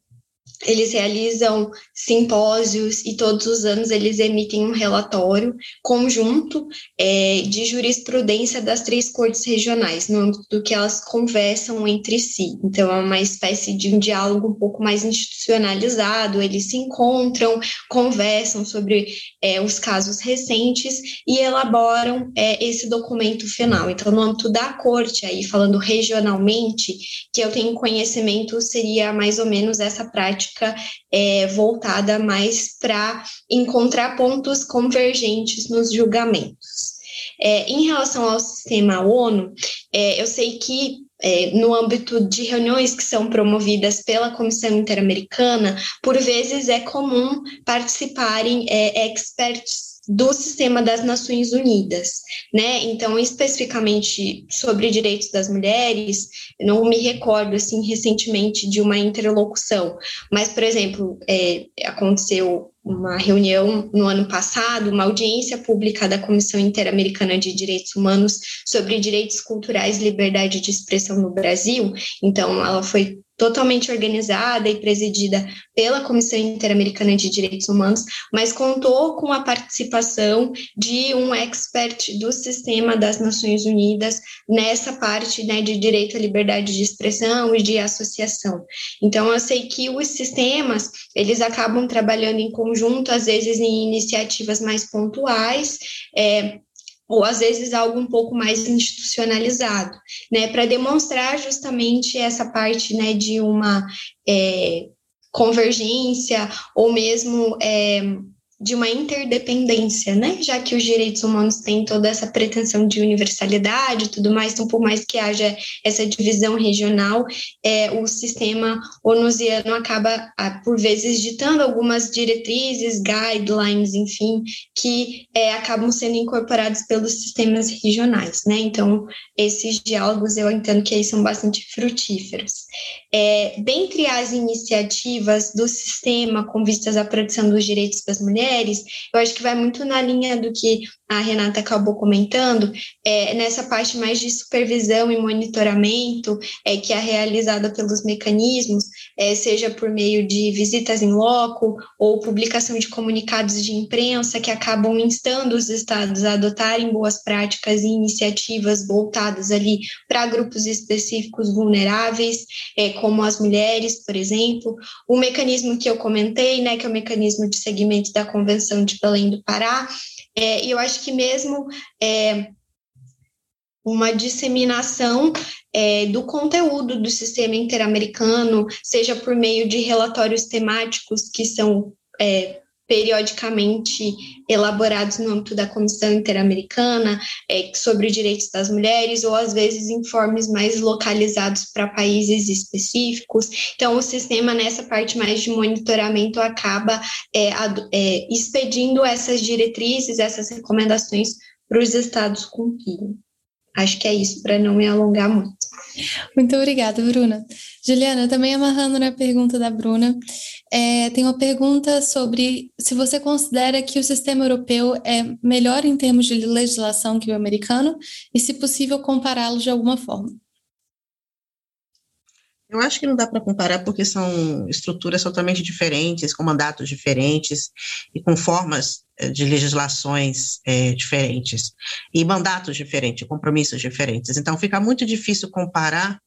eles realizam simpósios e todos os anos eles emitem um relatório conjunto é, de jurisprudência das três cortes regionais, no âmbito do que elas conversam entre si. Então, é uma espécie de um diálogo um pouco mais institucionalizado, eles se encontram, conversam sobre é, os casos recentes e elaboram é, esse documento final. Então, no âmbito da corte, aí falando regionalmente, que eu tenho conhecimento, seria mais ou menos essa prática prática é, voltada mais para encontrar pontos convergentes nos julgamentos. É, em relação ao sistema ONU, é, eu sei que é, no âmbito de reuniões que são promovidas pela Comissão Interamericana, por vezes é comum participarem é, experts do sistema das Nações Unidas, né? Então, especificamente sobre direitos das mulheres, não me recordo assim recentemente de uma interlocução, mas, por exemplo, é, aconteceu uma reunião no ano passado, uma audiência pública da Comissão Interamericana de Direitos Humanos sobre direitos culturais e liberdade de expressão no Brasil. Então, ela foi totalmente organizada e presidida pela Comissão Interamericana de Direitos Humanos, mas contou com a participação de um expert do sistema das Nações Unidas nessa parte né, de direito à liberdade de expressão e de associação. Então, eu sei que os sistemas, eles acabam trabalhando em conjunto, às vezes em iniciativas mais pontuais, é, ou às vezes algo um pouco mais institucionalizado, né, para demonstrar justamente essa parte, né, de uma é, convergência ou mesmo é, de uma interdependência, né? Já que os direitos humanos têm toda essa pretensão de universalidade e tudo mais, então por mais que haja essa divisão regional, é, o sistema onusiano acaba, por vezes, ditando algumas diretrizes, guidelines, enfim, que é, acabam sendo incorporados pelos sistemas regionais, né? Então, esses diálogos eu entendo que aí são bastante frutíferos. É, dentre as iniciativas do sistema com vistas à proteção dos direitos das mulheres, eu acho que vai muito na linha do que a Renata acabou comentando, é, nessa parte mais de supervisão e monitoramento, é, que é realizada pelos mecanismos, é, seja por meio de visitas em loco ou publicação de comunicados de imprensa que acabam instando os estados a adotarem boas práticas e iniciativas voltadas ali para grupos específicos vulneráveis, é, como as mulheres, por exemplo. O mecanismo que eu comentei, né, que é o mecanismo de segmento da Convenção de Belém do Pará, é, e eu acho que mesmo é, uma disseminação é, do conteúdo do sistema interamericano, seja por meio de relatórios temáticos que são é, periodicamente elaborados no âmbito da Comissão Interamericana é, sobre direitos das mulheres, ou às vezes informes mais localizados para países específicos. Então, o sistema, nessa parte mais de monitoramento, acaba é, é, expedindo essas diretrizes, essas recomendações para os estados cumprirem. Acho que é isso, para não me alongar muito. Muito obrigada, Bruna. Juliana, também amarrando na pergunta da Bruna, é, tem uma pergunta sobre se você considera que o sistema europeu é melhor em termos de legislação que o americano e, se possível, compará-lo de alguma forma. Eu acho que não dá para comparar porque são estruturas totalmente diferentes, com mandatos diferentes e com formas eh, de legislações é, diferentes e mandatos diferentes, compromissos diferentes. Então, fica muito difícil comparar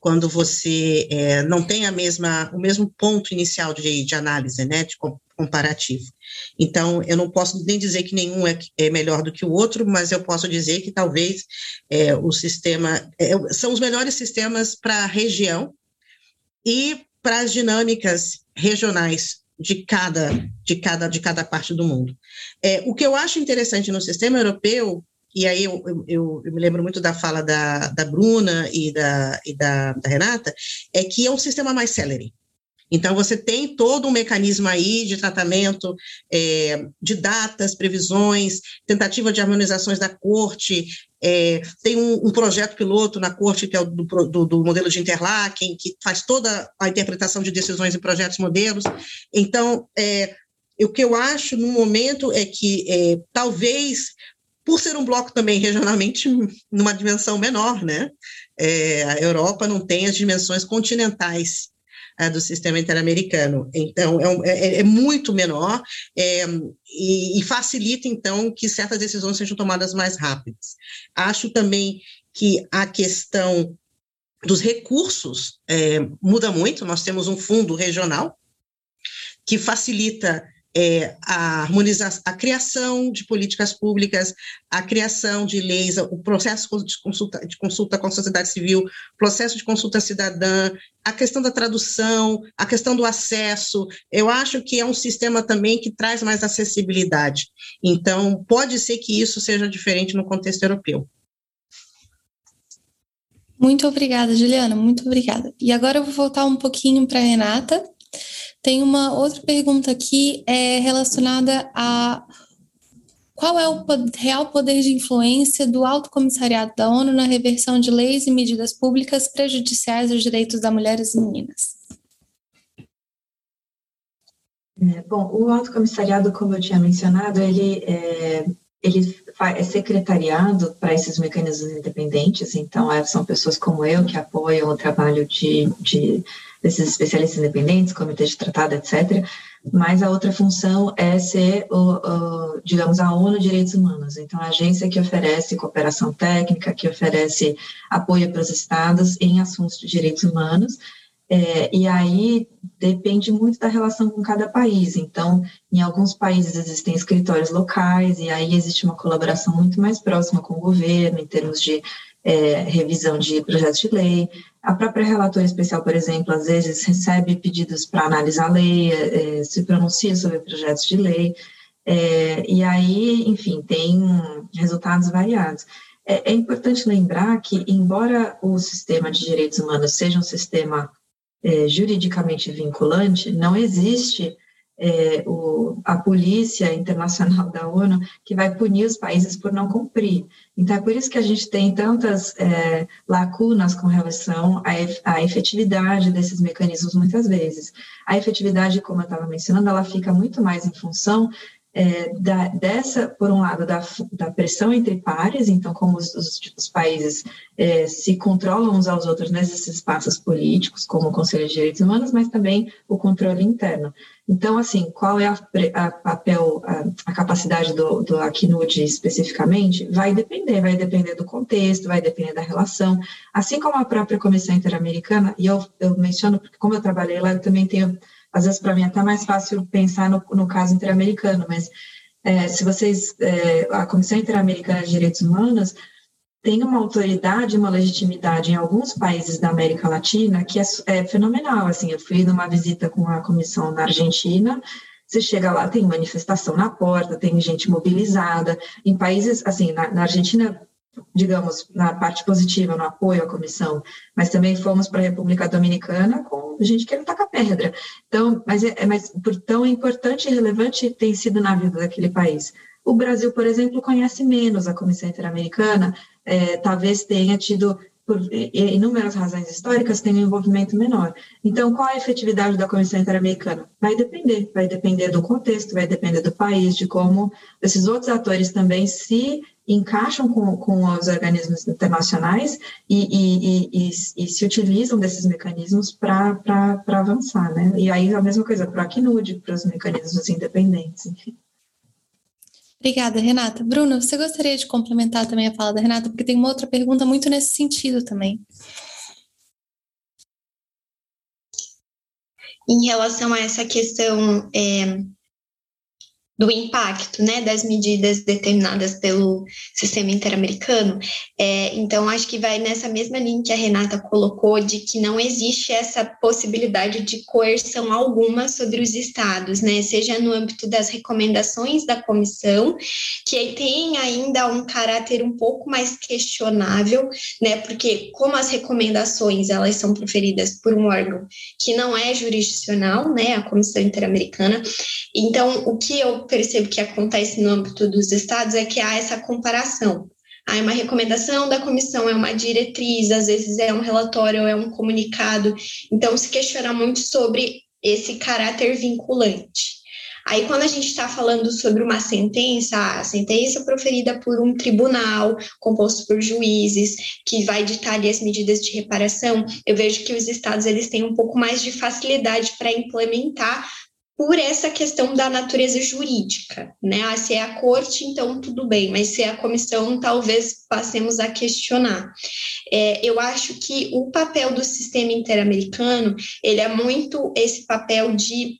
quando você é, não tem a mesma, o mesmo ponto inicial de, de análise, né, de comparativo. Então, eu não posso nem dizer que nenhum é, é melhor do que o outro, mas eu posso dizer que talvez é, o sistema, é, são os melhores sistemas para a região e para as dinâmicas regionais de cada, de cada, de cada parte do mundo. É, o que eu acho interessante no sistema europeu e aí eu, eu, eu, me lembro muito da fala da, da Bruna e, da, e da, da Renata, é que é um sistema mais celery. Então, você tem todo um mecanismo aí de tratamento é, de datas, previsões, tentativa de harmonizações da corte, é, tem um, um, projeto piloto na corte, que é o do, do, do, modelo de Interlaken, que faz toda a interpretação de decisões em projetos modelos. Então, é, o que eu acho no momento é que é, talvez por ser um bloco também regionalmente numa dimensão menor, né? É, a Europa não tem as dimensões continentais é, do sistema interamericano, então é, é, é muito menor é, e, e, facilita então que certas decisões sejam tomadas mais rápidas. Acho também que a questão dos recursos é, muda muito. Nós temos um fundo regional que facilita é, a harmonização, a criação de políticas públicas, a criação de leis, o processo de consulta, de consulta com a sociedade civil, processo de consulta cidadã, a questão da tradução, a questão do acesso, eu acho que é um sistema também que traz mais acessibilidade. Então, pode ser que isso seja diferente no contexto europeu. Muito obrigada, Juliana, muito obrigada. E agora eu vou voltar um pouquinho para a Renata, tem uma outra pergunta aqui é relacionada a qual é o real poder de influência do Alto Comissariado da ONU na reversão de leis e medidas públicas prejudiciais aos direitos das mulheres e meninas? É, bom, o Alto Comissariado, como eu tinha mencionado, ele é, ele é secretariado para esses mecanismos independentes, então é, são pessoas como eu que apoiam o trabalho de, de desses especialistas independentes, comitê de tratado, etc. Mas a outra função é ser, o, o, digamos, a ONU Direitos Humanos. Então, a agência que oferece cooperação técnica, que oferece apoio para os estados em assuntos de direitos humanos. É, e aí depende muito da relação com cada país. Então, em alguns países existem escritórios locais, e aí existe uma colaboração muito mais próxima com o governo, em termos de é, revisão de projetos de lei. A própria relatora especial, por exemplo, às vezes recebe pedidos para analisar a lei, é, se pronuncia sobre projetos de lei, é, e aí, enfim, tem resultados variados. É, é, importante lembrar que, embora o sistema de direitos humanos seja um sistema é, juridicamente vinculante, não existe é, o, a polícia internacional da ONU que vai punir os países por não cumprir. Então, é por isso que a gente tem tantas é, lacunas com relação à, à efetividade desses mecanismos, muitas vezes. A efetividade, como eu estava mencionando, ela fica muito mais em função é, da, dessa, por um lado, da, da, pressão entre pares, então, como os, os, os países é, se controlam uns aos outros nesses espaços políticos, como o Conselho de Direitos Humanos, mas também o controle interno. Então, assim, qual é a, a papel, a, a, capacidade do, do Acnud especificamente? Vai depender, vai depender do contexto, vai depender da relação, assim como a própria Comissão Interamericana, e eu, eu menciono, porque como eu trabalhei lá, eu também tenho às vezes para mim é até mais fácil pensar no, no caso interamericano, mas é, se vocês, é, a Comissão Interamericana de Direitos Humanos tem uma autoridade, uma legitimidade em alguns países da América Latina que é, é fenomenal, assim, eu fui numa visita com a comissão na Argentina, você chega lá, tem manifestação na porta, tem gente mobilizada. Em países, assim, na, na Argentina, digamos, na parte positiva, no apoio à comissão, mas também fomos para a República Dominicana com gente que não taca pedra. Então, mas, é, é, mas por tão importante e relevante tem sido na vida daquele país. O Brasil, por exemplo, conhece menos a Comissão Interamericana, é, talvez tenha tido, por inúmeras razões históricas, tenha um envolvimento menor. Então, qual a efetividade da Comissão Interamericana? Vai depender, vai depender do contexto, vai depender do país, de como esses outros atores também se encaixam com, com os organismos internacionais e, e, e, e se utilizam desses mecanismos para avançar, né? E aí a mesma coisa para a CNUD, para os mecanismos independentes, enfim. Obrigada, Renata. Bruno, você gostaria de complementar também a fala da Renata, porque tem uma outra pergunta muito nesse sentido também. Em relação a essa questão é, do impacto né, das medidas determinadas pelo sistema interamericano. É, então, acho que vai nessa mesma linha que a Renata colocou, de que não existe essa possibilidade de coerção alguma sobre os estados, né, seja no âmbito das recomendações da comissão, que tem ainda um caráter um pouco mais questionável, né, porque como as recomendações elas são proferidas por um órgão que não é jurisdicional, né, a Comissão Interamericana, então o que eu percebo que acontece no âmbito dos estados é que há essa comparação. Há uma recomendação da comissão, é uma diretriz, às vezes é um relatório, é um comunicado. Então, se questiona muito sobre esse caráter vinculante. Aí, quando a gente está falando sobre uma sentença, a sentença proferida por um tribunal composto por juízes, que vai ditar ali as medidas de reparação, eu vejo que os estados eles têm um pouco mais de facilidade para implementar, por essa questão da natureza jurídica, né? Ah, se é a corte, então tudo bem, mas se é a comissão, talvez passemos a questionar. É, eu acho que o papel do sistema interamericano, ele é muito esse papel de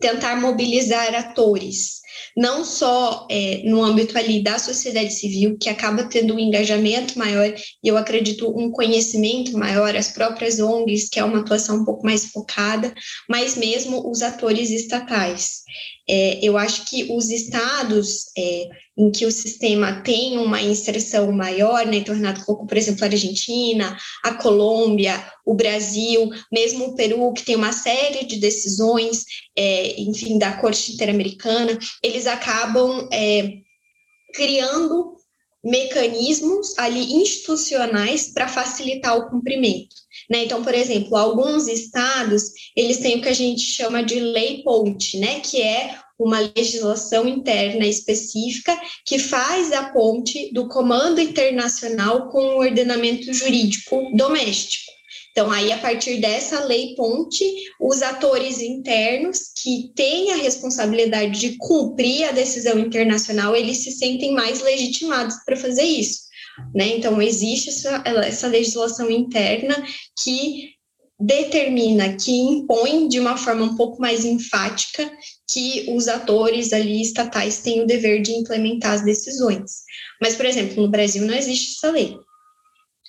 tentar mobilizar atores, não só é, no âmbito ali da sociedade civil, que acaba tendo um engajamento maior e eu acredito um conhecimento maior, as próprias ONGs, que é uma atuação um pouco mais focada, mas mesmo os atores estatais. É, eu acho que os estados é, em que o sistema tem uma inserção maior, né, tornado pouco, por exemplo, a Argentina, a Colômbia, o Brasil, mesmo o Peru, que tem uma série de decisões, é, enfim, da Corte Interamericana, eles acabam é, criando mecanismos ali institucionais para facilitar o cumprimento. Né? Então, por exemplo, alguns estados, eles têm o que a gente chama de lei ponte, né? que é uma legislação interna específica que faz a ponte do comando internacional com o ordenamento jurídico doméstico. Então, aí, a partir dessa lei ponte, os atores internos que têm a responsabilidade de cumprir a decisão internacional, eles se sentem mais legitimados para fazer isso. Né? Então, existe essa, essa legislação interna que determina, que impõe de uma forma um pouco mais enfática que os atores ali estatais têm o dever de implementar as decisões. Mas, por exemplo, no Brasil não existe essa lei.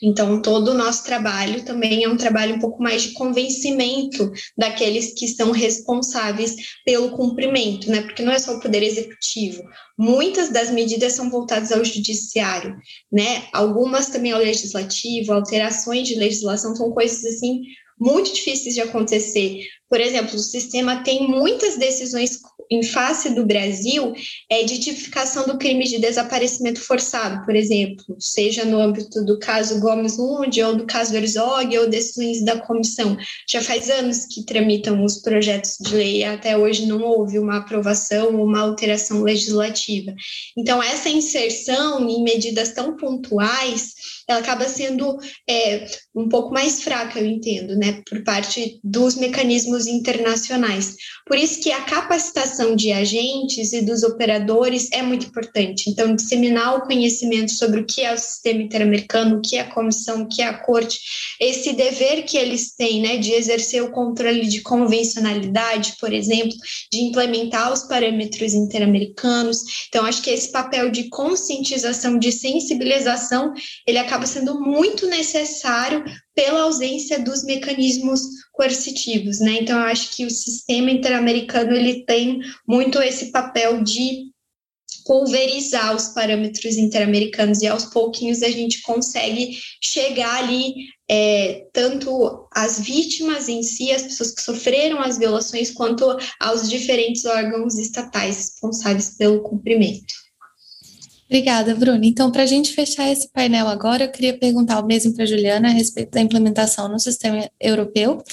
Então, todo o nosso trabalho também é um trabalho um pouco mais de convencimento daqueles que são responsáveis pelo cumprimento, né? Porque não é só o poder executivo. Muitas das medidas são voltadas ao judiciário, né? Algumas também ao legislativo, alterações de legislação são coisas assim muito difíceis de acontecer. Por exemplo, o sistema tem muitas decisões em face do Brasil é de tipificação do crime de desaparecimento forçado, por exemplo, seja no âmbito do caso Gomes Lund ou do caso Herzog ou decisões da comissão. Já faz anos que tramitam os projetos de lei e até hoje não houve uma aprovação ou uma alteração legislativa. Então, essa inserção em medidas tão pontuais, ela acaba sendo é, um pouco mais fraca, eu entendo, né, por parte dos mecanismos internacionais. Por isso que a capacitação de agentes e dos operadores é muito importante. Então, disseminar o conhecimento sobre o que é o sistema interamericano, o que é a comissão, o que é a corte, esse dever que eles têm, né, de exercer o controle de convencionalidade, por exemplo, de implementar os parâmetros interamericanos. Então, acho que esse papel de conscientização, de sensibilização, ele acaba sendo muito necessário pela ausência dos mecanismos coercitivos, né? Então, eu acho que o sistema interamericano ele tem muito esse papel de pulverizar os parâmetros interamericanos e aos pouquinhos a gente consegue chegar ali é, tanto as vítimas em si, as pessoas que sofreram as violações, quanto aos diferentes órgãos estatais responsáveis pelo cumprimento. Obrigada, Bruna. Então, para a gente fechar esse painel agora, eu queria perguntar o mesmo para a Juliana a respeito da implementação no sistema europeu.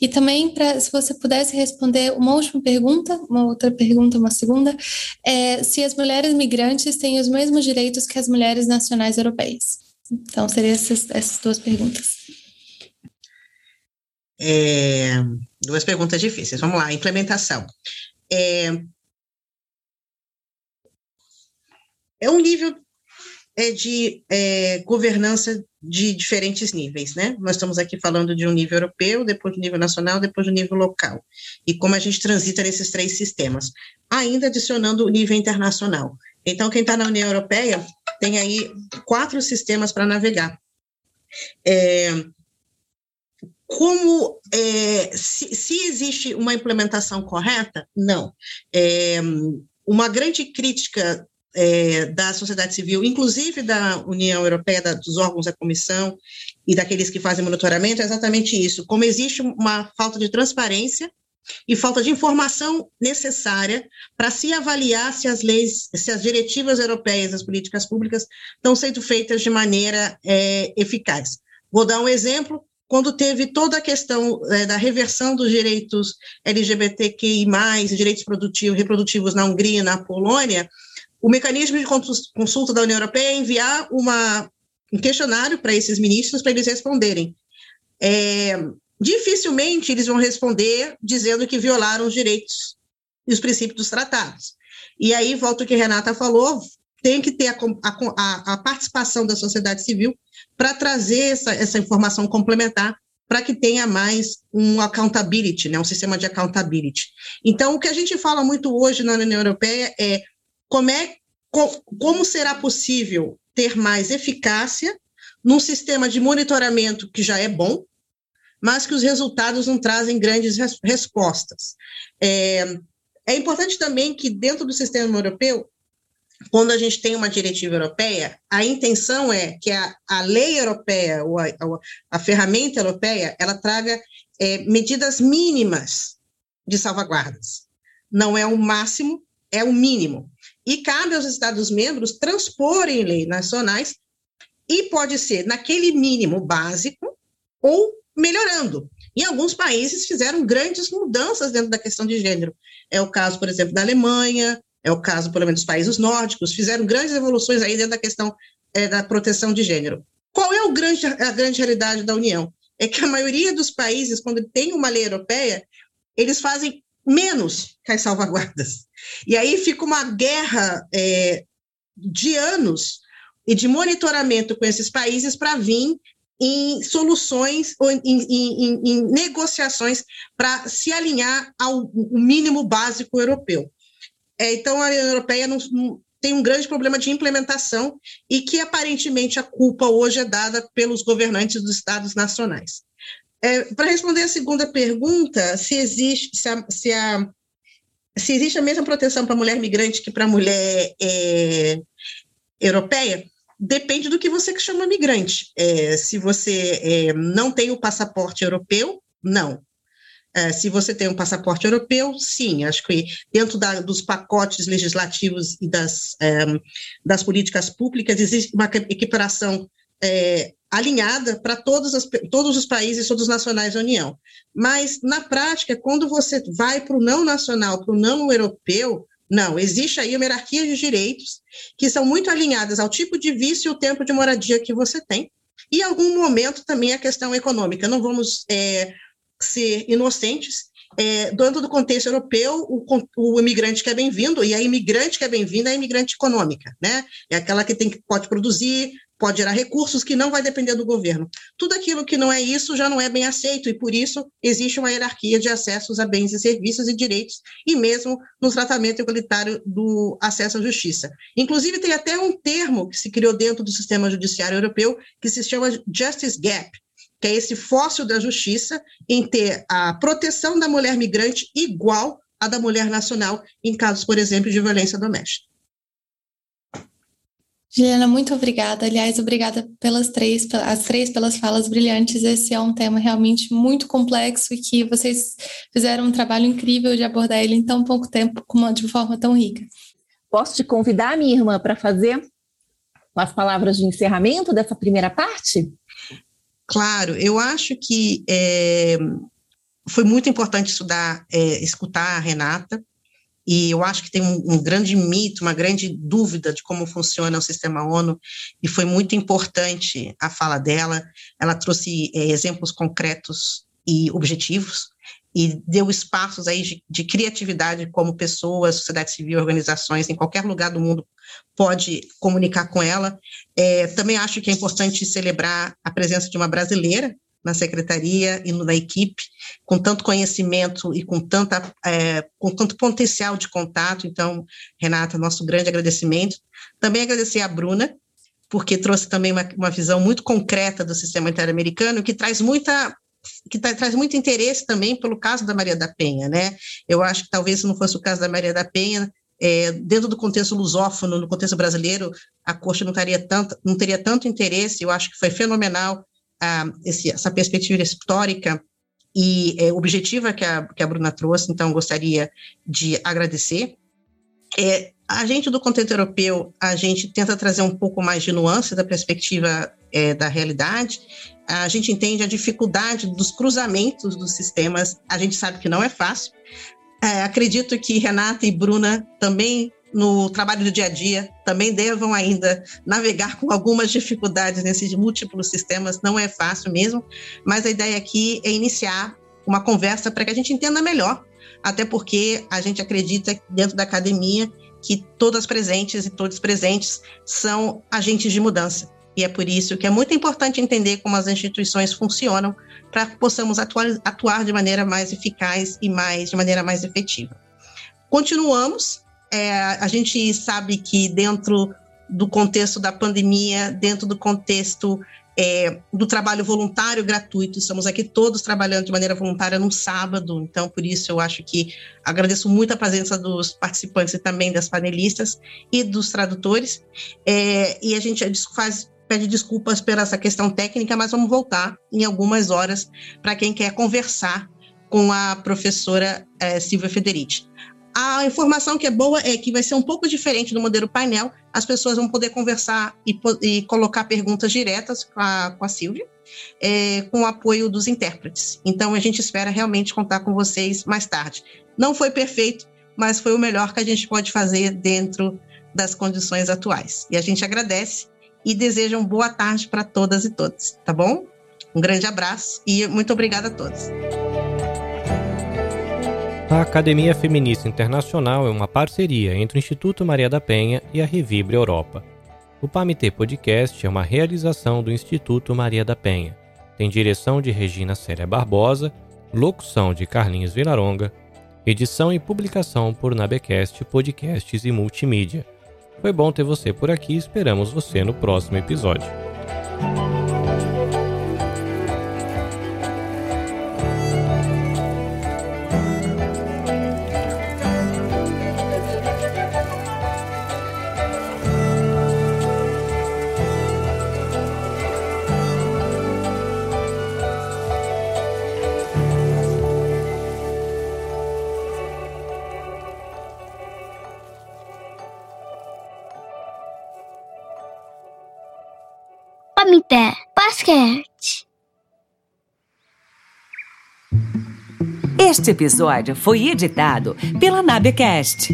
E também, para se você pudesse responder uma última pergunta, uma outra pergunta, uma segunda, é, se as mulheres migrantes têm os mesmos direitos que as mulheres nacionais europeias. Então, seriam essas, essas duas perguntas. É, duas perguntas difíceis. Vamos lá, implementação. É, é um nível é, de é, governança de diferentes níveis, né? Nós estamos aqui falando de um nível europeu, depois do nível nacional, depois do nível local, e como a gente transita nesses três sistemas, ainda adicionando o nível internacional. Então, quem está na União Europeia tem aí quatro sistemas para navegar. É, como é, se, se, existe uma implementação correta? Não. É, uma grande crítica é, da sociedade civil, inclusive da União Europeia, da, dos órgãos da comissão e daqueles que fazem monitoramento, é exatamente isso. Como existe uma falta de transparência e falta de informação necessária para se avaliar se as leis, se as diretivas europeias, as políticas públicas estão sendo feitas de maneira é, eficaz. Vou dar um exemplo. Quando teve toda a questão é, da reversão dos direitos LGBTQI+, direitos reprodutivos na Hungria e na Polônia, o mecanismo de consulta da União Europeia é enviar uma, um questionário para esses ministros para eles responderem. É, dificilmente eles vão responder dizendo que violaram os direitos e os princípios dos tratados. E aí, volta o que a Renata falou, tem que ter a, a, a participação da sociedade civil para trazer essa, essa informação complementar para que tenha mais um accountability, né, um sistema de accountability. Então, o que a gente fala muito hoje na União Europeia é como, é, como será possível ter mais eficácia num sistema de monitoramento que já é bom, mas que os resultados não trazem grandes res respostas. É, é importante também que, dentro do sistema europeu, quando a gente tem uma diretiva europeia, a intenção é que a, a lei europeia, ou a, a, ferramenta europeia, ela traga é, medidas mínimas de salvaguardas. Não é o máximo, é o mínimo e cabe aos Estados-membros transporem leis nacionais e pode ser naquele mínimo básico ou melhorando. Em alguns países fizeram grandes mudanças dentro da questão de gênero. É o caso, por exemplo, da Alemanha, é o caso, pelo menos, dos países nórdicos, fizeram grandes evoluções aí dentro da questão é, da proteção de gênero. Qual é grande, a grande realidade da União? É que a maioria dos países, quando tem uma lei europeia, eles fazem menos que as salvaguardas. E aí fica uma guerra é, de anos e de monitoramento com esses países para vir em soluções ou em, em, em, em negociações para se alinhar ao mínimo básico europeu. É, então, a União Europeia não, tem um grande problema de implementação e que aparentemente a culpa hoje é dada pelos governantes dos estados nacionais. É, Para responder a segunda pergunta, se existe, se, a, se, a, se existe a mesma proteção para mulher migrante que para mulher é, europeia, depende do que você chama migrante. É, se você é, não tem o passaporte europeu, não. É, se você tem um passaporte europeu, sim, acho que dentro da, dos pacotes legislativos e das, é, das políticas públicas existe uma equiparação é, alinhada para todos, os países, todos os nacionais da União. Mas, na prática, quando você vai para o não nacional, para o não europeu, não, existe aí uma hierarquia de direitos que são muito alinhadas ao tipo de vício e o tempo de moradia que você tem, e em algum momento também a questão econômica. Não vamos é, ser inocentes. É, dentro do contexto europeu, o, o imigrante que é bem-vindo, e a imigrante que é bem-vinda é a imigrante econômica, né? É aquela que tem, pode produzir, pode gerar recursos que não vai depender do governo. Tudo aquilo que não é isso já não é bem aceito e por isso existe uma hierarquia de acessos a bens e serviços e direitos e mesmo no tratamento igualitário do acesso à justiça. Inclusive tem até um termo que se criou dentro do sistema judiciário europeu que se chama Justice Gap, que é esse fóssil da justiça em ter a proteção da mulher migrante igual à da mulher nacional em casos, por exemplo, de violência doméstica. Juliana, muito obrigada. Aliás, obrigada pelas três, as três pelas falas brilhantes. Esse é um tema realmente muito complexo e que vocês fizeram um trabalho incrível de abordar ele em tão pouco tempo, de forma tão rica. Posso te convidar, minha irmã, para fazer as palavras de encerramento dessa primeira parte? Claro, eu acho que é, foi muito importante estudar, é, escutar a Renata, e eu acho que tem um, um, grande mito, uma grande dúvida de como funciona o sistema ONU, e foi muito importante a fala dela. Ela trouxe é, exemplos concretos e objetivos, e deu espaços aí de, de, criatividade como pessoas, sociedade civil, organizações em qualquer lugar do mundo pode comunicar com ela. É, também acho que é importante celebrar a presença de uma brasileira na secretaria e na equipe, com tanto conhecimento e com, tanta, é, com tanto potencial de contato. Então, Renata, nosso grande agradecimento. Também agradecer a Bruna, porque trouxe também uma, uma visão muito concreta do sistema interamericano, que traz muita que tra traz muito interesse também pelo caso da Maria da Penha, né? Eu acho que talvez se não fosse o caso da Maria da Penha, é, dentro do contexto lusófono, no contexto brasileiro, a corte não, teria tanto, não teria tanto interesse. Eu acho que foi fenomenal esse, essa perspectiva histórica e é, objetiva que a, que a Bruna trouxe, então gostaria de agradecer. É, a gente do contexto europeu, a gente tenta trazer um pouco mais de nuance da perspectiva é, da realidade, a gente entende a dificuldade dos cruzamentos dos sistemas, a gente sabe que não é fácil. É, acredito que Renata e Bruna também no trabalho do dia a dia também devam ainda navegar com algumas dificuldades nesses múltiplos sistemas, não é fácil mesmo, mas a ideia aqui é iniciar uma conversa para que a gente entenda melhor, até porque a gente acredita dentro da academia que todas presentes e todos presentes são agentes de mudança. E é por isso que é muito importante entender como as instituições funcionam para que possamos atuar, atuar de maneira mais eficaz e mais de maneira mais efetiva. Continuamos é, a gente sabe que dentro do contexto da pandemia, dentro do contexto é, do trabalho voluntário gratuito, estamos aqui todos trabalhando de maneira voluntária num sábado, então por isso eu acho que agradeço muito a presença dos participantes e também das panelistas e dos tradutores, é, e a gente faz, pede desculpas pela essa questão técnica, mas vamos voltar em algumas horas para quem quer conversar com a professora é, Silvia Federici. A informação que é boa é que vai ser um pouco diferente do modelo painel. As pessoas vão poder conversar e, e colocar perguntas diretas com a, com a Silvia, é, com o apoio dos intérpretes. Então, a gente espera realmente contar com vocês mais tarde. Não foi perfeito, mas foi o melhor que a gente pode fazer dentro das condições atuais. E a gente agradece e deseja uma boa tarde para todas e todos, tá bom? Um grande abraço e muito obrigada a todos. A Academia Feminista Internacional é uma parceria entre o Instituto Maria da Penha e a Revibre Europa. O PAMITê Podcast é uma realização do Instituto Maria da Penha. Tem direção de Regina Célia Barbosa, locução de Carlinhos Vilaronga, edição e publicação por Nabecast Podcasts e Multimídia. Foi bom ter você por aqui, esperamos você no próximo episódio. Basquete. Este episódio foi editado pela Nabecast.